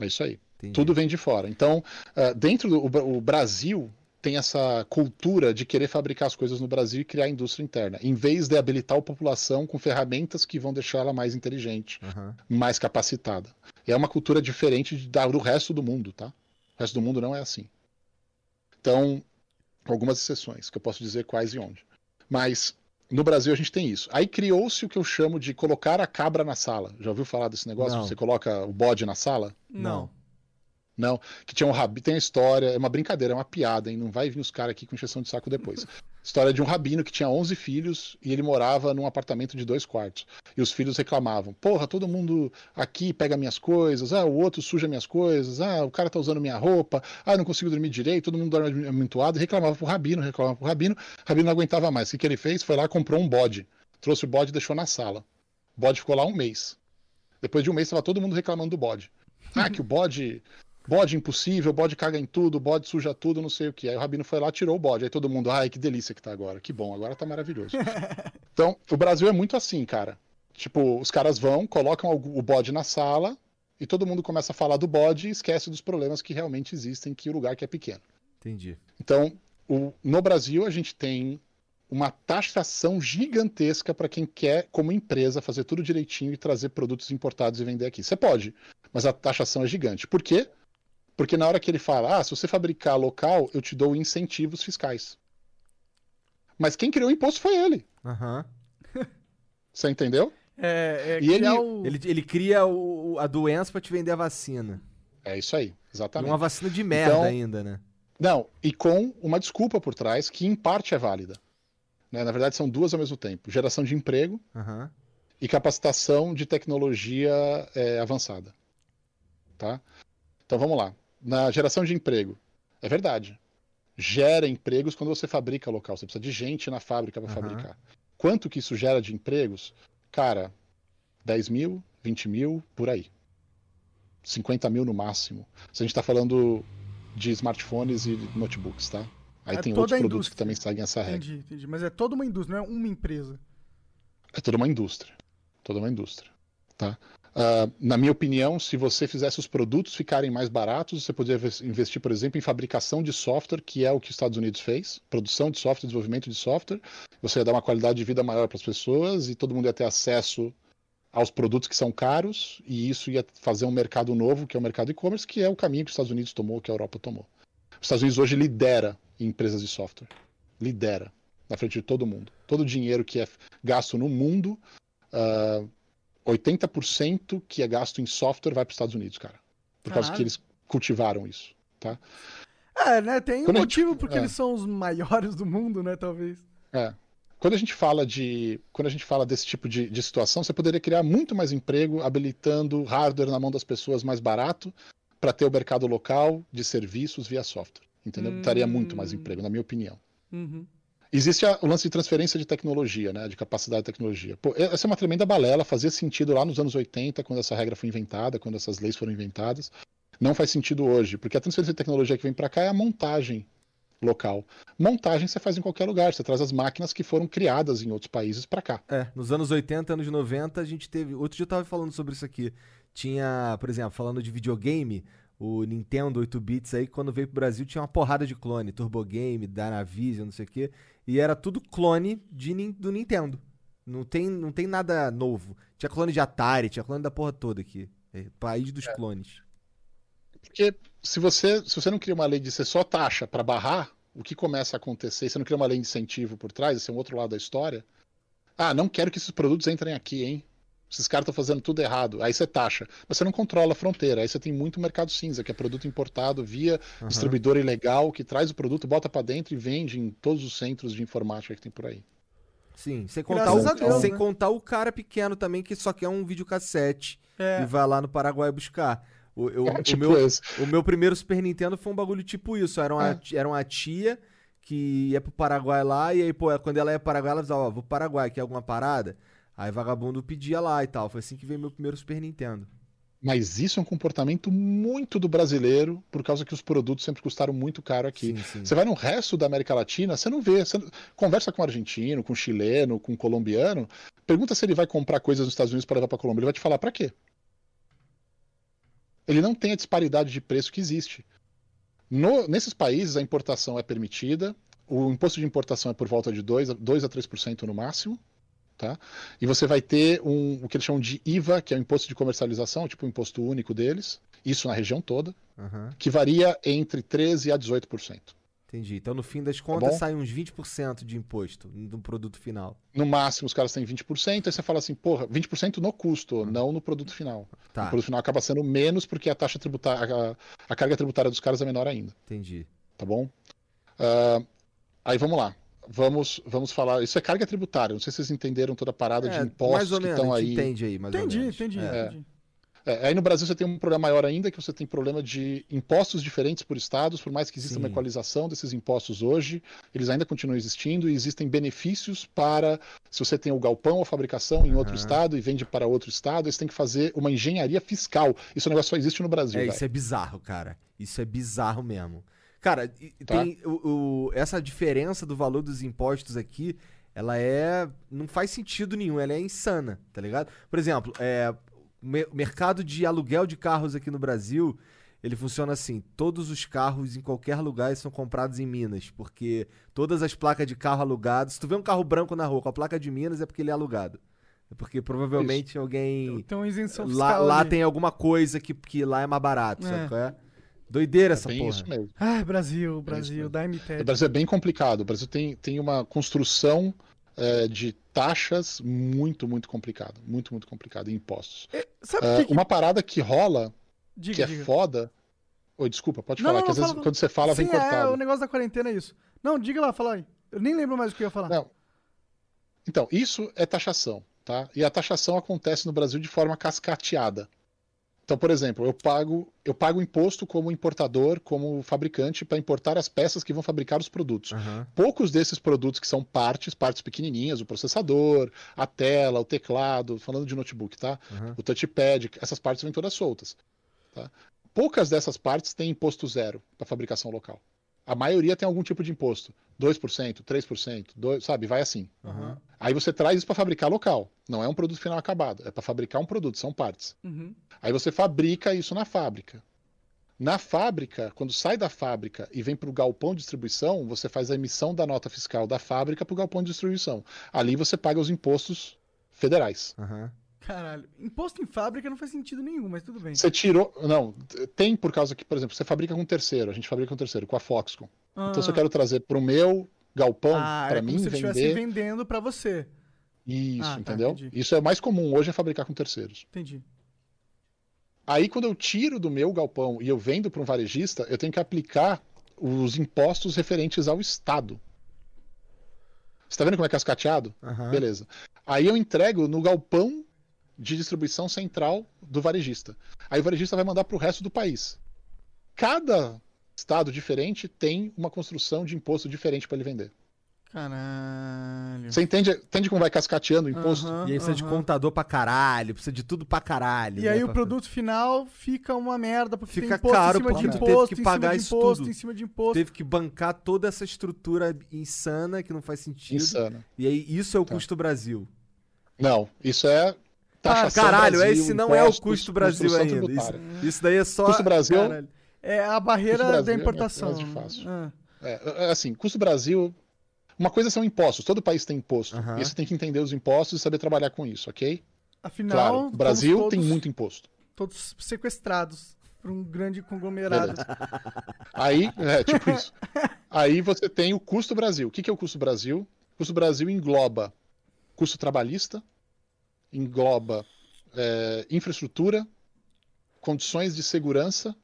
É isso aí. Entendi. Tudo vem de fora. Então, ah, dentro do o Brasil tem essa cultura de querer fabricar as coisas no Brasil e criar indústria interna, em vez de habilitar a população com ferramentas que vão deixar ela mais inteligente, Aham. mais capacitada. E é uma cultura diferente do resto do mundo, tá? O resto do mundo não é assim. Então, algumas exceções, que eu posso dizer quais e onde. Mas no Brasil a gente tem isso. Aí criou-se o que eu chamo de colocar a cabra na sala. Já ouviu falar desse negócio? Não. Você coloca o bode na sala? Não. Não, que tinha um rabino, tem a história, é uma brincadeira, é uma piada, hein? Não vai vir os caras aqui com injeção de saco depois. História de um rabino que tinha 11 filhos e ele morava num apartamento de dois quartos. E os filhos reclamavam: Porra, todo mundo aqui pega minhas coisas, ah, o outro suja minhas coisas, ah, o cara tá usando minha roupa, ah, não consigo dormir direito, todo mundo dorme amontoado. E reclamava pro rabino, reclamava pro rabino. O rabino não aguentava mais. O que, que ele fez? Foi lá, comprou um bode. Trouxe o bode e deixou na sala. O bode ficou lá um mês. Depois de um mês, estava todo mundo reclamando do bode. Ah, que o bode. Bode impossível, bode caga em tudo, bode suja tudo, não sei o que. Aí o Rabino foi lá, tirou o bode. Aí todo mundo, ai, que delícia que tá agora. Que bom, agora tá maravilhoso. então, o Brasil é muito assim, cara. Tipo, os caras vão, colocam o bode na sala e todo mundo começa a falar do bode e esquece dos problemas que realmente existem, que o lugar que é pequeno. Entendi. Então, o- no Brasil, a gente tem uma taxação gigantesca para quem quer, como empresa, fazer tudo direitinho e trazer produtos importados e vender aqui. Você pode, mas a taxação é gigante. Por quê? Porque na hora que ele fala, ah, se você fabricar local, eu te dou incentivos fiscais. Mas quem criou o imposto foi ele. Aham. Você entendeu? É, é E ele- o- Ele, ele cria o- a doença pra te vender a vacina. É isso aí, E exatamente. uma vacina de merda Então- ainda, né? Não, e com uma desculpa por trás que em parte é válida. né? Na verdade, são duas ao mesmo tempo: geração de emprego Aham. e capacitação de tecnologia é, avançada. Tá? Então vamos lá. Na geração de emprego, é verdade. Gera empregos quando você fabrica local. Você precisa de gente na fábrica para Aham. fabricar. Quanto que isso gera de empregos? Cara, 10 mil, 20 mil, por aí. 50 mil no máximo. Se a gente está falando de smartphones e notebooks, tá? Aí É tem outros produtos que também seguem essa regra. Entendi, entendi. Mas é toda uma indústria, não é uma empresa. É toda uma indústria. Toda uma indústria. Tá? Ah, na minha opinião, se você fizesse os produtos ficarem mais baratos, você poderia ves- investir, por exemplo, em fabricação de software, que é o que os Estados Unidos fez, produção de software, desenvolvimento de software. Você ia dar uma qualidade de vida maior para as pessoas e todo mundo ia ter acesso aos produtos que são caros, e isso ia fazer um mercado novo, que é o mercado e-commerce, que é o caminho que os Estados Unidos tomou, que a Europa tomou. Os Estados Unidos hoje lidera em empresas de software. Lidera na frente de todo mundo. Todo o dinheiro que é gasto no mundo, ah, 80% que é gasto em software vai para os Estados Unidos, cara. Por causa que eles cultivaram isso, tá? É, né? Tem um Quando gente- motivo porque é. eles são os maiores do mundo, né? Talvez. É. Quando a gente fala de, quando a gente fala desse tipo de, de situação, você poderia criar muito mais emprego habilitando hardware na mão das pessoas mais barato para ter o mercado local de serviços via software, entendeu? Daria muito mais emprego, na minha opinião. Uhum. Existe a- o lance de transferência de tecnologia, né? De capacidade de tecnologia. Pô, essa é uma tremenda balela, fazia sentido lá nos anos 80, quando essa regra foi inventada, quando essas leis foram inventadas. Não faz sentido hoje, porque a transferência de tecnologia que vem para cá é a montagem local. Montagem você faz em qualquer lugar, você traz as máquinas que foram criadas em outros países para cá. É, nos anos 80, anos 90, a gente teve. Outro dia eu tava falando sobre isso aqui. Tinha, por exemplo, falando de videogame, o Nintendo 8 bits aí, quando veio pro Brasil, tinha uma porrada de clone. Turbo Game, Dynavision, não sei o quê. E era tudo clone de, do Nintendo. Não tem, não tem nada novo. Tinha clone de Atari, tinha clone da porra toda aqui. É, país dos clones. Porque se você, se você não cria uma lei de ser só taxa para barrar, o que começa a acontecer? Você não cria uma lei de incentivo por trás, esse é um outro lado da história. Ah, não quero que esses produtos entrem aqui, hein? Esses caras estão fazendo tudo errado. Aí você taxa. Mas você não controla a fronteira. Aí você tem muito mercado cinza, que é produto importado via Aham. distribuidor ilegal, que traz o produto, bota para dentro e vende em todos os centros de informática que tem por aí. Sim, sem contar, Graças o, Deus, sem né? contar o cara pequeno também que só quer um videocassete É. e vai lá no Paraguai buscar. O, eu- É, o tipo meu, esse. o meu primeiro Super Nintendo foi um bagulho tipo isso. Era uma, É. era uma tia que ia pro Paraguai lá, e aí, pô, quando ela ia pro Paraguai, ela avisava, ó, vou pro Paraguai, quer alguma parada? Aí vagabundo pedia lá e tal. Foi assim que veio meu primeiro Super Nintendo. Mas isso é um comportamento muito do brasileiro, por causa que os produtos sempre custaram muito caro aqui. Sim, sim. Você vai no resto da América Latina, você não vê. Você Conversa com argentino, com chileno, com colombiano. Pergunta se ele vai comprar coisas nos Estados Unidos para levar para Colômbia. Ele vai te falar para quê? Ele não tem a disparidade de preço que existe. No- nesses países, a importação é permitida. O imposto de importação é por volta de 2 a, 2 a 3% no máximo. Tá? E você vai ter um, o que eles chamam de IVA, que é o imposto de comercialização, tipo o imposto único deles, isso na região toda, Aham, que varia entre 13% a 18%. entendi. Então, no fim das contas, bom? sai uns 20% de imposto no produto final. No máximo, os caras têm 20%, aí você fala assim, porra, 20% no custo, não no produto final. Tá. O produto final acaba sendo menos porque a taxa tributária, a, a carga tributária dos caras é menor ainda, Entendi. tá bom? Ah, aí vamos lá. Vamos, vamos falar. Isso é carga tributária. Não sei se vocês entenderam toda a parada de É, impostos mais ou que estão aí. entende aí, mais ou Entendi, menos. entendi, É. entendi. É, aí no Brasil você tem um problema maior ainda, que você tem problema de impostos diferentes por estados, por mais que exista uma Sim. equalização desses impostos hoje, eles ainda continuam existindo e existem benefícios para, se você tem o galpão ou fabricação em outro Aham. estado e vende para outro estado, eles têm que fazer uma engenharia fiscal. Isso negócio só existe no Brasil. É, isso é bizarro, cara. Isso é bizarro mesmo. Cara, Tá. tem o, o- essa diferença do valor dos impostos aqui, ela é. Não faz sentido nenhum, ela é insana, tá ligado? Por exemplo, é, o me- o mercado de aluguel de carros aqui no Brasil, ele funciona assim: todos os carros em qualquer lugar são comprados em Minas, porque todas as placas de carro alugados. Se tu vê um carro branco na rua com a placa de Minas, é porque ele é alugado. É porque provavelmente alguém. Tem uma isenção Lá, fiscal lá ali. tem alguma coisa que, que lá é mais barato, É. sabe qual é? Doideira essa bem porra. isso mesmo. Ah, Brasil, É Brasil, isso dá-me O. Brasil é bem complicado. O Brasil tem, tem uma construção é, de taxas muito, muito complicada. Muito, muito complicada. Impostos. Sabe Ah, o que, que... Uma parada que rola, Diga, que é diga. foda. Oi, desculpa, pode Não, falar, não, que às não, vezes fala- quando você fala Sim, vem cortado. é, o negócio da quarentena é isso. Não, diga lá, fala aí. Eu nem lembro mais o que eu ia falar. Não. Então, isso é taxação, tá? E a taxação acontece no Brasil de forma cascateada. Então, por exemplo, eu pago, eu pago imposto como importador, como fabricante, para importar as peças que vão fabricar os produtos. Poucos desses produtos que são partes, partes pequenininhas, o processador, a tela, o teclado, falando de notebook, tá? O touchpad, essas partes vêm todas soltas. tá? Poucas dessas partes têm imposto zero para fabricação local. A maioria tem algum tipo de imposto. 2%, 3%, 2, sabe? Vai assim. Aí você traz isso para fabricar local. Não é um produto final acabado, é para fabricar um produto, são partes. Uhum. Aí você fabrica isso na fábrica. Na fábrica, quando sai da fábrica e vem para o galpão de distribuição, você faz a emissão da nota fiscal da fábrica para o galpão de distribuição. Ali você paga os impostos federais. Caralho. Imposto em fábrica não faz sentido nenhum, mas tudo bem. Você tirou. Não, tem por causa que, por exemplo, você fabrica com um terceiro, a gente fabrica com um terceiro, com a Foxconn. Então, se eu Ah. quero trazer para o meu galpão, Ah, para é mim como se ele estivesse vender. vendendo pra você. Isso, Ah, tá, entendeu? entendi. Isso é mais comum hoje é fabricar com terceiros. Entendi. Aí, quando eu tiro do meu galpão e eu vendo para um varejista, eu tenho que aplicar os impostos referentes ao Estado. Você tá vendo como é cascateado? Aham. Beleza. Aí eu entrego no galpão de distribuição central do varejista. Aí o varejista vai mandar para o resto do país. Cada estado diferente tem uma construção de imposto diferente para ele vender. Caralho. Você entende, entende como vai cascateando o imposto? Aham, E aí precisa de aham. contador pra caralho, precisa de tudo pra caralho. E né, aí o pra- produto final fica uma merda, porque Fica tem imposto caro em cima porque de imposto, teve que em pagar cima de isso imposto, tudo. em cima de imposto. Teve que bancar toda essa estrutura insana que não faz sentido. Insana. E aí isso é o Tá. custo Brasil. Não, isso é Ah, taxação caralho, Brasil, esse não é o custo Brasil ainda. Isso, isso daí é só. Custo Brasil- Caralho. É a barreira Brasil da é importação. mais fácil. Ah. É, é, assim, custo Brasil. Uma coisa são impostos, todo país tem imposto. Aham. E você tem que entender os impostos e saber trabalhar com isso, ok? Afinal, claro, o Brasil todos, tem muito imposto. Todos sequestrados por um grande conglomerado. Aí, é, tipo isso. Aí você tem o custo Brasil. O que que é o custo Brasil? O custo Brasil engloba custo trabalhista, engloba é, infraestrutura, condições de segurança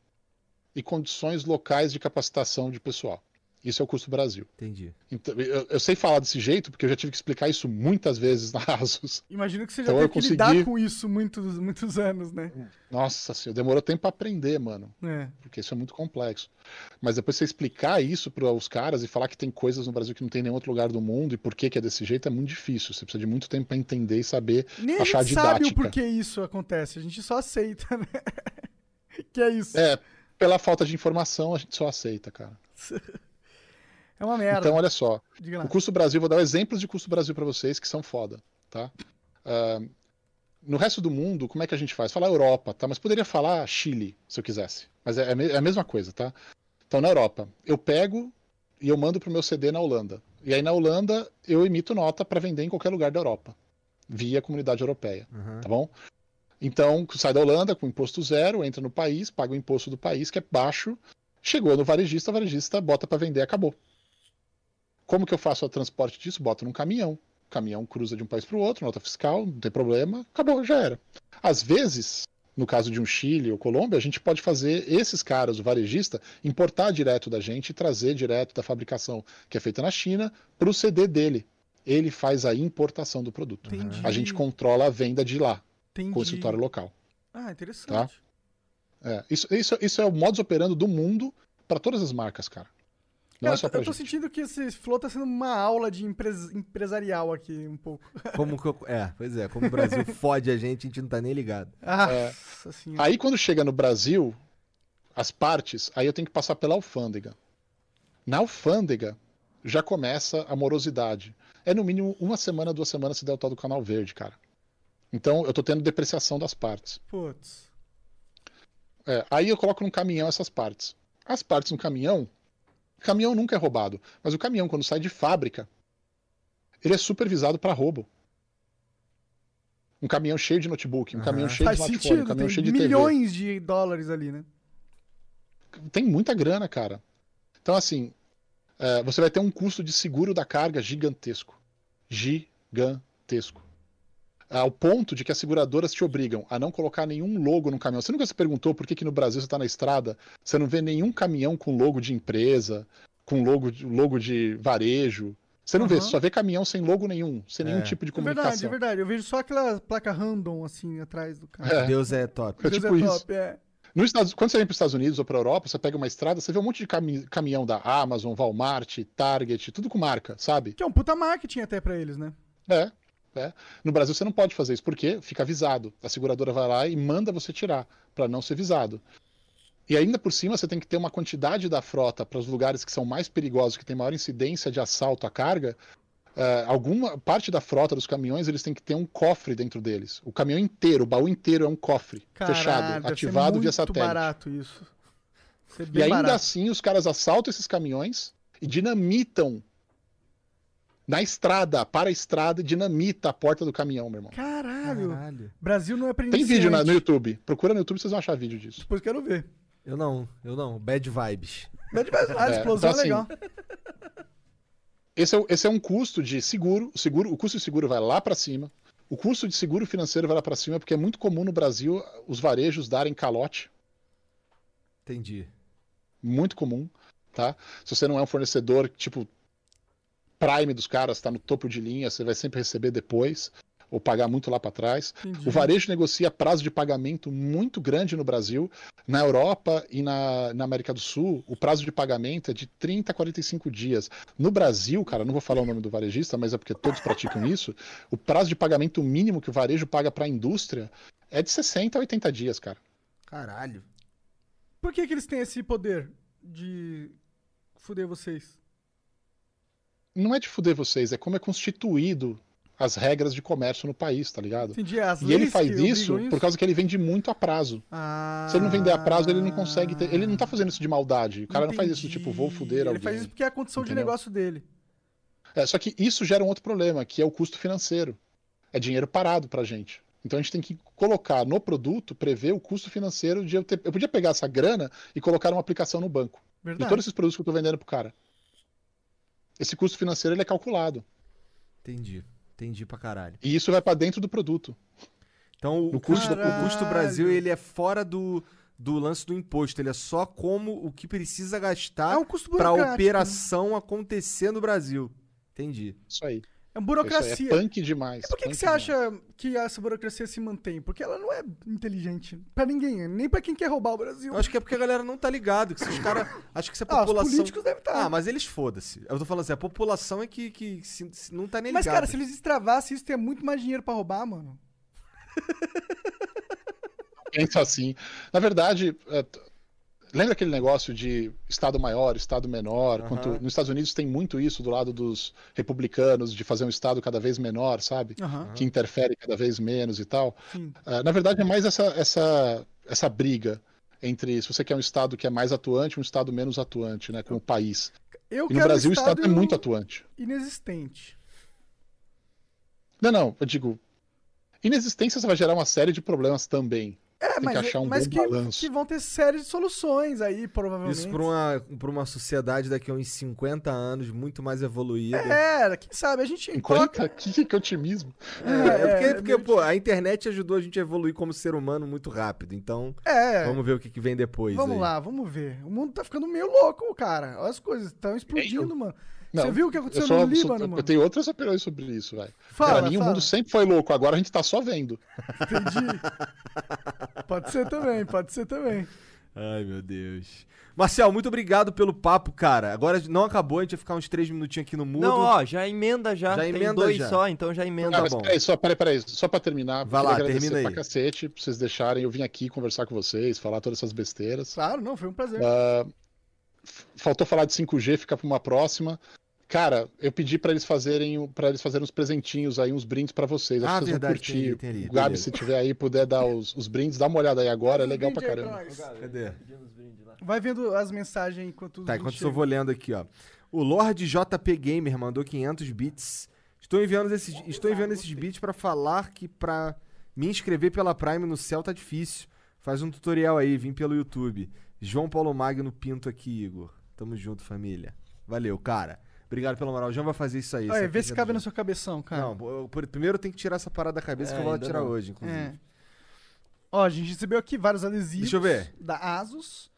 e condições locais de capacitação de pessoal. Isso é o custo Brasil. Entendi. Então, eu, eu sei falar desse jeito porque eu já tive que explicar isso muitas vezes na Asus. Imagino que você já Então teve que consegui- lidar com isso muitos, muitos anos, né? Nossa senhora, demorou tempo para aprender, mano. É. Porque isso é muito complexo. Mas depois você explicar isso para os caras e falar que tem coisas no Brasil que não tem em nenhum outro lugar do mundo e por que, que é desse jeito é muito difícil. Você precisa de muito tempo para entender e saber Nem a achar gente didática. sabe o porquê isso acontece, a gente só aceita, né? que é isso. É, pela falta de informação a gente só aceita, cara. É uma merda. Então, olha só. O custo Brasil, vou dar exemplos de custo Brasil para vocês que são foda, tá? Ah, no resto do mundo, como é que a gente faz? Falar Europa, tá? Mas poderia falar Chile, se eu quisesse. Mas é, é é a mesma coisa, tá? Então, na Europa, eu pego e eu mando pro meu CD na Holanda. E aí, na Holanda, eu emito nota para vender em qualquer lugar da Europa, via comunidade europeia, tá bom? Então, sai da Holanda com imposto zero, entra no país, paga o imposto do país, que é baixo, chegou no varejista, o varejista bota para vender, acabou. Como que eu faço o transporte disso? Boto num caminhão. O caminhão cruza de um país para o outro, nota fiscal, não tem problema, acabou, já era. Às vezes, no caso de um Chile ou Colômbia, a gente pode fazer esses caras, o varejista, importar direto da gente e trazer direto da fabricação que é feita na China para o CD dele. Ele faz a importação do produto. Entendi. A gente controla a venda de lá, Entendi. com o escritório local. Ah, interessante. Tá? É, isso, isso, isso é o modus operandi do mundo para todas as marcas, cara. Não Cara, é só pra eu tô gente. sentindo que esse flow tá sendo uma aula de empres- empresarial aqui, um pouco. Como que eu... É, pois é, como o Brasil fode a gente, a gente não tá nem ligado. Ah, É. Senhora. Aí quando chega no Brasil, as partes, aí eu tenho que passar pela alfândega. Na alfândega já começa a morosidade. É no mínimo uma semana, duas semanas se der o tal do canal verde, cara. Então eu tô tendo depreciação das partes. Putz. É, aí eu coloco num caminhão essas partes. As partes no caminhão, caminhão nunca é roubado, mas o caminhão quando sai de fábrica, ele é supervisado para roubo. Um caminhão cheio de notebook, um caminhão cheio Faz de smartphone, sentido, um caminhão cheio de TV. milhões de dólares ali, né? tem muita grana, cara. Então, assim, é, você vai ter um custo de seguro da carga gigantesco. Gigantesco. Ao ponto de que as seguradoras te obrigam a não colocar nenhum logo no caminhão. Você nunca se perguntou por que, que no Brasil você está na estrada, você não vê nenhum caminhão com logo de empresa, com logo de, logo de varejo. Você não vê, Aham. você só vê caminhão sem logo nenhum, sem nenhum É. tipo de É verdade, é comunicação. verdade. Eu vejo só aquela placa random, assim, atrás do carro. É. Deus é top. É Deus tipo é isso. top, é. Nos Estados- quando você vem para os Estados Unidos ou para a Europa, você pega uma estrada, você vê um monte de cami- caminhão da Amazon, Walmart, Target, tudo com marca, sabe? Que é um puta marketing até pra eles, né? É, é. No Brasil você não pode fazer isso, porque fica avisado. A seguradora vai lá e manda você tirar, para não ser visado. E ainda por cima você tem que ter uma quantidade da frota para os lugares que são mais perigosos, que tem maior incidência de assalto à carga. eh, alguma parte da frota dos caminhões eles têm que ter um cofre dentro deles. O caminhão inteiro, o baú inteiro é um cofre Caralho, fechado, ativado via satélite. barato isso. E ainda barato. assim, os caras assaltam esses caminhões e dinamitam na estrada, para a estrada, dinamita a porta do caminhão, meu irmão. Caralho. Caralho. Brasil não é pra Tem vídeo na- no. YouTube. Procura no YouTube, vocês vão achar vídeo disso. Depois quero ver. Eu não, eu não. Bad vibes. Mas de verdade, a É, explosão então, é legal. Esse é, esse é um custo de seguro, o seguro, o custo de seguro vai lá para cima. O custo de seguro financeiro vai lá para cima, porque é muito comum no Brasil os varejos darem calote, Entendi. muito comum, tá? Se você não é um fornecedor tipo Prime dos caras, está no topo de linha, você vai sempre receber depois ou pagar muito lá para trás. Entendi. O varejo negocia prazo de pagamento muito grande no Brasil. Na Europa e na, na América do Sul, o prazo de pagamento é de 30 a 45 dias. No Brasil, cara, não vou falar o nome do varejista, mas é porque todos praticam isso. O prazo de pagamento mínimo que o varejo paga para a indústria é de 60 a 80 dias, cara. Caralho. Por que, que eles têm esse poder de fuder vocês? Não é de fuder vocês, é como é constituído as regras de comércio no país, tá ligado? Entendi, E ele faz isso, obrigam por causa que ele vende muito a prazo. Ah, Se ele não vender a prazo, ele não consegue ter. Ele não tá fazendo isso de maldade. O cara não faz isso, tipo, vou fuder Ele alguém. faz isso porque é a condição de entendeu? negócio dele. É, só que isso gera um outro problema, que é o custo financeiro. É dinheiro parado pra gente. Então a gente tem que colocar no produto, prever o custo financeiro de eu ter. Eu podia pegar essa grana e colocar uma aplicação no banco. Verdade. De todos esses produtos que eu tô vendendo pro cara. Esse custo financeiro ele é calculado. Entendi. Entendi pra caralho. E isso vai pra dentro do produto. Então o custo, o custo. Brasil ele é fora do, do lance do imposto. Ele é só como o que precisa gastar É um custo pra burocrático, operação acontecer no Brasil. Entendi. Isso aí. É uma Isso burocracia. aí é punk demais. E por que, que você demais. acha que essa burocracia se mantém? Porque ela não é inteligente. Pra ninguém, nem pra quem quer roubar o Brasil. Eu acho que é porque a galera não tá ligado. Que se os caras. Acho que se a Ah, os população. políticos devem estar. Ah, mas eles foda-se. Eu tô falando assim, a população é que, que se- se não tá nem Mas, ligada. cara, se eles extravassem isso, teria muito mais dinheiro pra roubar, mano. pensa assim. Na verdade, é, lembra aquele negócio de Estado maior, Estado menor? Aham. Quanto, nos Estados Unidos tem muito isso do lado dos republicanos, de fazer um Estado cada vez menor, sabe? Aham. Que interfere cada vez menos e tal. Ah, na verdade, é mais essa, essa, essa briga entre se você quer um Estado que é mais atuante um Estado menos atuante, né? Como o país. Eu E no Brasil um o Estado é Estado muito atuante. inexistente. Não, não, eu digo. Inexistência vai gerar uma série de problemas também. É, Tem mas, que achar um mas bom que, balanço. que vão ter série de soluções aí, provavelmente. Isso pra uma, pra uma sociedade daqui a uns 50 anos muito mais evoluída. É, quem sabe, a gente coloca... 50? Que, que otimismo. É, porque, é, porque, pô, a internet ajudou a gente a evoluir como ser humano muito rápido. Então, É, vamos ver o que, que vem depois. vamos aí. lá, vamos ver. O mundo tá ficando meio louco, cara. Olha as coisas, estão explodindo, mano. Você Não, viu o que aconteceu eu sou- no sou- Líbano, Eu mano? tenho outras opiniões sobre isso, velho. Fala, Pra mim, fala. o mundo sempre foi louco, agora a gente tá só vendo. Entendi. pode ser também, pode ser também. Ai, meu Deus. Marcel, muito obrigado pelo papo, cara. Agora não acabou, a gente vai ficar uns três minutinhos aqui no mudo. Não, ó, já emenda já. Já Tem emenda dois já. só, então já emenda. Ah, mas peraí, só, peraí, peraí, só pra terminar. Vai lá, agradecer termina aí. pra cacete, pra vocês deixarem eu vim aqui conversar com vocês, falar todas essas besteiras. Claro, não, foi um prazer. F- faltou falar de 5G, fica pra uma próxima. Cara, eu pedi pra eles fazerem para eles fazerem uns presentinhos aí, uns brindes pra vocês. Acho Ah, que vocês verdade, vão curtir. tem tem ali, o Gabi, se tiver aí, puder dar os, os brindes, dá uma olhada aí agora, é legal pra caramba. Cadê? Vai vendo as mensagens enquanto Tá, enquanto eu vou lendo aqui, ó. O Lord JP Gamer mandou 500 bits. Estou enviando esses, estou enviando esses bits pra falar que pra me inscrever pela Prime no céu tá difícil. Faz um tutorial aí, vim pelo YouTube. João Paulo Magno Pinto aqui, Igor. Tamo junto, família. Valeu, cara. Obrigado pela moral. O João vai fazer isso aí. Vê se do cabe no seu cabeção, cara. Não, eu- por- primeiro tem que tirar essa parada da cabeça É, que eu vou tirar não. hoje, inclusive. É. Ó, a gente recebeu aqui vários adesivos Deixa eu ver. da Asus,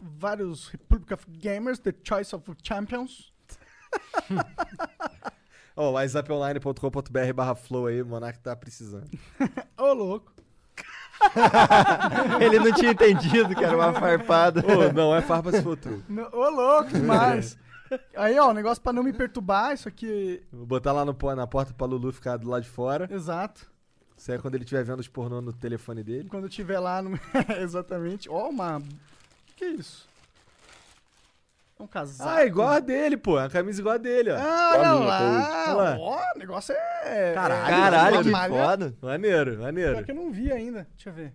vários Republic of Gamers, The Choice of Champions. Ó, oh, WhatsAppOnline.com.br barra flow aí, o Monark tá precisando. Ô, louco. Ele não tinha entendido que era uma farpada. Ô, não é farpa se for true. Ô, louco demais. Aí, ó, o negócio pra não me perturbar, isso aqui. Vou botar lá no, na porta pra Lulu ficar do lado de fora. Exato. Isso aí é quando ele estiver vendo os pornô no telefone dele. Quando eu tiver lá no. Exatamente. Ó, uma. O que, é isso? É um casaco. Ah, é igual a dele, pô. É uma camisa igual a dele, ó. Ah, a olha lá. Lá. Ó, o negócio é. Caralho, Caralho, uma que malha- foda. Maneiro, maneiro. que eu não vi ainda. Deixa eu ver.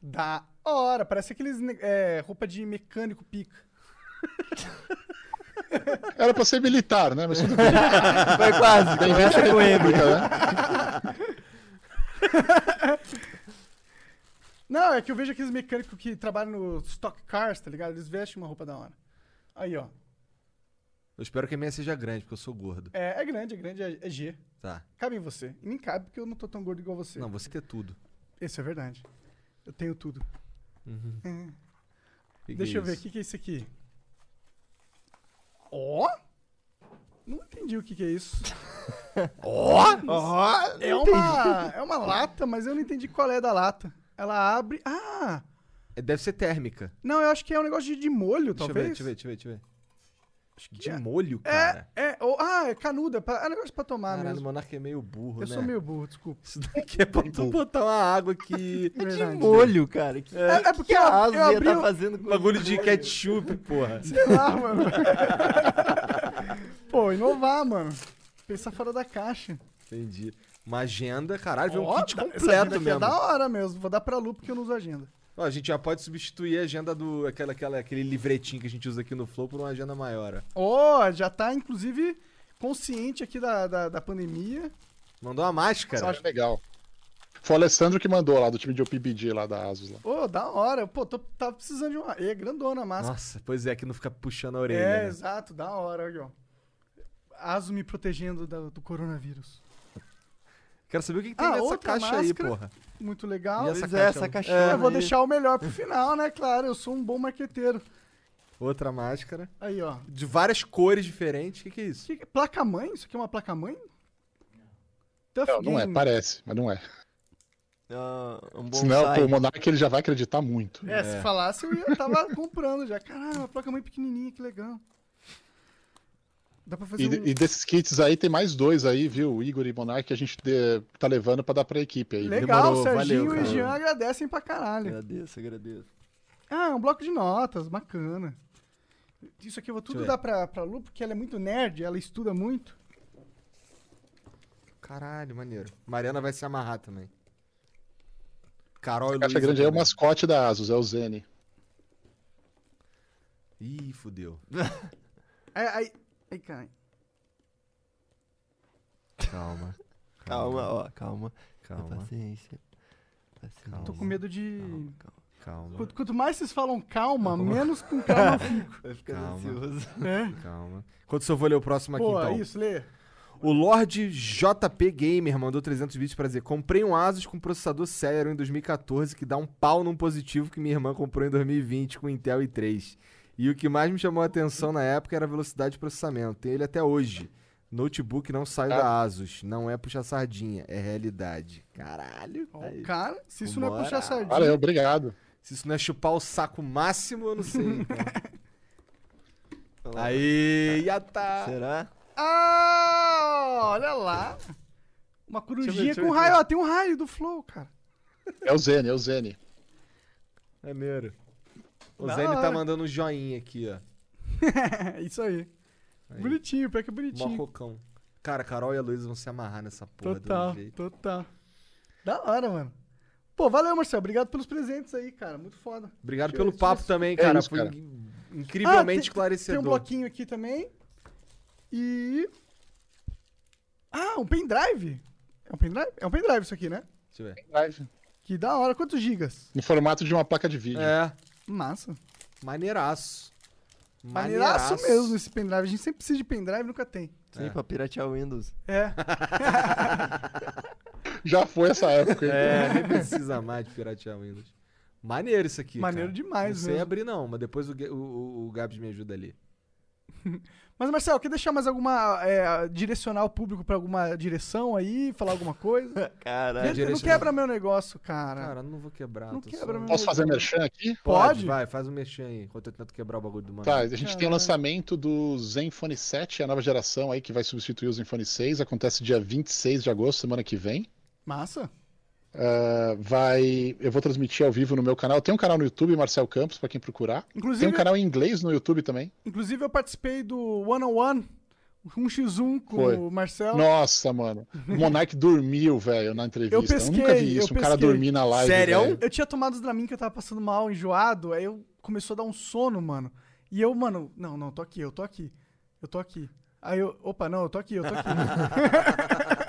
Da hora. Parece aqueles. É, roupa de mecânico pica. Era pra ser militar, né? Mas tudo bem. Foi quase. Tem Começa gente com pública, né? Não, é que eu vejo aqueles mecânicos que trabalham no Stock Cars, tá ligado? Eles vestem uma roupa da hora. Aí, ó. Eu espero que a minha seja grande, porque eu sou gordo. É, é grande, é grande, é, é G. Tá. Cabe em você. E nem cabe porque eu não tô tão gordo igual você. Não, você tem tudo. Isso é verdade. Eu tenho tudo. Uhum. É. Que que Deixa é eu ver, o que, que é isso aqui? Ó! Não entendi o que, que é isso. Ó! Ó! É uma, é uma lata, mas eu não entendi qual é da lata. Ela abre. Ah! Deve ser térmica. Não, eu acho que é um negócio de, de molho, Deixa eu ver, talvez. deixa eu ver, deixa eu ver, deixa eu ver. De é. molho, cara. É, é. ou- ah, é canuda. pra- É negócio pra tomar Caralho, o mesmo. Monark é meio burro, Eu né? sou meio burro, desculpa. Isso daqui é pra tu botar uma água aqui. É de Verdade. molho, cara. Que, É, é porque que eu, a Asa eu ia abri tá o- fazendo com Bagulho de ketchup, porra. Sei lá, mano. Pô, inovar, mano. Pensar fora da caixa. Entendi. Uma agenda, caralho, vem um kit completo agenda aqui mesmo. É da hora mesmo. Vou dar pra Lu porque eu não uso agenda. Ó, a gente já pode substituir a agenda do. Aquela, aquela, aquele livretinho que a gente usa aqui no Flow por uma agenda maior, ó. Ó, já tá, inclusive, consciente aqui da, da, da pandemia. Mandou uma máscara. Eu acho legal. Foi o Alessandro que mandou lá do time de OPBD lá da Asus. Lá. Pô, da hora. Pô, tô, tava precisando de uma. E é grandona a máscara. Nossa, pois é, que não fica puxando a orelha. é, né? exato, da hora, aqui, ó. Aso me protegendo da- do coronavírus. Quero saber o que, que tem Ah, nessa caixa aí, máscara. porra. Muito legal. E essa Pois é, caixa? essa caixona É, eu vou aí. deixar o melhor pro final, né? Claro, eu sou um bom marqueteiro. Outra máscara. Aí, ó. De várias cores diferentes. O que, que é isso? Que- Placa-mãe? Isso aqui é uma placa-mãe? Tough Não, não é, Game. parece, mas não é. Ah, um Senão, bonsai. pô, o Monark ele já vai acreditar muito. É, se falasse, eu ia, tava comprando já. Caralho, uma placa-mãe pequenininha, que legal. Dá pra fazer E, um... e desses kits aí tem mais dois aí, viu? O Igor e o Monark que a gente de- tá levando pra dar pra equipe aí. Legal, demorou, o Serginho valeu, e o cara. Jean agradecem pra caralho. Agradeço, agradeço. Ah, é um bloco de notas, bacana. Isso aqui eu vou tudo eu dar pra, pra Lu, porque ela é muito nerd, ela estuda muito. Caralho, maneiro. Mariana vai se amarrar também. Carol e A caixa grande aí é o também. mascote da Asus, é o Zene. Ih, fudeu. Aí, aí, aí cara. Calma. Calma, ó, calma. Calma. Paciência. Paciência. Tô com medo de... Calma. Quanto, quanto mais vocês falam calma, menos com calma eu fico. Vai ficando Calma. ansioso. É. Calma. Enquanto eu vou ler o próximo aqui, Pô, então. isso, lê. O Lorde JP Gamer mandou 300 bits pra dizer: Comprei um Asus com processador Celeron em 2014 que dá um pau num positivo que minha irmã comprou em 2020 com Intel i3. E o que mais me chamou a atenção na época era a velocidade de processamento. Tem ele até hoje. Notebook não saiu da Asus. Não é puxar sardinha, é realidade. Caralho. Aí. cara, se isso não é Vambora. puxar sardinha... Valeu, obrigado. Se isso não é chupar o saco máximo, eu não sei. então. Aí, já tá. Será? Ah, olha lá. Uma corujinha com raio. Ó, tem um raio do Flow, cara. É o Zene, é o Zene. Maneiro. O Da Zene tá hora. mandando um joinha aqui, ó. Isso aí. Aí. Bonitinho, pior que é bonitinho. Mococão. Cara, a Carol e a Luísa vão se amarrar nessa porra Total, do jeito. total. Da hora, mano. Pô, valeu, Marcelo. Obrigado pelos presentes aí, cara. Muito foda. Obrigado pelo eu papo se- também, É cara. isso, Foi cara. in- Ah, incrivelmente tem- esclarecedor. Tem um bloquinho aqui também. E. Ah, um pendrive. É um pendrive? É um pendrive isso aqui, né? Deixa eu ver. Que da hora. Quantos gigas? No formato de uma placa de vídeo. É, Massa. maneiraço. Maneiraço mesmo esse pendrive. A gente sempre precisa de pendrive, nunca tem. Sim, É. pra piratear o Windows. É. Já foi essa época. hein? É, nem precisa mais de piratear o Windows. Maneiro isso aqui, Maneiro cara. demais sei mesmo. abrir não, mas depois o, o, o Gabs me ajuda ali. Mas, Marcelo, quer deixar mais alguma. É, direcionar o público pra alguma direção aí? Falar alguma coisa? Caralho. Gente, Não quebra meu negócio, cara. Cara, não vou quebrar. Não quebra só- meu Posso fazer negócio. merchan aqui? Pode? Vai, faz um mexer aí, enquanto eu tento quebrar o bagulho do mano. Tá, a gente tem o lançamento do Zenfone 7, a nova geração aí que vai substituir o Zenfone 6. Acontece dia 26 de agosto, semana que vem. Massa. Ah, vai. Eu vou transmitir ao vivo no meu canal. Tem um canal no YouTube, Marcel Campos, pra quem procurar. Inclusive- Tem um canal em inglês no YouTube também. Inclusive, eu participei do One on One, 1x1 com Foi. o Marcelo. Nossa, mano. O Monark dormiu, velho, na entrevista. Eu pesquei, nunca vi isso. eu Um cara dormir na live. Sério? Eu tinha tomado os Dramin que eu tava passando mal, enjoado, aí eu começou a dar um sono, mano. E eu, mano, não, não, tô aqui, eu tô aqui. Eu tô aqui. Aí eu, opa, não, eu tô aqui, eu tô aqui.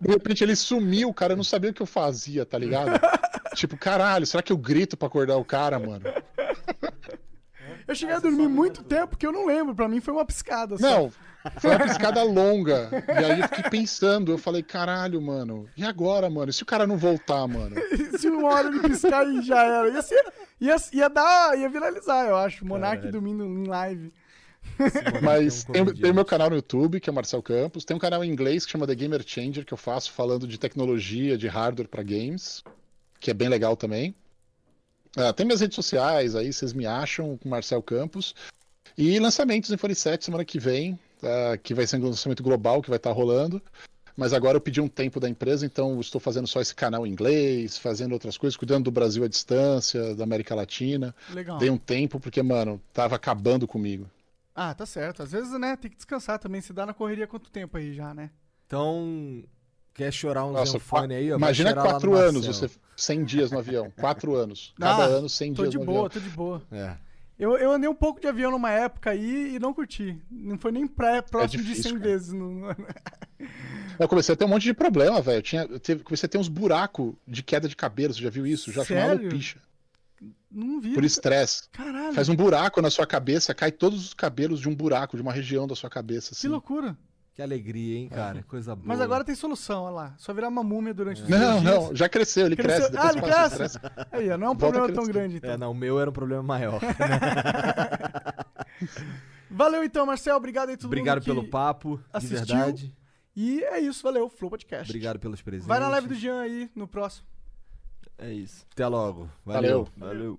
De repente ele sumiu, cara. Eu não sabia o que eu fazia, tá ligado? tipo, caralho, será que eu grito pra acordar o cara, mano? eu cheguei a dormir muito tempo, porque eu não lembro, pra mim foi uma piscada só. Não, foi uma piscada longa. E aí eu fiquei pensando, eu falei, caralho, mano, e agora, mano? E se o cara não voltar, mano? Se uma hora ele piscar e já era. Ia, ser, ia, ia dar, ia viralizar, eu acho. Monark dormindo em live. Mas um tem, tem meu canal no YouTube, que é o Marcel Campos. Tem um canal em inglês que chama The Gamer Changer, que eu faço falando de tecnologia, de hardware pra games, que é bem legal também. Ah, tem minhas redes sociais aí, vocês me acham com Marcel Campos. E lançamentos em Fone 7 semana que vem, ah, que vai ser um lançamento global que vai estar rolando. Mas agora eu pedi um tempo da empresa, então eu estou fazendo só esse canal em inglês, fazendo outras coisas, cuidando do Brasil à distância, da América Latina. Legal. Dei um tempo porque, mano, tava acabando comigo. Ah, tá certo. Às vezes, né, tem que descansar também. Se dá na correria quanto tempo aí já, né? Então, quer chorar um Nossa, Zenfone qua- aí? ó, imagina quatro anos, você 100 dias no avião. Quatro anos. Cada Ah, ano 100 Tô dias de no boa, avião. tô de boa. É. Eu, eu andei um pouco de avião numa época aí e não curti. Não foi nem pré, próximo de É difícil, 100 cara. vezes. no- Eu comecei a ter um monte de problema, velho. Comecei a ter uns buracos de queda de cabelo. Você já viu isso? Já chamava Sério? Não vi. Por estresse. Caralho. Faz um buraco na sua cabeça, cai todos os cabelos de um buraco, de uma região da sua cabeça. Que Assim. loucura. Que alegria, hein, cara? Coisa boa. Mas agora tem solução, olha lá. Só virar uma múmia durante os Não, não, já cresceu, ele Cresceu- cresce. Ah, ele passa cresce? estresse. Aí, ó, não é um Volta problema tão grande, então. É, não, o meu era um problema maior. Valeu então, Marcel. Obrigado aí todo Obrigado mundo que pelo papo, de assistiu. verdade. E é isso, valeu. Flow Podcast. Obrigado pelos presentes. Vai na live do Jean aí, no próximo. É isso. Até logo. Valeu. Valeu.